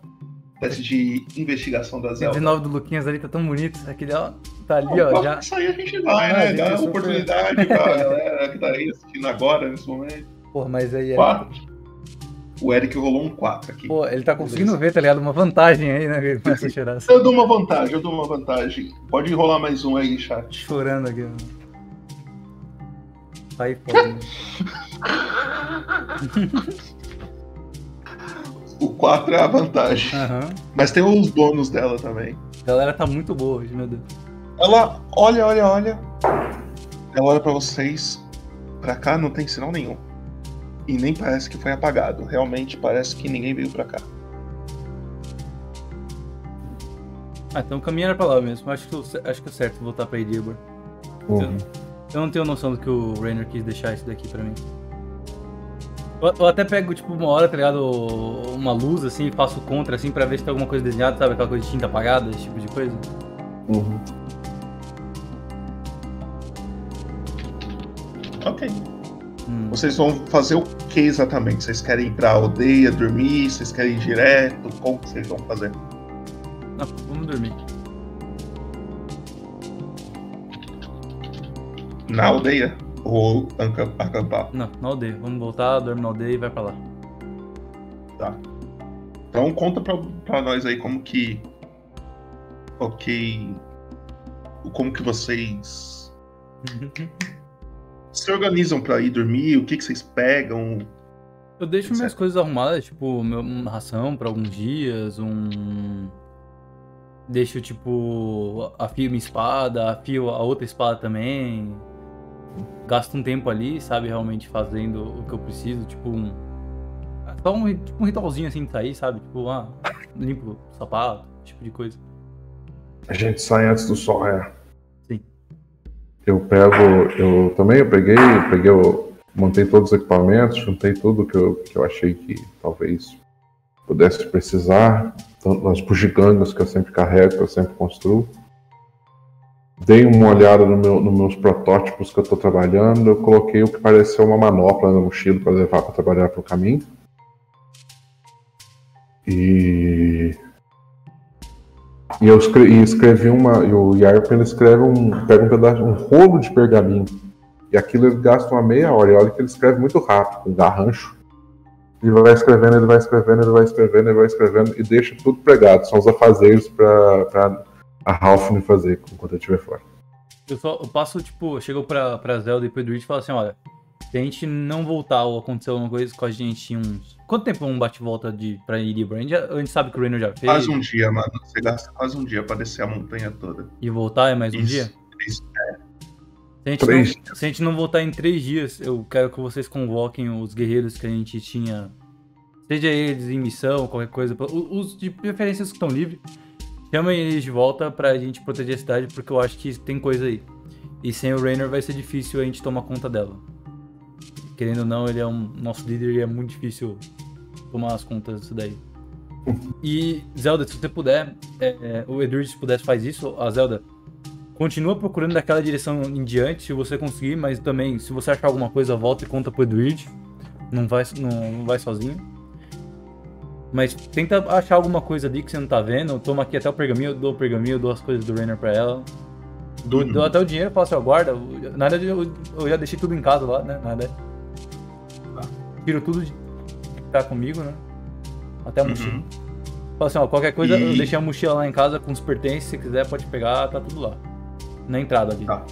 Teste de investigação da O Zelda. 19 do Luquinhas ali tá tão bonito. Aquele, ó, tá ali, Não, ó, já. Isso aí a gente vai, Ah, né? Dá super- oportunidade pra <laughs> galera que tá aí assistindo agora, nesse momento. Porra, mas aí é. O Eric rolou um 4 aqui. Pô, ele tá conseguindo ver, tá ligado? Uma vantagem aí, né? que ele começa a cheirar assim, Eu dou uma vantagem, eu dou uma vantagem. Pode enrolar mais um aí, chat. chorando aqui. ó. Aí, foda. <laughs> O 4 é a vantagem. Aham. Mas tem os bônus dela também. A galera tá muito boa hoje, meu Deus. Ela olha, olha, olha. Ela olha pra vocês. Pra cá não tem sinal nenhum. E nem parece que foi apagado. Realmente parece que ninguém veio pra cá. Ah, então o caminho era pra lá mesmo. Acho que, eu- acho que é certo voltar pra Edibor. Uhum. Eu não tenho noção do que o Rainer quis deixar isso daqui pra mim. Eu, eu até pego, tipo, uma hora, tá ligado? Uma luz, assim, e faço contra, assim, pra ver se tem alguma coisa desenhada, sabe? Aquela coisa de tinta apagada, esse tipo de coisa. Uhum. Ok. Vocês vão fazer o que exatamente? Vocês querem ir pra aldeia, dormir? Vocês querem ir direto? Como que vocês vão fazer? Não, vamos dormir. Na aldeia? Ou acampar? Não, na aldeia. Vamos voltar, dorme na aldeia e vai pra lá. Tá. Então conta pra, pra nós aí como que. Ok. Como que vocês <laughs> se organizam pra ir dormir? O que, que vocês pegam? Eu deixo minhas coisas arrumadas, tipo, meu, uma ração pra alguns dias, um. Deixo, tipo, afio minha espada, afio a outra espada também. Gasto um tempo ali, sabe, realmente fazendo o que eu preciso, tipo, um. Só um, tipo, um ritualzinho assim de sair, sabe? Tipo, ah, limpo o sapato, tipo de coisa. A gente sai antes do sol, é. Eu pego, eu também eu peguei, eu peguei, eu montei todos os equipamentos, juntei tudo que eu, que eu achei que talvez pudesse precisar, tanto as bugigangas que eu sempre carrego, que eu sempre construo. Dei uma olhada no meu, nos meus protótipos que eu estou trabalhando, eu coloquei o que pareceu uma manopla na mochila para levar para trabalhar para o caminho. E e eu escrevi, escrevi uma. E o Yarp ele escreve um. pega um pedaço, um rolo de pergaminho. E aquilo ele gasta uma meia hora. E olha que ele escreve muito rápido, com garrancho. Ele vai escrevendo, ele vai escrevendo, ele vai escrevendo, ele vai escrevendo e deixa tudo pregado. São os afazeres pra, pra a me fazer enquanto eu estiver fora. Eu só eu passo, tipo, eu chego pra, pra Zelda e pro Edward e falo assim, olha, se a gente não voltar ou acontecer alguma coisa com a gente em uns. Quanto tempo um bate-volta de pra Iribor? A gente, já- a gente sabe que o Rainer já fez. Quase um dia, mano. Você gasta quase um dia pra descer a montanha toda. E voltar é mais um Isso. dia? Isso, é. Se a, gente Três não, se a gente não voltar em três dias, eu quero que vocês convoquem os guerreiros que a gente tinha. Seja eles em missão, qualquer coisa. o- Os de preferências que estão livres. Chamem eles de volta pra gente proteger a cidade, porque eu acho que tem coisa aí. E sem o Rainer vai ser difícil a gente tomar conta dela. Querendo ou não, ele é um nosso líder e é muito difícil tomar as contas disso daí. E, Zelda, se você puder, é, é, o Edward, se pudesse, faz isso. A Zelda, continua procurando daquela direção em diante, se você conseguir, mas também, se você achar alguma coisa, volta e conta pro Edward. Não vai, não, não vai sozinho. Mas tenta achar alguma coisa ali que você não tá vendo. Eu tomo aqui até o pergaminho, eu dou o pergaminho, eu dou as coisas do Rainer pra ela. Dou, dou até o dinheiro, falo assim, ó, guarda. Na verdade, eu, eu já deixei tudo em casa lá, né? Na verdade. Tiro tudo de tá comigo, né? Até a Uhum. mochila. Fala assim, ó, qualquer coisa, eu E- deixei a mochila lá em casa com os pertences, se quiser pode pegar, tá tudo lá. Na entrada ali. Tá.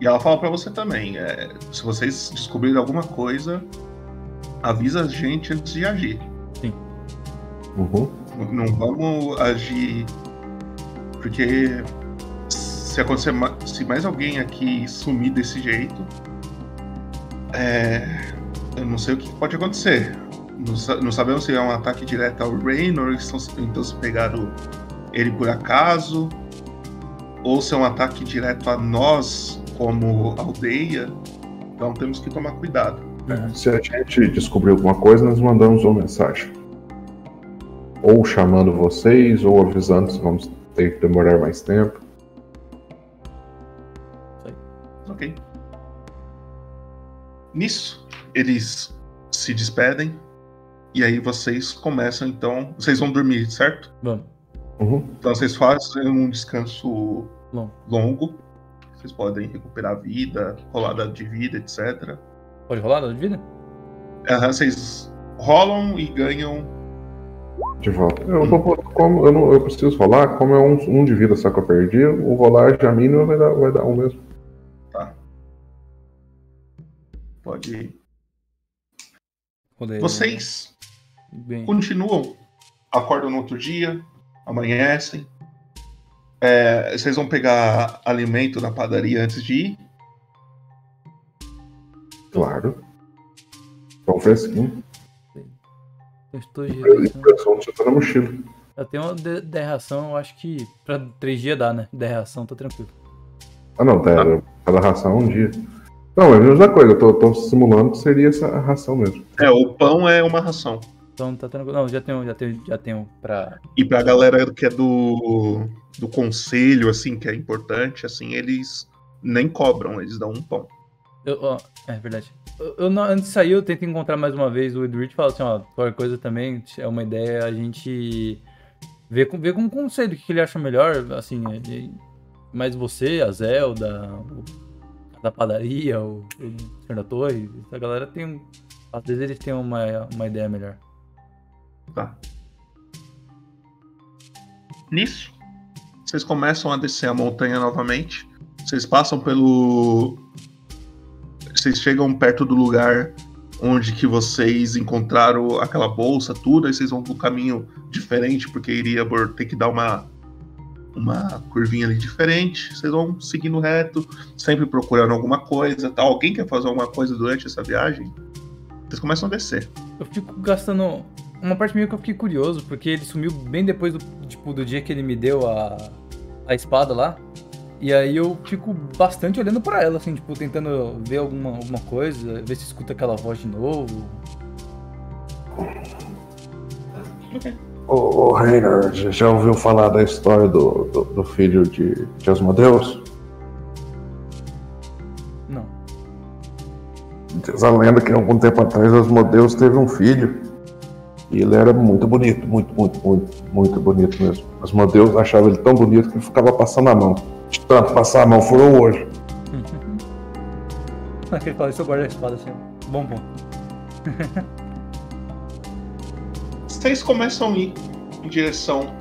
E ela fala pra você também, é, se vocês descobrirem alguma coisa, avisa a gente antes de agir. Sim. Uhum. Não- Não vamos agir porque se acontecer se mais alguém aqui sumir desse jeito, é, eu não sei o que pode acontecer. Não, sa- não sabemos se é um ataque direto ao estão, então se pegaram ele por acaso, ou se é um ataque direto a nós como aldeia. Então temos que tomar cuidado. Se a gente descobrir alguma coisa, nós mandamos uma mensagem. Ou chamando vocês, ou avisando se vamos ter que demorar mais tempo. Ok. Nisso, eles se despedem. E aí vocês começam então. Vocês vão dormir, certo? Vamos. Uhum. Então vocês fazem um descanso Longo. longo. Vocês podem recuperar vida, rolada de vida, etc. Pode rolar de vida? Aham, vocês rolam e ganham. De volta. Eu, vou, como, eu, não, eu preciso rolar, como é um, um de vida só que eu perdi, o rolar já mínimo vai dar, vai dar um mesmo. Tá. Pode. Rolei. Vocês Bem. continuam, acordam no outro dia, amanhecem. É, vocês vão pegar alimento na padaria antes de ir. Claro. Pão fresquinho. Eu estou já tá na mochila. Eu tenho uma de- derração, eu acho que pra três dias dá, né? Derração, tá tranquilo. Ah, não, tá, cada ração é um dia. Não, é a mesma coisa, eu tô, tô simulando que seria essa ração mesmo. É, o pão é uma ração. Então tá tranquilo. Não, já tenho, já tenho, já tenho pra. E pra galera que é do, do conselho, assim, que é importante, assim, eles nem cobram, eles dão um pão. Eu, ó, é verdade. Eu, eu não- antes de sair, eu tento encontrar mais uma vez o Edward e falar assim, ó, qualquer coisa também, é uma ideia a gente ver com, ver com o conselho o que que ele acha melhor, assim, ele- mais você, a Zelda, o da padaria, o, o senhor da torre, a galera tem. Às vezes eles têm uma, uma ideia melhor. Tá. Nisso, vocês começam a descer a montanha novamente. Vocês passam pelo. Vocês chegam perto do lugar onde que vocês encontraram aquela bolsa, tudo, aí vocês vão pro caminho diferente, porque iria ter que dar uma, uma curvinha ali diferente. Vocês vão seguindo reto, sempre procurando alguma coisa. Tá? Alguém quer fazer alguma coisa durante essa viagem? Vocês começam a descer. Eu fico gastando. Uma parte meio que eu fiquei curioso, porque ele sumiu bem depois do, tipo, do dia que ele me deu a, a espada lá. E aí eu fico bastante olhando pra ela, assim, tipo, tentando ver alguma, alguma coisa, ver se escuta aquela voz de novo. Ô, ô Reiner, já- ouviu falar da história do, do, do filho de, de Asmodeus? Não. Diz a lenda que algum tempo atrás Asmodeus teve um filho. E ele era muito bonito, muito, muito, muito, muito bonito mesmo. Asmodeus achava ele tão bonito que ele ficava passando a mão. De tanto passar a mão, furou hoje. Aquele <laughs> fala isso, eu guardo a espada assim. Bom ponto. <laughs> Vocês começam a ir em direção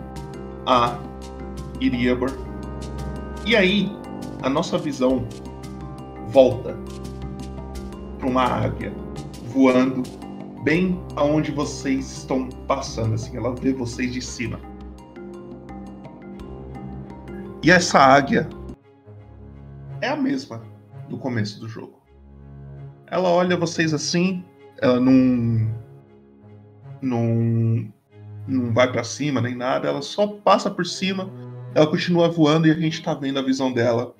a Iriabor. E aí, a nossa visão volta para uma águia voando bem aonde vocês estão passando, assim, ela vê vocês de cima. E essa águia é a mesma do começo do jogo. Ela olha vocês assim, ela não não não vai pra cima nem nada, ela só passa por cima, ela continua voando e a gente tá vendo a visão dela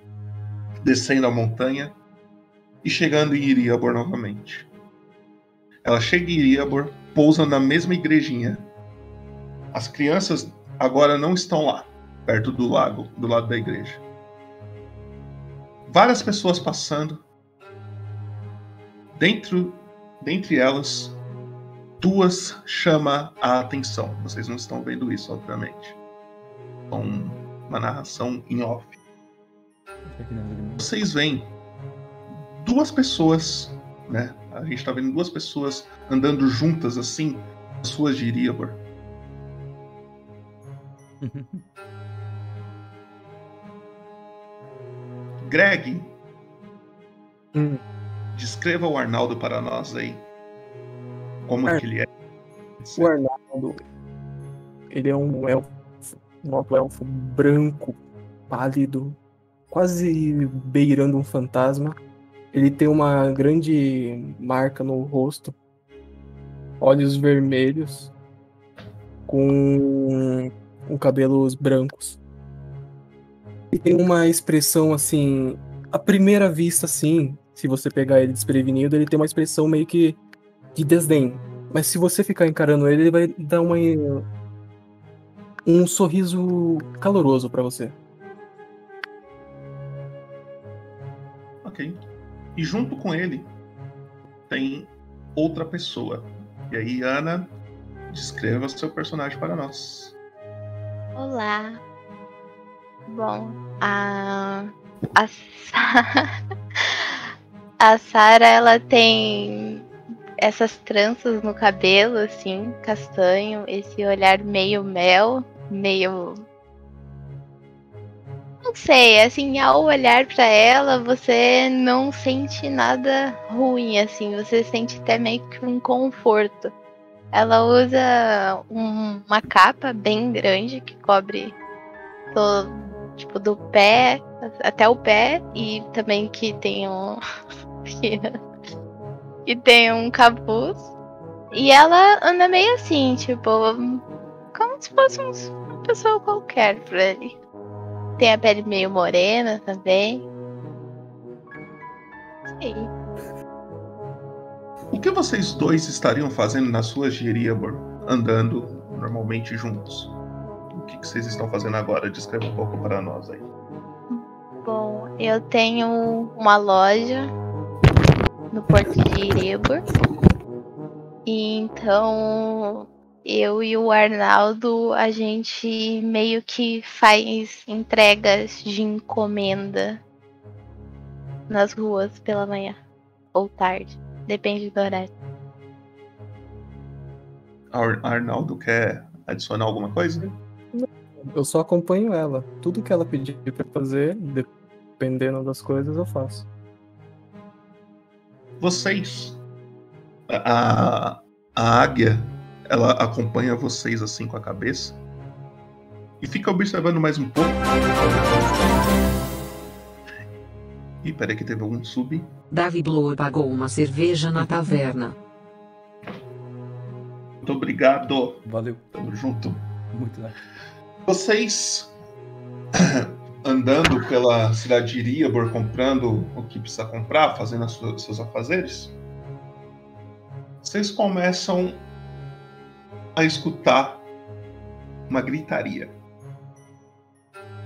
descendo a montanha e chegando em Iriabor novamente. Ela chega em Iriabor, pousa na mesma igrejinha. As crianças agora não estão lá, perto do lago, do lado da igreja. Várias pessoas passando. Dentro, dentre elas, duas chama a atenção. Vocês não estão vendo isso, obviamente. Com uma narração em off. Vocês veem duas pessoas, né? A gente tá vendo duas pessoas andando juntas assim, as suas de Iriabor. <laughs> Greg, descreva o Arnaldo para nós aí. Como Ar- que ele é? O Arnaldo, ele é um elfo, um alto elfo branco, pálido, quase beirando um fantasma. Ele tem uma grande marca no rosto, olhos vermelhos, com, com cabelos brancos. E tem uma expressão assim, à primeira vista, assim, se você pegar ele desprevenido, ele tem uma expressão meio que de desdém. Mas se você ficar encarando ele, ele vai dar uma, um sorriso caloroso pra você. Ok. E junto com ele tem outra pessoa. E aí, Ana, descreva seu personagem para nós. Olá. Bom, a a Sa- <laughs> a Sara ela tem essas tranças no cabelo assim, castanho, esse olhar meio mel, meio não sei, assim, ao olhar pra ela, você não sente nada ruim, assim, você sente até meio que um conforto. Ela usa um- uma capa bem grande que cobre do, tipo, do pé até o pé e também que tem um <laughs> que tem um capuz. E ela anda meio assim, tipo, como se fosse uma pessoa qualquer por ali. Tem a pele meio morena também. Sim. O que vocês dois estariam fazendo na sua Geriabor, andando normalmente juntos? O que, que vocês estão fazendo agora? Descreva um pouco para nós aí. Bom, eu tenho uma loja no Porto de Irebor. E então eu e o Arnaldo, a gente meio que faz entregas de encomenda nas ruas pela manhã ou tarde, depende do horário. Ar- Arnaldo quer adicionar alguma coisa? Eu só acompanho ela. Tudo que ela pedir pra fazer, dependendo das coisas, eu faço. Vocês. A, a águia, ela acompanha vocês assim com a cabeça. E fica observando mais um pouco. Ih, peraí que teve algum sub. Davi Blow pagou uma cerveja na taverna. Muito obrigado. Valeu. Tamo junto. Muito legal. Vocês <clears throat> andando pela cidade de Iriabor, comprando o que precisa comprar, fazendo suas- seus afazeres, vocês começam a escutar uma gritaria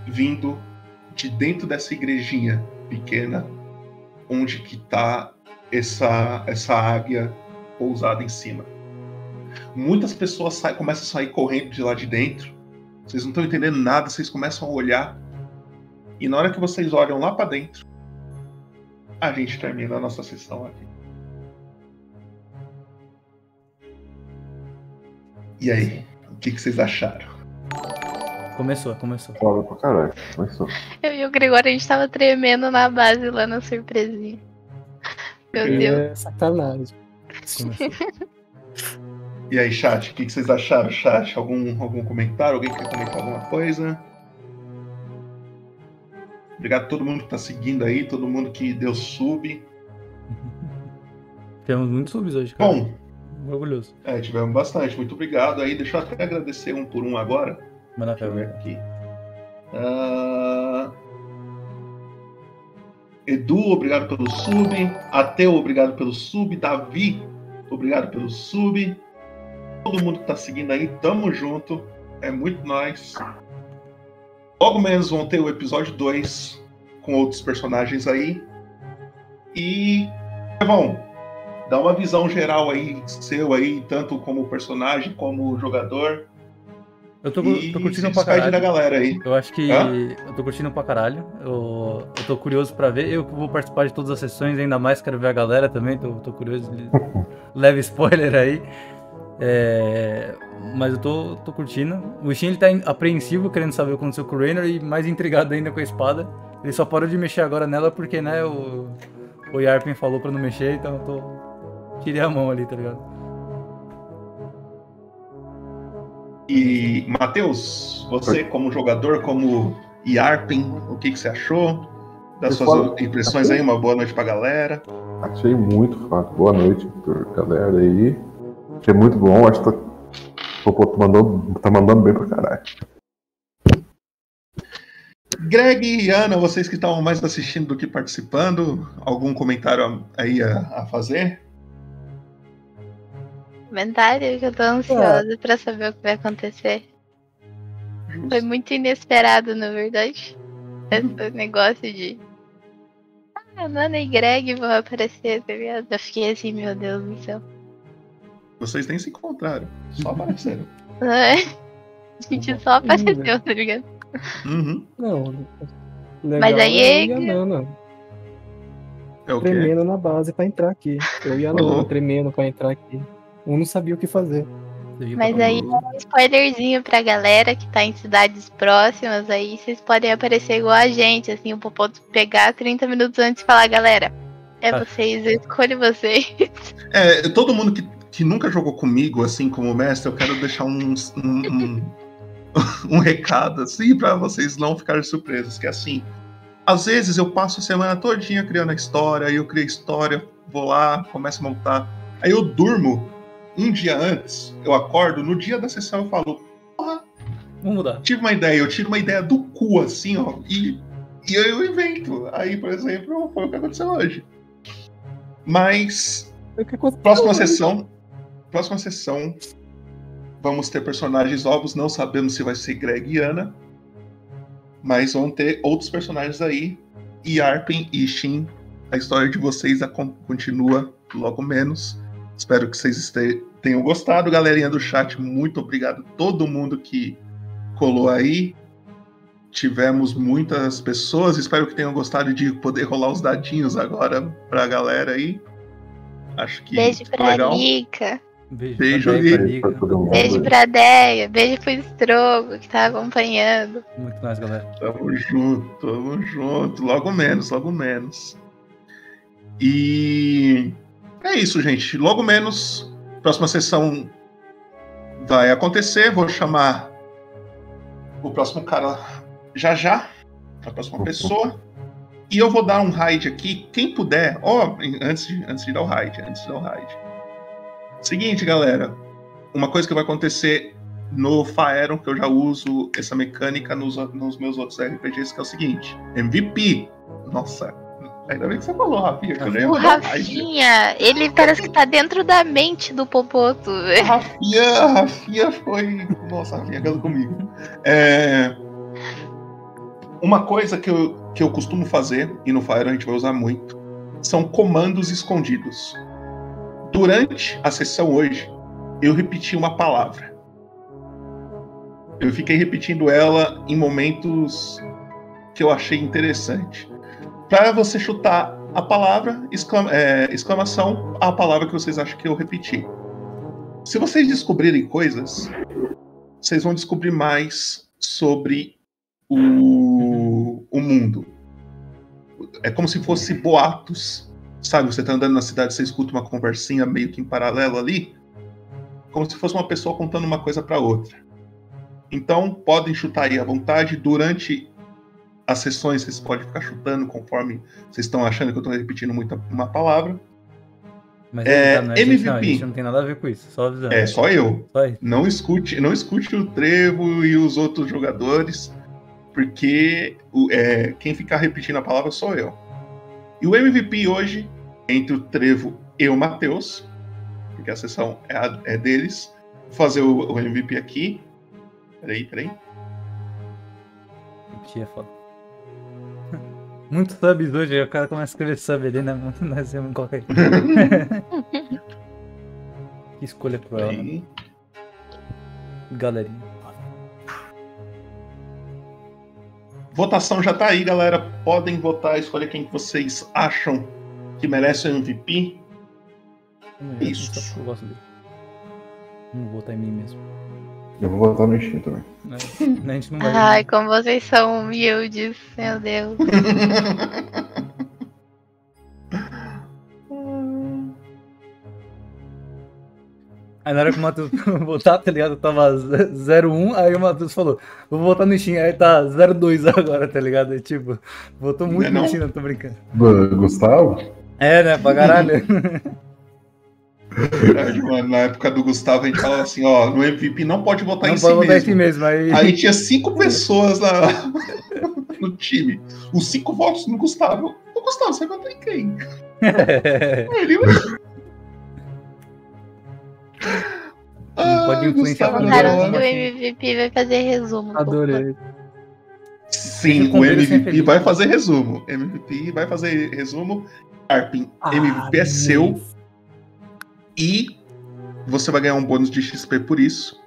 vindo de dentro dessa igrejinha pequena onde que tá essa essa águia pousada em cima. Muitas pessoas saem, começam a sair correndo de lá de dentro. Vocês não estão entendendo nada, vocês começam a olhar. E na hora que vocês olham lá pra dentro, a gente termina a nossa sessão aqui. E aí, o que, que vocês acharam? Começou, começou. Foda pra caralho. Começou. Eu e o Gregório, a gente tava tremendo na base lá na surpresinha. Meu Deus. É sacanagem. E aí, chat, o que, que vocês acharam, chat? Algum, algum comentário? Alguém quer comentar alguma coisa? Obrigado a todo mundo que tá seguindo aí, todo mundo que deu sub. <laughs> Temos muitos subs hoje, cara. Bom, Orgulhoso. é, tivemos bastante. Muito obrigado aí. Deixa eu até agradecer um por um agora. Manda Deixa eu ver aqui. Ah, Edu, obrigado pelo sub. Ateu, obrigado pelo sub. Davi, obrigado pelo sub. Todo mundo que tá seguindo aí, tamo junto. É muito nóis. Logo menos vão ter o episódio 2 com outros personagens aí. E. Evão, dá uma visão geral aí, seu aí, tanto como personagem, como jogador. Eu tô, E tô curtindo se pra caralho. da galera aí. Eu acho que. Hã? Eu tô curtindo pra caralho. Eu, eu tô curioso pra ver. Eu que vou participar de todas as sessões, ainda mais quero ver a galera também. Tô, tô curioso. <laughs> Leve spoiler aí. É, mas eu tô, tô curtindo. O Shin ele tá apreensivo, querendo saber o que aconteceu com o Raynor e mais intrigado ainda com a espada. Ele só parou de mexer agora nela porque, né, o, o Yarpin falou pra não mexer, então eu tô. Tirei a mão ali, tá ligado? E, Matheus, você como jogador, como Yarpin, o que, que você achou? Das Eu suas falo- impressões aí, uma boa noite pra galera. Achei muito foda. Boa noite pra galera aí. Achei muito bom. Acho que tá, o Popô tá mandando, tá mandando bem pra caralho. Greg e Ana, vocês que estavam mais assistindo do que participando, algum comentário aí a, a fazer? Comentário que eu tô ansiosa pra saber o que vai acontecer. Foi muito inesperado, na verdade. Esse negócio de. Ah, Nana e Greg vão aparecer, tá ligado? Eu fiquei assim, meu Deus do céu. Vocês nem se encontraram, só apareceram. É. A gente só apareceu, tá ligado? Uhum. Não. Legal Mas aí é é- eu e a Nana. É o quê? Tremendo na base pra entrar aqui. Eu e a <laughs> Nana Oh. tremendo pra entrar aqui. Um não sabia o que fazer. Mas aí é um spoilerzinho pra galera que tá em cidades próximas, aí vocês podem aparecer igual a gente, assim, o Popô pegar 30 minutos antes e falar, galera, é Ah. vocês, eu escolho vocês. É, todo mundo que, que nunca jogou comigo, assim como mestre, eu quero deixar um, um, um, <laughs> um recado, assim, pra vocês não ficarem surpresos, que é assim, às vezes eu passo a semana todinha criando a história, aí eu crio a história, vou lá, começo a montar, aí eu durmo um dia antes, eu acordo, no dia da sessão eu falo, porra, Vamos mudar. Tive uma ideia, eu tiro uma ideia do cu, assim, ó, e, e eu invento. Aí, por exemplo, foi o que aconteceu hoje. Mas. Próxima sessão. Próxima sessão. Vamos ter personagens novos. Não sabemos se vai ser Greg e Ana. Mas vão ter outros personagens aí. E Arpen e Shin. A história de vocês continua logo menos. Espero que vocês tenham gostado, galerinha do chat. Muito obrigado a todo mundo que colou aí. Tivemos muitas pessoas. Espero que tenham gostado de poder rolar os dadinhos agora pra galera aí. Acho que Beijo pra legal. Beijo, Deia, pra Lica. Lica. Beijo pra Deia. Beijo pro Strogo, que tá acompanhando. Muito mais, galera. Tamo junto, tamo junto. Logo menos, logo menos. E é isso, gente. Logo menos, próxima sessão vai acontecer. Vou chamar o próximo cara já já, a próxima pessoa. E eu vou dar um raid aqui. Quem puder, ó, antes de, antes de dar o raid, antes de dar o raid. Seguinte, galera. Uma coisa que vai acontecer no Faeron, que eu já uso essa mecânica nos, nos meus outros RPGs, que é o seguinte: MVP. Nossa, ainda bem que você falou, Rafinha, que eu nem O. Rafinha, ele parece que tá dentro da mente do Popoto. Rafinha, Rafinha foi. Nossa, Rafinha casou comigo. É, Uma coisa que eu, que eu costumo fazer, e no Fire a gente vai usar muito, são comandos escondidos. Durante a sessão hoje, eu repeti uma palavra. Eu fiquei repetindo ela em momentos que eu achei interessante. Para você chutar a palavra, é, exclamação, a palavra que vocês acham que eu repeti. Se vocês descobrirem coisas, vocês vão descobrir mais sobre o, o mundo. É como se fosse boatos. Sabe, você tá andando na cidade, você escuta uma conversinha meio que em paralelo ali, como se fosse uma pessoa contando uma coisa para outra. Então, podem chutar aí à vontade. Durante as sessões, vocês podem ficar chutando conforme vocês estão achando que eu estou repetindo muito uma palavra. Mas É, tá, não, gente, MVP. não, a gente não tem nada a ver com isso, só avisando. É, só eu. Só. Não escute, não escute o Trevo e os outros jogadores, porque é, quem ficar repetindo a palavra sou eu. E o MVP hoje, entre o Trevo e o Matheus, porque a sessão é, a- é deles. Vou fazer o, o MVP aqui. Peraí, peraí. Repetir é foda. <laughs> Muito subs hoje, o cara começa a escrever sub ali, né? mano? Nós vamos colocar <laughs> aí. <laughs> que escolha cruel, né? Galerinha. Votação já tá aí, galera. Podem votar, escolher quem que vocês acham que merece o MVP. Isso. Só porque eu gosto dele. Não vou votar em mim mesmo. Eu vou votar no Steam também. Né? A gente não vai. Ai, como vocês são humildes, meu Deus. <laughs> Aí na hora que o Matheus votar, tá ligado? Tava 01, aí o Matheus falou, vou votar no Steam, aí tá 02 <laughs> agora, tá ligado? Tipo, votou muito Não é no? Steam, não tô brincando. Do Gustavo? É, né? Pra caralho. <laughs> <laughs> Verdade, mano. Na época do Gustavo, a gente falava assim, ó, no MVP não pode votar Não em pode si votar em mesmo. si mesmo, aí- Aí tinha cinco pessoas na... no time. Os cinco votos no Gustavo. O Gustavo, você vai votar em quem? Ele pode influenciar Cara, não. que o MVP vai fazer resumo. Adorei. Sim, o MVP vai fazer resumo. MVP vai fazer resumo. Arpin, MVP é seu. E você vai ganhar um bônus de XP por isso.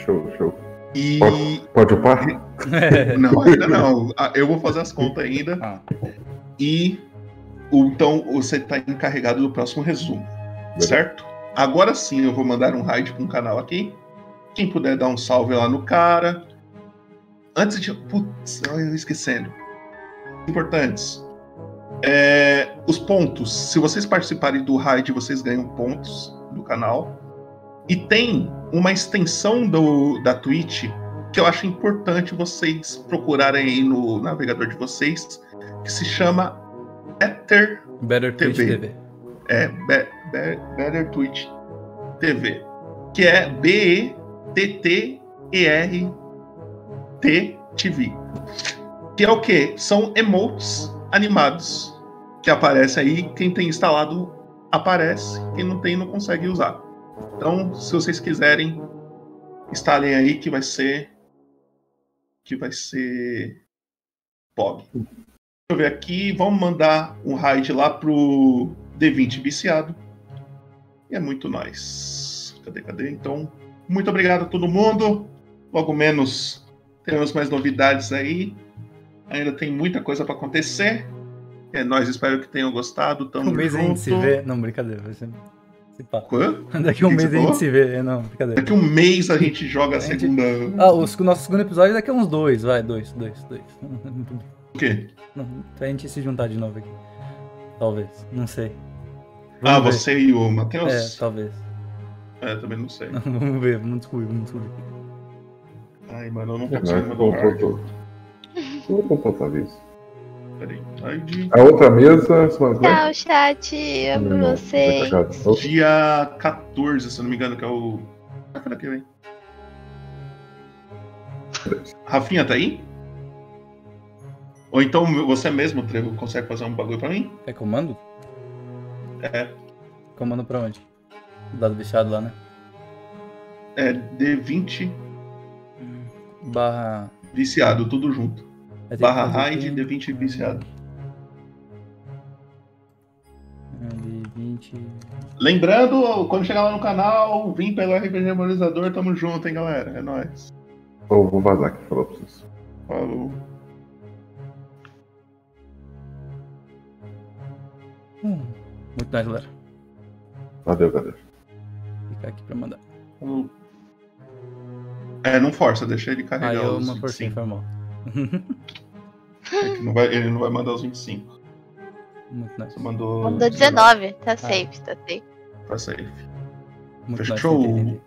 Show, show. E. Pode, pode upar? <laughs> Não, ainda não. Ah, Eu vou fazer as contas ainda. E o- então você está encarregado do próximo resumo. Certo? Agora sim eu vou mandar um raid para um canal aqui. Quem puder dar um salve lá no cara. Antes de. Putz, eu esquecendo. Importantes. É, os pontos. Se vocês participarem do raid, vocês ganham pontos do canal. E tem uma extensão do, da Twitch que eu acho importante vocês procurarem aí no navegador de vocês, que se chama Better Better TV. TV. É, Be- Better Twitch TV. Que é B-E-T-T-E-R TV. Que é o quê? São emotes animados que aparecem aí. Quem tem instalado aparece, quem não tem não consegue usar. Então, se vocês quiserem, instalem aí que vai ser que vai ser POG. Deixa eu ver aqui, vamos mandar um raid lá pro D20 viciado. E é muito nice. Cadê, cadê? Então, muito obrigado a todo mundo. Logo menos teremos mais novidades aí. Ainda tem muita coisa para acontecer. É, nós espero que tenham gostado. Tamo Um mês a junto. gente se vê. Não, brincadeira. Vai ser. <laughs> Daqui a um Que mês a gente se vê. Não, brincadeira. Daqui um mês a gente joga a A gente- segunda. Ah, o nosso segundo episódio é daqui a uns dois, vai, dois, dois, dois. <laughs> O quê? Não, pra gente se juntar de novo aqui. Talvez, não sei. Ah, Vamos ver. você e o Matheus? É, talvez. É, também não sei. <laughs> vamos ver, vamos descobrir, vamos descobrir. Ai, mano, eu não consigo eu mandar vou- card. vou- botar isso. Peraí. Raid. A outra mesa? Tchau, chat. Amo Não, vocês. tá cagado. Dia 14, se eu não me engano, que é o. Ah, que vem? Rafinha tá aí? Ou então você mesmo, Trevo, consegue fazer um bagulho pra mim? Quer comando? É. Comando pra onde? Dado viciado lá, né? É D20 Barra. viciado, tudo junto. Que Barra raid aqui. D20 viciado. De 20. Lembrando, quando chegar lá no canal, vim pelo RPG Memorizador, tamo junto, hein, galera? É nóis. Vou, vou vazar aqui, falou pra vocês. Falou. Hum, Muito nice, galera. Valeu, galera. Ficar aqui pra mandar. É, não força, deixa ele Aí carregar eu os uma forcinha 25. foi mal. É não vai- ele não vai mandar os 25. Muito nice. Você mandou. Mandou 19. Tá safe, tá safe. Tá safe. Muito nice, Fechou? entendi.